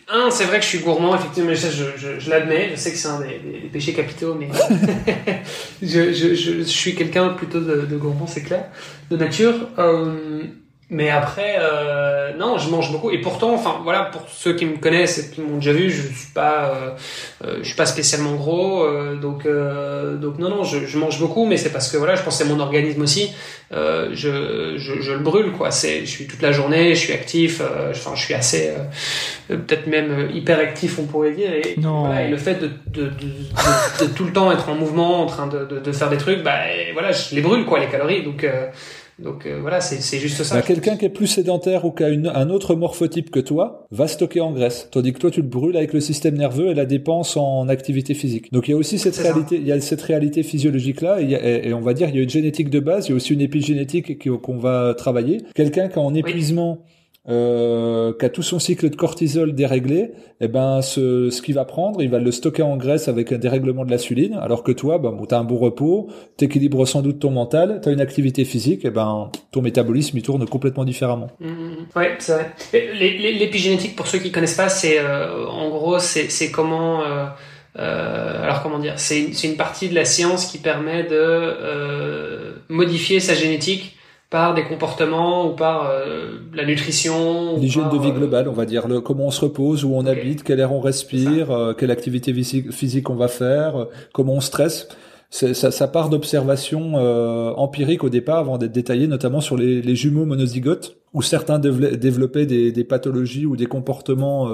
un, c'est vrai que je suis gourmand, effectivement, je, je, je l'admets. Je sais que c'est un des, des, péchés capitaux, mais je, je, je, suis quelqu'un plutôt de, de gourmand, c'est clair, de nature. Euh, mais après, euh, non, je mange beaucoup. Et pourtant, enfin voilà, pour ceux qui me connaissent et qui m'ont déjà vu, je suis pas, euh, euh je suis pas spécialement gros. Euh, donc, euh, donc non, non, je, je, mange beaucoup, mais c'est parce que voilà, je pense que c'est mon organisme aussi. Euh, je, je, je, le brûle, quoi. C'est, je suis toute la journée, je suis actif. Enfin, je suis assez, peut-être même hyper actif, on pourrait dire. Et, Voilà, et le fait de, de, de, de, tout le temps être en mouvement, en train de, de, faire des trucs, bah voilà, je les brûle, quoi, les calories. Donc donc euh, voilà, c'est juste ça. Bah, Quelqu'un qui est plus sédentaire ou qui a une, un autre morphotype que toi va stocker en graisse, tandis que toi tu le brûles avec le système nerveux et la dépense en activité physique. Donc il y a aussi cette réalité, il y a cette réalité physiologique là, et, et, on va dire il y a une génétique de base, il y a aussi une épigénétique qu'on va travailler. Quelqu'un qui a en épuisement euh, qui a tout son cycle de cortisol déréglé, eh ben ce, ce qu'il va prendre, il va le stocker en graisse avec un dérèglement de l'insuline, alors que toi, ben, bon, tu as un bon repos, tu équilibres sans doute ton mental, tu as une activité physique, eh ben ton métabolisme il tourne complètement différemment. Mmh, mmh. ouais, c'est vrai. L'épigénétique, pour ceux qui connaissent pas, c'est euh, en gros c'est comment euh, alors comment dire C'est une, une partie de la science qui permet de modifier sa génétique par des comportements ou par euh, la nutrition L'hygiène de vie euh, globale, on va dire, le, comment on se repose, où on habite, quel air on respire, euh, quelle activité physique, on va faire, comment on stresse. Ça, ça, part d'observations empiriques au départ avant d'être détaillées, notamment sur les, les, jumeaux monozygotes, où certains développaient des, des pathologies ou des comportements,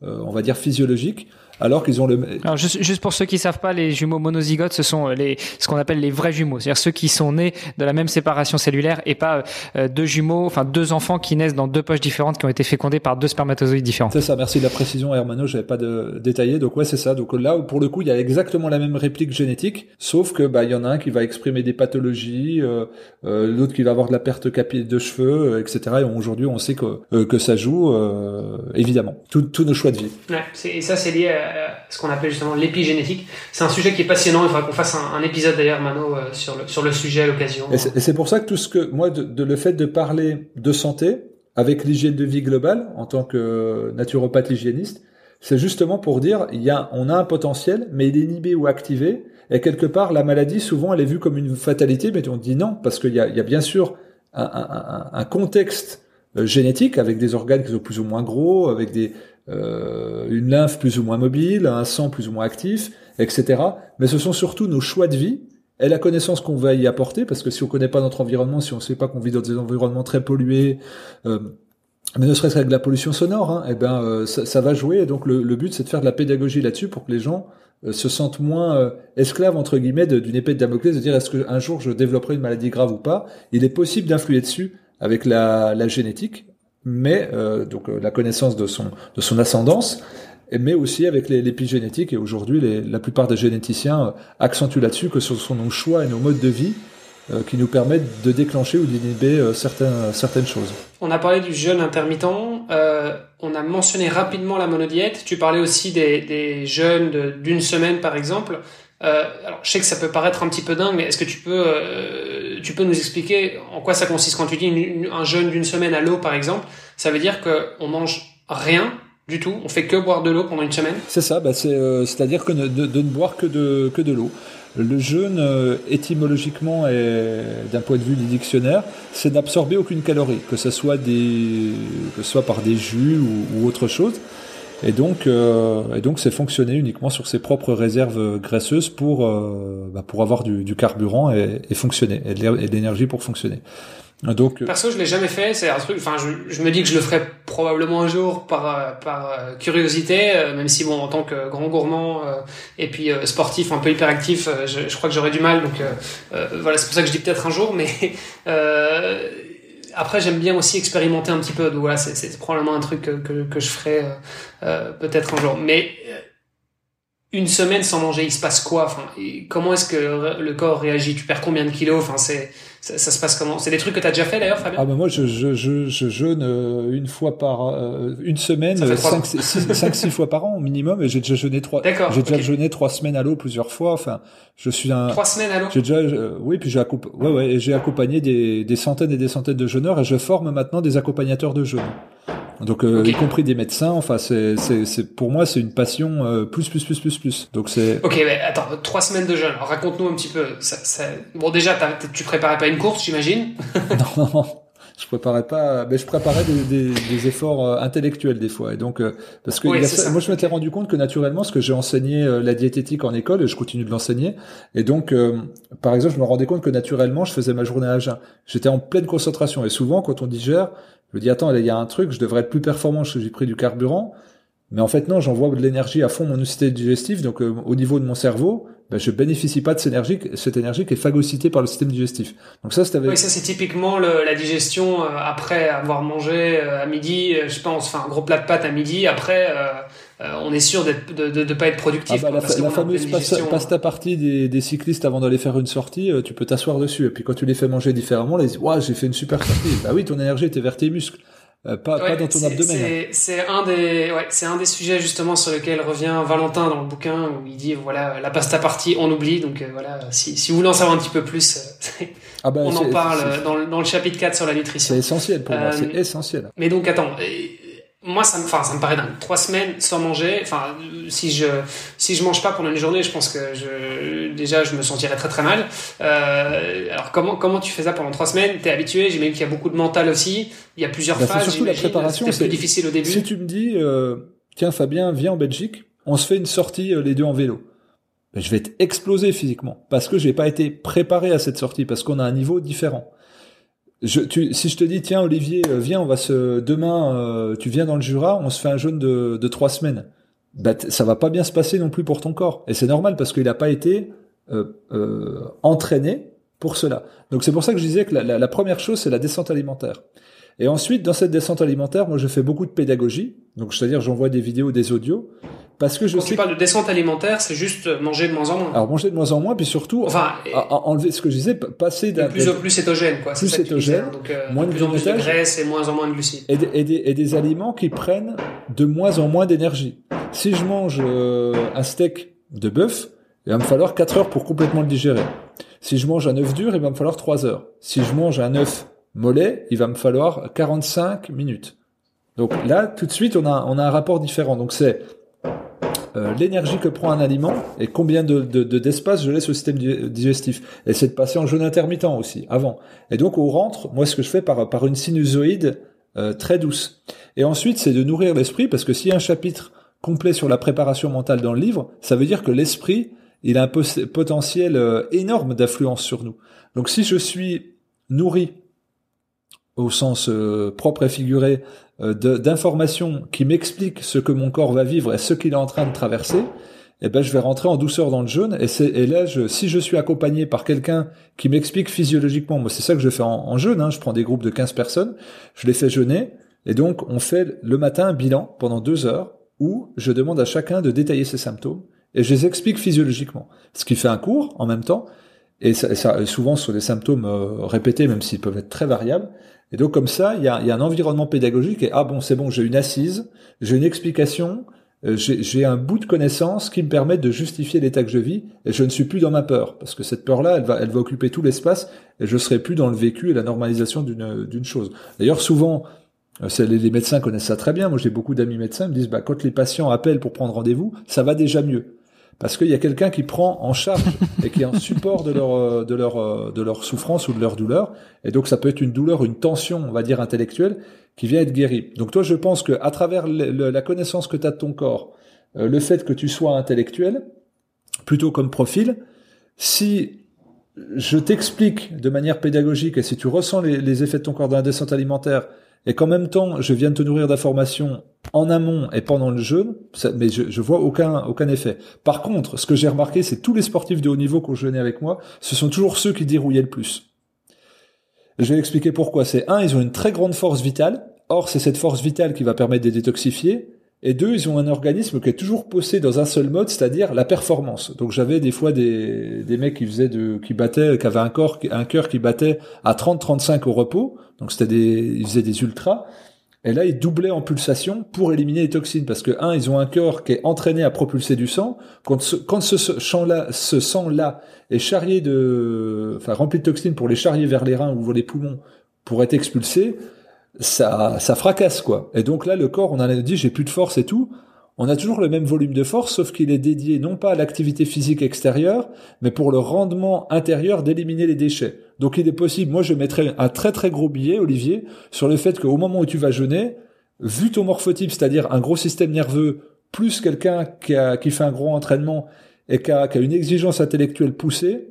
on va dire, physiologiques alors qu'ils ont le. Alors juste, juste, pour ceux qui savent pas, les jumeaux monozygotes, ce sont les ce qu'on appelle les vrais jumeaux, c'est-à-dire ceux qui sont nés de la même séparation cellulaire et pas euh, deux jumeaux, enfin deux enfants qui naissent dans deux poches différentes qui ont été fécondés par deux spermatozoïdes différents. C'est ça. Merci de la précision, Hermano. J'avais pas de détaillé. Donc ouais, c'est ça. Donc là, pour le coup, il y a exactement la même réplique génétique, sauf que bah il y en a un qui va exprimer des pathologies, euh, euh, l'autre qui va avoir de la perte capillaire de cheveux, etc. Et aujourd'hui, on sait que que ça joue évidemment tous nos choix de vie. Ouais, et ça c'est lié à ce qu'on appelle justement l'épigénétique. C'est un sujet qui est passionnant. Il faudra qu'on fasse un, épisode d'ailleurs, Mano, euh, sur le, sujet à l'occasion. Et c'est pour ça que tout ce que moi, de, le fait de parler de santé avec l'hygiène de vie globale en tant que naturopathe hygiéniste, c'est justement pour dire il y a, on a un potentiel, mais il est inhibé ou activé. Et quelque part, la maladie, souvent, elle est vue comme une fatalité, mais on dit non, parce qu'il y a, bien sûr un, un, contexte euh, génétique avec des organes qui sont plus ou moins gros, avec des, euh, une lymphe plus ou moins mobile, un sang plus ou moins actif, etc. Mais ce sont surtout nos choix de vie et la connaissance qu'on va y apporter, parce que si on connaît pas notre environnement, si on sait pas qu'on vit dans des environnements très pollués, euh, mais ne serait-ce qu'avec la pollution sonore, hein, eh ben euh, ça, va jouer. Et donc le, but, c'est de faire de la pédagogie là-dessus pour que les gens se sentent moins esclaves entre guillemets d'une épée de Damoclès, de dire est-ce qu'un jour je développerai une maladie grave ou pas? Il est possible d'influer dessus avec la, la génétique mais euh, donc euh, la connaissance de son de son ascendance, mais aussi avec l'épigénétique. Et aujourd'hui, la plupart des généticiens euh, accentuent là-dessus que ce sont nos choix et nos modes de vie qui nous permettent de déclencher ou d'inhiber certaines certaines choses. On a parlé du jeûne intermittent. Euh, on a mentionné rapidement la monodiète. Tu parlais aussi des, des jeûnes d'une semaine, par exemple. Euh, alors, je sais que ça peut paraître un petit peu dingue, mais est-ce que tu peux, euh, tu peux nous expliquer en quoi ça consiste? Quand tu dis un jeûne d'une semaine à l'eau, par exemple Ça veut dire qu'on mange rien du tout, on fait que boire de l'eau pendant une semaine? C'est ça, bah c'est, euh, c'est-à-dire que de, ne boire que de, que de l'eau. Le jeûne, euh, étymologiquement et d'un point de vue du dictionnaire, c'est d'absorber aucune calorie, que ce soit des, que ce soit par des jus ou autre chose. Et donc, euh, et donc, c'est fonctionner uniquement sur ses propres réserves graisseuses pour euh, bah, pour avoir du, du carburant et, et, fonctionner et de l'énergie pour fonctionner. Donc, euh, perso, je l'ai jamais fait. C'est un truc. Enfin, je, je, me dis que je le ferai probablement un jour par par curiosité, même si bon, en tant que grand gourmand et puis sportif un peu hyperactif, je, je crois que j'aurais du mal. Donc voilà, c'est pour ça que je dis peut-être un jour, mais après, j'aime bien aussi expérimenter un petit peu. Donc voilà, c'est probablement un truc que, que, je ferai euh, euh, peut-être un jour. Mais euh, une semaine sans manger, il se passe quoi? Enfin, comment est-ce que le corps réagit? Tu perds combien de kilos? Enfin, c'est ça, se passe comment? C'est des trucs que tu as déjà fait d'ailleurs, Fabien? Ah ben moi, je, je, je, je jeûne une fois par une semaine, cinq, cinq, six fois par an au minimum, et j'ai déjà jeûné trois. J'ai déjà jeûné trois semaines à l'eau plusieurs fois. Enfin, je suis un. Trois semaines à l'eau? J'ai déjà, oui, puis j'ai accompagné, ouais, ouais, j'ai accompagné des, des centaines et des centaines de jeûneurs, et je forme maintenant des accompagnateurs de jeûne. Donc euh, y compris des médecins. Enfin, c'est c'est pour moi c'est une passion euh, plus plus plus plus plus. Donc c'est. Ok, mais attends, trois semaines de jeûne. Raconte-nous un petit peu. Ça, ça... Bon, déjà, tu préparais pas une course, j'imagine? non, non, je préparais pas. Mais je préparais des, des, des efforts euh, intellectuels des fois. Et donc euh, parce que moi je m'étais rendu compte que naturellement, ce que j'ai enseigné la diététique en école et je continue de l'enseigner. Et donc par exemple, je me rendais compte que naturellement, je faisais ma journée à jeun. J'étais en pleine concentration. Et souvent, quand on digère je me dis, attends, il y a un truc, je devrais être plus performant parce que j'ai pris du carburant. Mais en fait, non, j'envoie de l'énergie à fond mon système digestif. Donc, euh, au niveau de mon cerveau, ben, je bénéficie pas de cette énergie, cette énergie qui est phagocytée par le système digestif. Donc ça, c'est avec... Oui, ça c'est typiquement le, la digestion euh, après avoir mangé euh, à midi. je pense, enfin un gros plat de pâtes à midi. Après, euh, on est sûr de ne pas être productif. Ah bah, la, fameuse pasta, partie des, cyclistes avant d'aller faire une sortie, euh, tu peux t'asseoir dessus. Et puis quand tu les fais manger différemment, disent ouais, j'ai fait une super sortie. bah oui, ton énergie était vers tes muscles. Euh, pas, dans ton abdomen. C'est un des, ouais, c'est un des sujets justement sur lequel revient Valentin dans le bouquin où il dit voilà la pasta partie on oublie donc voilà si, si vous voulez en savoir un petit peu plus ah bah, on en parle dans le, dans le chapitre 4 sur la nutrition. C'est essentiel pour moi c'est essentiel. Mais donc attends moi, ça me, enfin, ça me paraît dingue. Trois semaines sans manger. Enfin, si je si je mange pas pendant une journée, je pense que je déjà je me sentirais très très mal. Euh, alors comment comment tu fais ça pendant trois semaines? T'es habitué J'imagine qu'il y a beaucoup de mental aussi. Il y a plusieurs Bah, phases. surtout la préparation, c'est- plus difficile au début. Si tu me dis, euh, tiens Fabien, viens en Belgique, on se fait une sortie euh, les deux en vélo. Ben, je vais être explosé physiquement parce que j'ai pas été préparé à cette sortie parce qu'on a un niveau différent. Je, tu, si je te dis tiens Olivier euh, viens on va se demain euh, tu viens dans le Jura on se fait un jeûne de, de trois semaines. Bah, ça va pas bien se passer non plus pour ton corps. Et c'est normal parce qu'il n'a pas été euh, euh, entraîné pour cela. Donc c'est pour ça que je disais que la, la- la première chose c'est la descente alimentaire. Et ensuite dans cette descente alimentaire moi je fais beaucoup de pédagogie. Donc c'est à dire j'envoie des vidéos des audios parce que je Quand sais tu parles de descente alimentaire, c'est juste manger de moins en moins. alors manger de moins en moins puis surtout enfin, enlever ce que je disais passer d'un plus en plus cétogène, quoi. Plus cétogène, hein. Donc, euh, moins de plus en plus de graisse et moins en moins de glucides. et des, et des- et des aliments qui prennent de moins en moins d'énergie. Si je mange euh, un steak de bœuf, il va me falloir 4 heures pour complètement le digérer. Si je mange un œuf dur, il va me falloir 3 heures. Si je mange un œuf mollet, il va me falloir 45 minutes. Donc là, tout de suite, on a, on a un rapport différent. Donc c'est euh, l'énergie que prend un aliment et combien de, de- de- d'espace je laisse au système di- digestif. Et c'est de passer en jeûne intermittent aussi, avant. Et donc au rentre, moi ce que je fais par, par une sinusoïde euh, très douce. Et ensuite, c'est de nourrir l'esprit, parce que s'il y a un chapitre complet sur la préparation mentale dans le livre, ça veut dire que l'esprit, il a un potentiel euh, énorme d'influence sur nous. Donc si je suis nourri au sens euh, propre et figuré euh, d'informations qui m'expliquent ce que mon corps va vivre et ce qu'il est en train de traverser, eh ben je vais rentrer en douceur dans le jeûne. Et, et là je, si je suis accompagné par quelqu'un qui m'explique physiologiquement, moi c'est ça que je fais en, jeûne, hein, je prends des groupes de 15 personnes, je les fais jeûner et donc on fait le matin un bilan pendant deux heures où je demande à chacun de détailler ses symptômes et je les explique physiologiquement, ce qui fait un cours en même temps et ça, ça- souvent sur des symptômes euh, répétés même s'ils peuvent être très variables et donc comme ça, il y a, un environnement pédagogique et ah bon, c'est bon, j'ai une assise, j'ai une explication, euh, j'ai un bout de connaissance qui me permet de justifier l'état que je vis et je ne suis plus dans ma peur parce que cette peur-là, elle va, elle va occuper tout l'espace et je serai plus dans le vécu et la normalisation d'une chose. D'ailleurs, souvent, euh, les médecins connaissent ça très bien. Moi, j'ai beaucoup d'amis médecins ils me disent bah quand les patients appellent pour prendre rendez-vous, ça va déjà mieux. Parce qu'il y a quelqu'un qui prend en charge et qui est en support de leur, euh, de, leur, euh, de leur souffrance ou de leur douleur. Et donc ça peut être une douleur, une tension, on va dire, intellectuelle, qui vient être guérie. Donc toi, je pense que à travers la connaissance que tu as de ton corps, euh, le fait que tu sois intellectuel, plutôt comme profil, si je t'explique de manière pédagogique et si tu ressens les, les effets de ton corps dans la descente alimentaire et qu'en même temps je viens de te nourrir d'informations en amont et pendant le jeûne, ça- mais je, je vois aucun aucun effet. Par contre, ce que j'ai remarqué, c'est tous les sportifs de haut niveau qui ont jeûné avec moi, ce sont toujours ceux qui dérouillaient le plus. Je vais expliquer pourquoi. C'est un, ils ont une très grande force vitale. Or, c'est cette force vitale qui va permettre de détoxifier. Et deux, ils ont un organisme qui est toujours posé dans un seul mode, c'est-à-dire la performance. Donc j'avais des fois des, des mecs qui faisaient de, qui battaient, qui avaient un corps, un cœur qui battait à 30-35 au repos. Donc c'était des, ils faisaient des ultras. Et là, ils doublaient en pulsation pour éliminer les toxines. Parce que, un, ils ont un cœur qui est entraîné à propulser du sang. Quand ce, quand ce sang-là, ce sang-là est charrié de, enfin, rempli de toxines pour les charrier vers les reins ou vers les poumons pour être expulsé, ça, ça fracasse, quoi. Et donc là, le corps, on en a dit, j'ai plus de force et tout. On a toujours le même volume de force, sauf qu'il est dédié non pas à l'activité physique extérieure, mais pour le rendement intérieur d'éliminer les déchets. Donc il est possible, moi je mettrais un très très gros billet, Olivier, sur le fait qu'au moment où tu vas jeûner, vu ton morphotype, c'est-à-dire un gros système nerveux, plus quelqu'un qui, qui fait un gros entraînement et qui a, qui a une exigence intellectuelle poussée,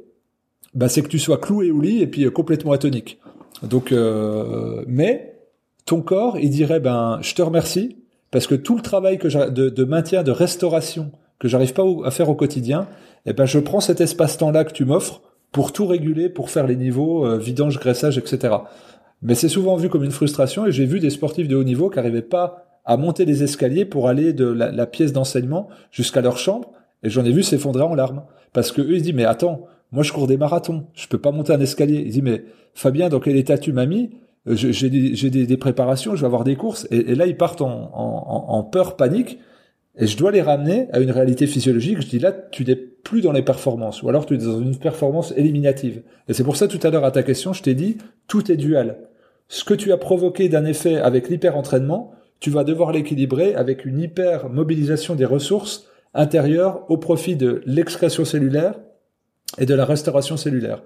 bah c'est que tu sois cloué au lit et puis euh, complètement atonique. Donc, euh, mais ton corps, il dirait ben je te remercie parce que tout le travail que de, de maintien, de restauration que j'arrive pas à faire au quotidien, eh ben je prends cet espace-temps-là que tu m'offres pour tout réguler, pour faire les niveaux euh, vidange, graissage, etc. Mais c'est souvent vu comme une frustration et j'ai vu des sportifs de haut niveau qui n'arrivaient pas à monter les escaliers pour aller de la, pièce d'enseignement jusqu'à leur chambre et j'en ai vu s'effondrer en larmes. Parce que eux ils se disent mais attends moi je cours des marathons je peux pas monter un escalier. Ils disent mais Fabien dans quel état tu m'as mis? J'ai des, j'ai des, préparations je vais avoir des courses et, là ils partent en, en, peur panique et je dois les ramener à une réalité physiologique. Je dis là, tu n'es plus dans les performances, ou alors tu es dans une performance éliminative. Et c'est pour ça tout à l'heure à ta question, je t'ai dit, tout est dual. Ce que tu as provoqué d'un effet avec l'hyper-entraînement, tu vas devoir l'équilibrer avec une hyper mobilisation des ressources intérieures au profit de l'excrétion cellulaire et de la restauration cellulaire.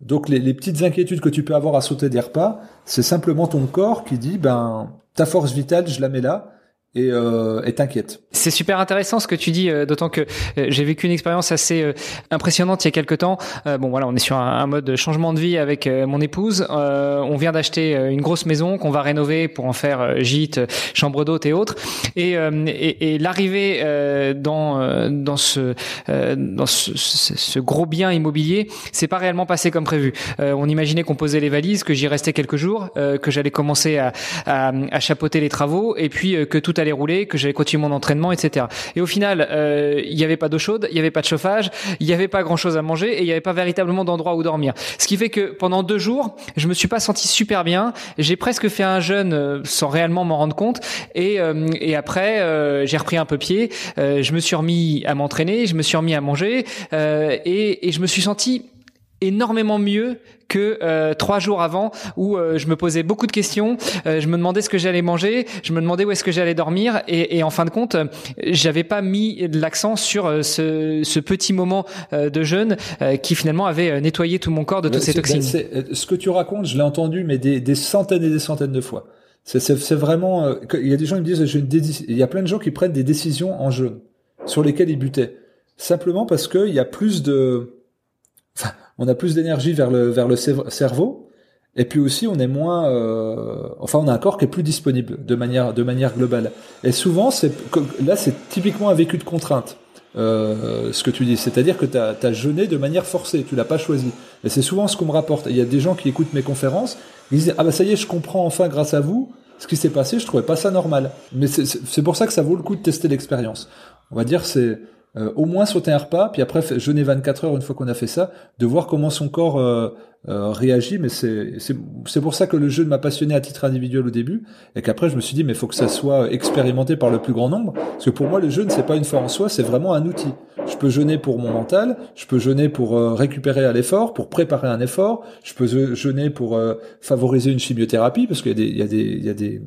Donc les, petites inquiétudes que tu peux avoir à sauter des repas, c'est simplement ton corps qui dit ben ta force vitale, je la mets là et euh, t'inquiète. C'est super intéressant ce que tu dis, euh, d'autant que euh, j'ai vécu une expérience assez euh, impressionnante il y a quelques temps. bon voilà, on est sur un, mode changement de vie avec mon épouse. on vient d'acheter une grosse maison qu'on va rénover pour en faire gîte, chambre d'hôte et autres. Et, et, et l'arrivée dans dans ce dans ce, ce, gros bien immobilier, c'est pas réellement passé comme prévu. on imaginait qu'on posait les valises, que j'y restais quelques jours, que j'allais commencer à, à, à chapeauter les travaux, et puis que tout allait rouler, que j'allais continuer mon entraînement, etc. Et au final, euh, il n'y avait pas d'eau chaude, il n'y avait pas de chauffage, il n'y avait pas grand-chose à manger et il n'y avait pas véritablement d'endroit où dormir. Ce qui fait que pendant deux jours, je me suis pas senti super bien. J'ai presque fait un jeûne euh, sans réellement m'en rendre compte. Et, euh, et après, j'ai repris un peu pied. je me suis remis à m'entraîner, je me suis remis à manger et, et je me suis senti énormément mieux que euh, trois jours avant où euh, je me posais beaucoup de questions, euh, je me demandais ce que j'allais manger, je me demandais où est-ce que j'allais dormir et, et, en fin de compte, j'avais pas mis l'accent sur ce, ce, petit moment de jeûne qui finalement avait nettoyé tout mon corps de toutes ces toxines. ce que tu racontes, je l'ai entendu mais des, des, centaines et des centaines de fois. C'est vraiment, il y a des gens qui me disent, il y a plein de gens qui prennent des décisions en jeûne sur lesquelles ils butaient simplement parce qu'il y a plus de on a plus d'énergie vers le vers le cerveau et puis aussi on est moins euh, enfin on a un corps qui est plus disponible de manière de manière globale. Et souvent c'est là c'est typiquement un vécu de contrainte euh, ce que tu dis. C'est-à-dire que tu as, jeûné de manière forcée tu l'as pas choisi. Et c'est souvent ce qu'on me rapporte. Il y a des gens qui écoutent mes conférences ils disent ah bah ça y est je comprends enfin grâce à vous ce qui s'est passé je trouvais pas ça normal. Mais c'est pour ça que ça vaut le coup de tester l'expérience. On va dire c'est euh, au moins sauter un repas, puis après jeûner 24 heures une fois qu'on a fait ça, de voir comment son corps euh, euh, réagit. Mais c'est pour ça que le jeûne m'a passionné à titre individuel au début, et qu'après je me suis dit mais il faut que ça soit expérimenté par le plus grand nombre, parce que pour moi le jeûne c'est pas une fin en soi, c'est vraiment un outil. Je peux jeûner pour mon mental, je peux jeûner pour récupérer à l'effort, pour préparer un effort, je peux jeûner pour favoriser une chimiothérapie, parce qu'il y a des il y a des il y a des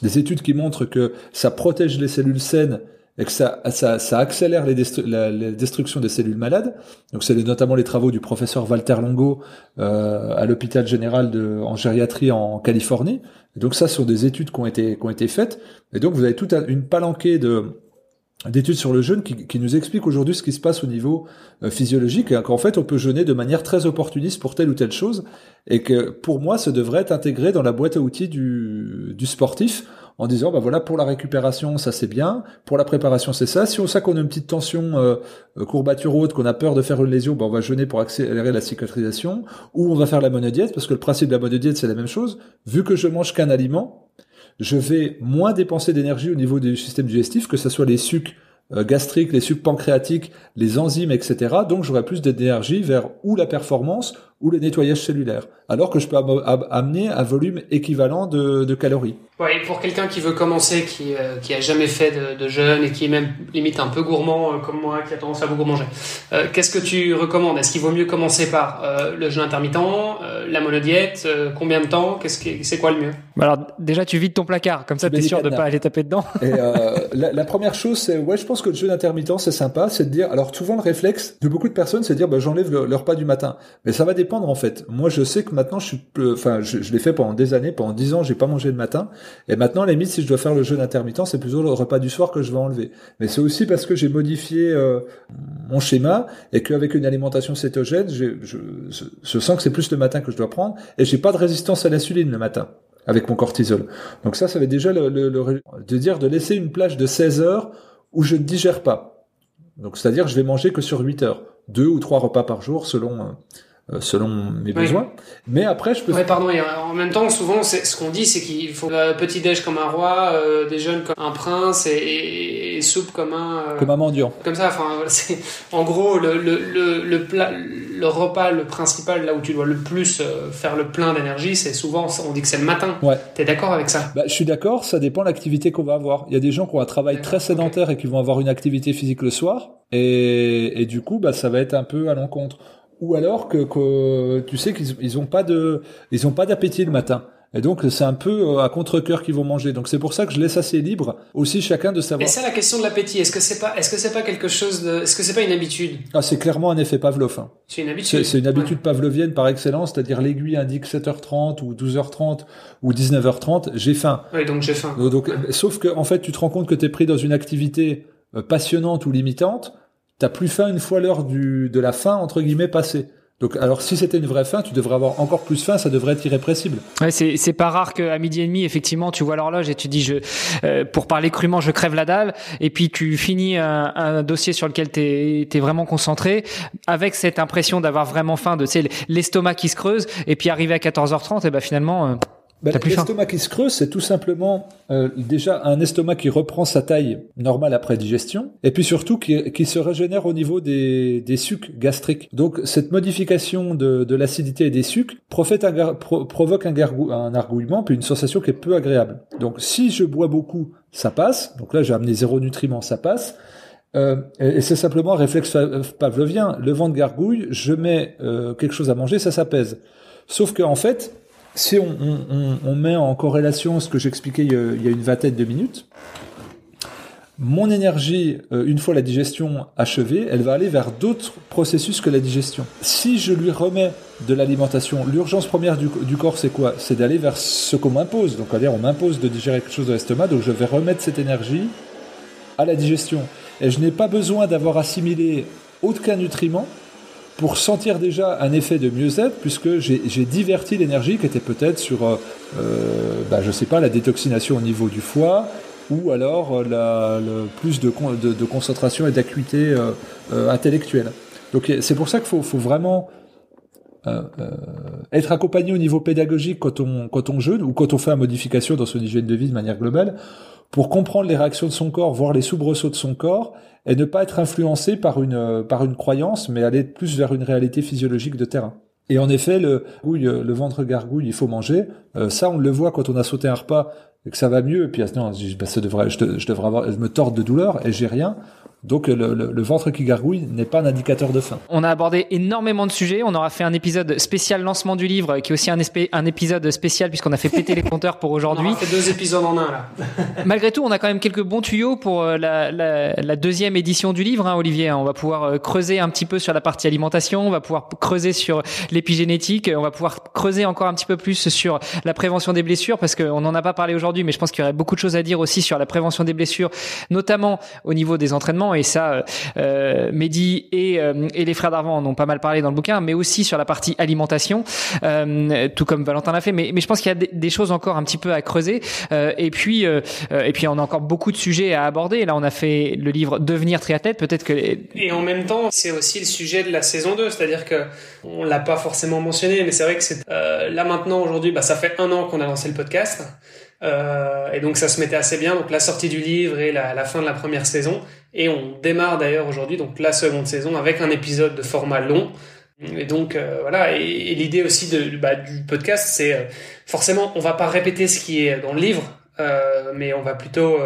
des études qui montrent que ça protège les cellules saines et que ça, ça, ça accélère les la, destruction des cellules malades. Donc c'est notamment les travaux du professeur Walter Longo euh, à l'hôpital général de, en gériatrie en Californie. Donc ça, sur des études qui ont été, qui ont été faites. Et donc vous avez toute une palanquée de d'études sur le jeûne qui, qui nous expliquent aujourd'hui ce qui se passe au niveau euh, physiologique et qu'en fait on peut jeûner de manière très opportuniste pour telle ou telle chose et que pour moi ça devrait être intégré dans la boîte à outils du, du sportif en disant bah voilà pour la récupération ça c'est bien, pour la préparation c'est ça. Si on sait qu'on a une petite tension euh, euh, courbature haute, qu'on a peur de faire une lésion, bah on va jeûner pour accélérer la cicatrisation, ou on va faire la monodiète parce que le principe de la monodiète c'est la même chose. Vu que je mange qu'un aliment, je vais moins dépenser d'énergie au niveau du système digestif, que ce soit les sucs euh, gastriques, les sucs pancréatiques, les enzymes, etc. Donc j'aurai plus d'énergie vers ou la performance ou le nettoyage cellulaire, alors que je peux amener un volume équivalent de, de calories. Ouais, pour quelqu'un qui veut commencer, qui euh, qui a jamais fait de, de, jeûne et qui est même limite un peu gourmand euh, comme moi, qui a tendance à beaucoup manger, euh, qu'est-ce que tu recommandes? Est-ce qu'il vaut mieux commencer par le jeûne intermittent, la monodiète Combien de temps? Qu'est-ce que c'est quoi le mieux? Alors déjà, tu vides ton placard, comme ça, tu es sûr de pas aller taper dedans. et, la, la, première chose, c'est ouais, je pense que le jeûne intermittent, c'est sympa, c'est de dire. Alors souvent, le réflexe de beaucoup de personnes, c'est de dire, bah, j'enlève le, le, repas du matin, mais ça va dépendre en fait. Moi, je sais que maintenant, je suis, enfin, je, l'ai fait pendant des années, pendant dix ans, j'ai pas mangé le matin. Et maintenant, la limite, si je dois faire le jeûne intermittent, c'est plutôt le repas du soir que je vais enlever. Mais c'est aussi parce que j'ai modifié euh, mon schéma et qu'avec une alimentation cétogène, je, je, sens que c'est plus le matin que je dois prendre et j'ai pas de résistance à l'insuline le matin avec mon cortisol. Donc ça, ça va déjà le, de dire de laisser une plage de 16 heures où je ne digère pas. Donc c'est-à-dire je vais manger que sur 8 heures, deux ou trois repas par jour selon euh, selon mes besoins. Mais après, je peux. Ouais, pardon. Et en même temps, souvent, c'est ce qu'on dit, c'est qu'il faut petit déj comme un roi, euh, déjeune comme un prince et, et, soupe comme un. Euh, comme un mendiant. Comme ça. Enfin, c'est en gros le le le, le plat, le repas, le principal là où tu dois le plus euh, faire le plein d'énergie, c'est souvent on dit que c'est le matin. Ouais. T'es d'accord avec ça? Bah, je suis d'accord. Ça dépend de l'activité qu'on va avoir. Il y a des gens qui ont un travail très sédentaire et qui vont avoir une activité physique le soir, et, et du coup, bah, ça va être un peu à l'encontre ou alors que, que tu sais qu'ils ils ont pas de ils ont pas d'appétit le matin. Et donc c'est un peu euh, à contre-cœur qu'ils vont manger. Donc c'est pour ça que je laisse assez libre aussi chacun de savoir. Et ça la question de l'appétit, est-ce que c'est pas est-ce que c'est pas quelque chose de est-ce que c'est pas une habitude? Ah c'est clairement un effet Pavlov. Hein. C'est une habitude. C'est une habitude pavlovienne par excellence, c'est-à-dire l'aiguille indique 7h30 ou 12h30 ou 19h30, j'ai faim. Oui, donc j'ai faim. Donc, sauf que en fait tu te rends compte que tu es pris dans une activité euh, passionnante ou limitante, t'as plus faim une fois l'heure du de la faim entre guillemets passée. Donc, alors, si c'était une vraie faim, tu devrais avoir encore plus faim, ça devrait être irrépressible. Ouais, c'est, c'est pas rare qu'à midi et demi, effectivement, tu vois l'horloge et tu dis, je, euh, pour parler crûment, je crève la dalle, et puis tu finis un, un dossier sur lequel t'es, es vraiment concentré, avec cette impression d'avoir vraiment faim, de, tu sais, l'estomac qui se creuse, et puis arrivé à 14h30, et ben finalement, euh, ben, l'estomac qui se creuse, c'est tout simplement euh, déjà un estomac qui reprend sa taille normale après digestion, et puis surtout qui, qui se régénère au niveau des, des sucs gastriques. Donc cette modification de, de l'acidité et des sucs un, provoque un, un argouillement, puis une sensation qui est peu agréable. Donc si je bois beaucoup, ça passe. Donc là j'ai amené zéro nutriment, ça passe. Euh, et c'est simplement un réflexe pavlovien. Le ventre gargouille, je mets euh, quelque chose à manger, ça s'apaise. Sauf que en fait, si on, on, on, met en corrélation ce que j'expliquais il, il, y a une vingtaine de minutes, mon énergie, euh, une fois la digestion achevée, elle va aller vers d'autres processus que la digestion. Si je lui remets de l'alimentation, l'urgence première du, du corps, c'est quoi? C'est d'aller vers ce qu'on m'impose. Donc, à dire, on m'impose de digérer quelque chose de l'estomac, donc je vais remettre cette énergie à la digestion. Et je n'ai pas besoin d'avoir assimilé aucun nutriment pour sentir déjà un effet de mieux-être, puisque j'ai diverti l'énergie qui était peut-être sur, euh, euh, bah, je sais pas, la détoxination au niveau du foie, ou alors euh, la, le plus de, de, de concentration et d'acuité euh, euh, intellectuelle. Donc c'est pour ça qu'il faut, faut, vraiment euh, être accompagné au niveau pédagogique quand on, quand on jeûne ou quand on fait une modification dans son hygiène de vie de manière globale pour comprendre les réactions de son corps, voir les soubresauts de son corps et ne pas être influencé par une, par une croyance, mais aller plus vers une réalité physiologique de terrain. Et en effet, le, le ventre gargouille, il faut manger. Euh, ça, on le voit quand on a sauté un repas et que ça va mieux. Et puis, non, je, bah, ça devrait, je, je, devrais avoir, je me tords de douleur et j'ai rien. Donc le, le, le, ventre qui gargouille n'est pas un indicateur de faim. On a abordé énormément de sujets. On aura fait un épisode spécial lancement du livre, qui est aussi un, un épisode spécial puisqu'on a fait péter les compteurs pour aujourd'hui. On a fait deux épisodes en un là. Malgré tout, on a quand même quelques bons tuyaux pour euh, la, la, la deuxième édition du livre, hein, Olivier. On va pouvoir euh, creuser un petit peu sur la partie alimentation, on va pouvoir creuser sur l'épigénétique, on va pouvoir creuser encore un petit peu plus sur la prévention des blessures parce qu'on n'en a pas parlé aujourd'hui, mais je pense qu'il y aurait beaucoup de choses à dire aussi sur la prévention des blessures, notamment au niveau des entraînements et ça, euh, Mehdi et, euh, et les frères d'Arvan en ont pas mal parlé dans le bouquin, mais aussi sur la partie alimentation, euh, tout comme Valentin l'a fait. Mais, je pense qu'il y a des, choses encore un petit peu à creuser. Euh, et puis, euh, et puis on a encore beaucoup de sujets à aborder. Là, on a fait le livre Devenir triathlète. Peut-être que et en même temps, c'est aussi le sujet de la saison 2, c'est-à-dire que on l'a pas forcément mentionné, mais c'est vrai que c'est là maintenant aujourd'hui, bah, ça fait un an qu'on a lancé le podcast. Euh, et donc ça se mettait assez bien. Donc la sortie du livre et la, la fin de la première saison. Et on démarre d'ailleurs aujourd'hui donc la seconde saison avec un épisode de format long. Et donc euh, voilà. Et, l'idée aussi de, bah, du podcast, c'est euh, forcément on va pas répéter ce qui est dans le livre. Euh, mais on va plutôt,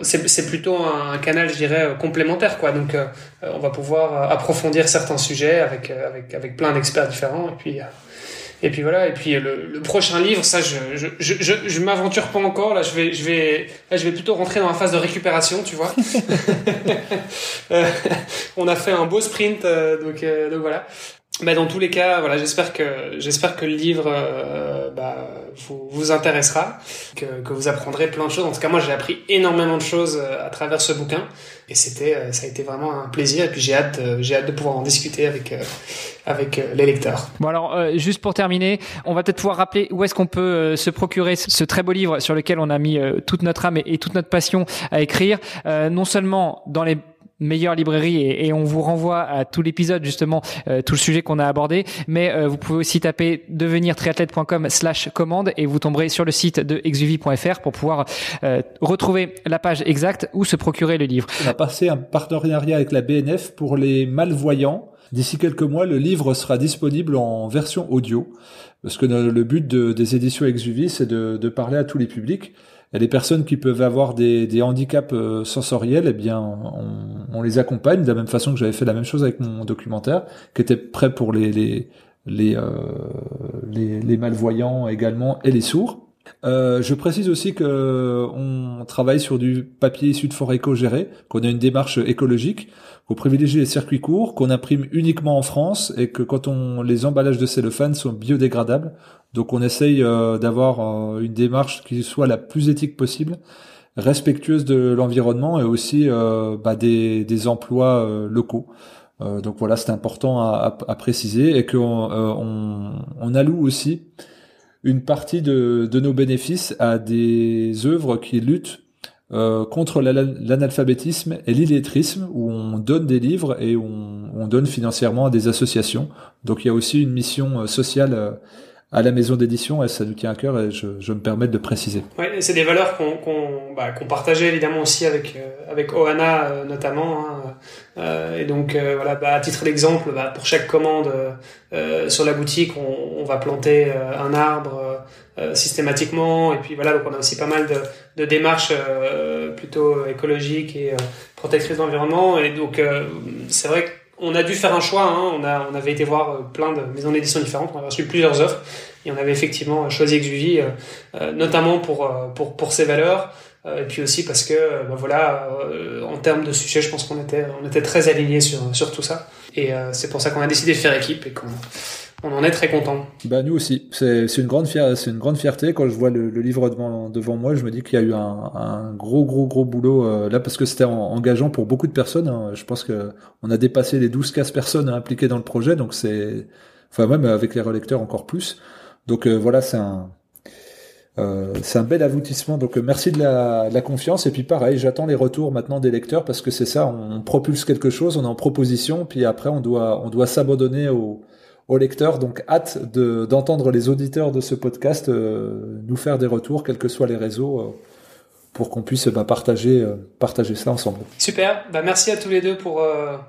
c'est plutôt un, canal, je dirais, complémentaire, quoi. Donc, on va pouvoir approfondir certains sujets avec avec avec plein d'experts différents, et puis et puis voilà. Et puis le, le prochain livre, ça, je je je, je, je m'aventure pas encore. Là, je vais je vais là, je vais plutôt rentrer dans la phase de récupération, tu vois. euh, on a fait un beau sprint, euh, donc euh, donc voilà. Mais dans tous les cas, voilà, j'espère que j'espère que le livre euh, bah, vous, vous intéressera, que, que vous apprendrez plein de choses. En tout cas, moi, j'ai appris énormément de choses à travers ce bouquin, et c'était, ça a été vraiment un plaisir. Et puis j'ai hâte, j'ai hâte de pouvoir en discuter avec avec les lecteurs. Bon alors, euh, juste pour terminer, on va peut-être pouvoir rappeler où est-ce qu'on peut euh, se procurer ce très beau livre sur lequel on a mis euh, toute notre âme et, et, toute notre passion à écrire, non seulement dans les meilleure librairie et, et, on vous renvoie à tout l'épisode justement euh, tout le sujet qu'on a abordé mais euh, vous pouvez aussi taper devenirtriathlète.com slash commande et vous tomberez sur le site de exuvie.fr pour pouvoir euh, retrouver la page exacte où se procurer le livre. On a passé un partenariat avec la BNF pour les malvoyants D'ici quelques mois, le livre sera disponible en version audio, parce que le but de, des éditions Exuvie, c'est de, de, parler à tous les publics. Et les personnes qui peuvent avoir des, des handicaps euh, sensoriels, eh bien, on, on, les accompagne de la même façon que j'avais fait la même chose avec mon documentaire, qui était prêt pour les, les les, les, les malvoyants également et les sourds. Euh, je précise aussi que on travaille sur du papier issu de forêt éco-géré, qu'on a une démarche écologique, qu'on privilégie les circuits courts, qu'on imprime uniquement en France et que quand on les emballages de cellophane sont biodégradables. Donc on essaye euh, d'avoir euh, une démarche qui soit la plus éthique possible, respectueuse de l'environnement et aussi bah, des, emplois locaux. donc voilà, c'est important à, préciser et qu'on on, alloue aussi une partie de, nos bénéfices à des œuvres qui luttent euh, contre l'analphabétisme et l'illettrisme, où on donne des livres et on, on, donne financièrement à des associations. Donc il y a aussi une mission euh, sociale euh, à la maison d'édition ça nous tient à cœur et je, je me permets de préciser. Oui, c'est des valeurs qu'on qu'on bah, qu'on partageait évidemment aussi avec euh, avec Ohana euh, notamment. Hein, euh, et donc euh, voilà, bah, à titre d'exemple, bah, pour chaque commande sur la boutique, on, on va planter un arbre systématiquement. Et puis voilà, donc on a aussi pas mal de, de démarches plutôt écologiques et protectrices de l'environnement. Et donc c'est vrai que on a dû faire un choix. Hein. On, avait été voir euh, plein de maisons d'édition différentes. On a reçu plusieurs offres et on avait effectivement choisi Exuvie, euh, euh, notamment pour, pour, pour ses valeurs. et puis aussi parce que, bah voilà, en termes de sujet, je pense qu'on était, on était très alignés sur, sur tout ça. Et c'est pour ça qu'on a décidé de faire équipe et qu'on on en est très content. Bah nous aussi, c'est une grande une grande fierté quand je vois le, livre devant devant moi, je me dis qu'il y a eu un, un, gros gros gros boulot euh, là parce que c'était engageant pour beaucoup de personnes. Hein. Je pense que on a dépassé les 12-15 personnes impliquées dans le projet, donc c'est enfin même avec les relecteurs encore plus. Donc euh, voilà, c'est un euh, c'est un bel aboutissement. Donc merci de la, la confiance. Et puis pareil, j'attends les retours maintenant des lecteurs parce que c'est ça, on, propulse quelque chose, on est en proposition, puis après on doit on doit s'abandonner au aux lecteurs. Donc hâte de, d'entendre les auditeurs de ce podcast euh, nous faire des retours, quels que soient les réseaux, euh, pour qu'on puisse bah, partager, euh, partager ça ensemble. Super, bah, merci à tous les deux pour,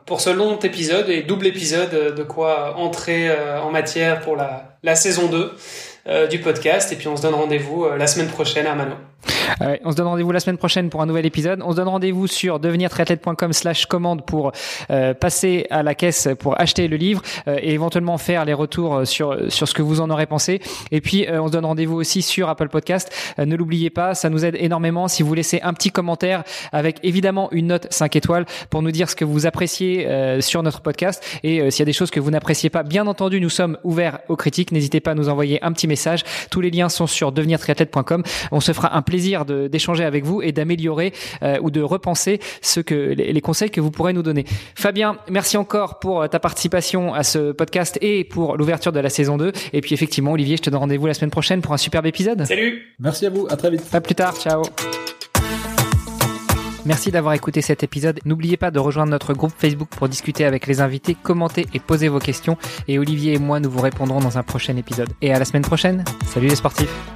pour ce long épisode et double épisode de quoi entrer en matière pour la, la saison 2 du podcast. Et puis on se donne rendez-vous la semaine prochaine à Mano. Euh, on se donne rendez-vous la semaine prochaine pour un nouvel épisode. On se donne rendez-vous sur devenirtriathlète.com slash commande pour euh, passer à la caisse pour acheter le livre euh, et éventuellement faire les retours sur sur ce que vous en aurez pensé. Et puis on se donne rendez-vous aussi sur Apple Podcast. ne l'oubliez pas, ça nous aide énormément si vous laissez un petit commentaire avec évidemment une note 5 étoiles pour nous dire ce que vous appréciez sur notre podcast et s'il y a des choses que vous n'appréciez pas. Bien entendu, nous sommes ouverts aux critiques. N'hésitez pas à nous envoyer un petit message. Tous les liens sont sur devenirtriathlète.com. On se fera un plaisir plaisir d'échanger avec vous et d'améliorer euh, ou de repenser ce que les, conseils que vous pourrez nous donner. Fabien, merci encore pour euh, ta participation à ce podcast et pour l'ouverture de la saison 2. Et puis effectivement, Olivier, je te donne rendez-vous la semaine prochaine pour un superbe épisode. Salut Merci à vous, à très vite. À plus tard, ciao Merci d'avoir écouté cet épisode. N'oubliez pas de rejoindre notre groupe Facebook pour discuter avec les invités, commenter et poser vos questions. Et Olivier et moi, nous vous répondrons dans un prochain épisode. Et à la semaine prochaine. Salut les sportifs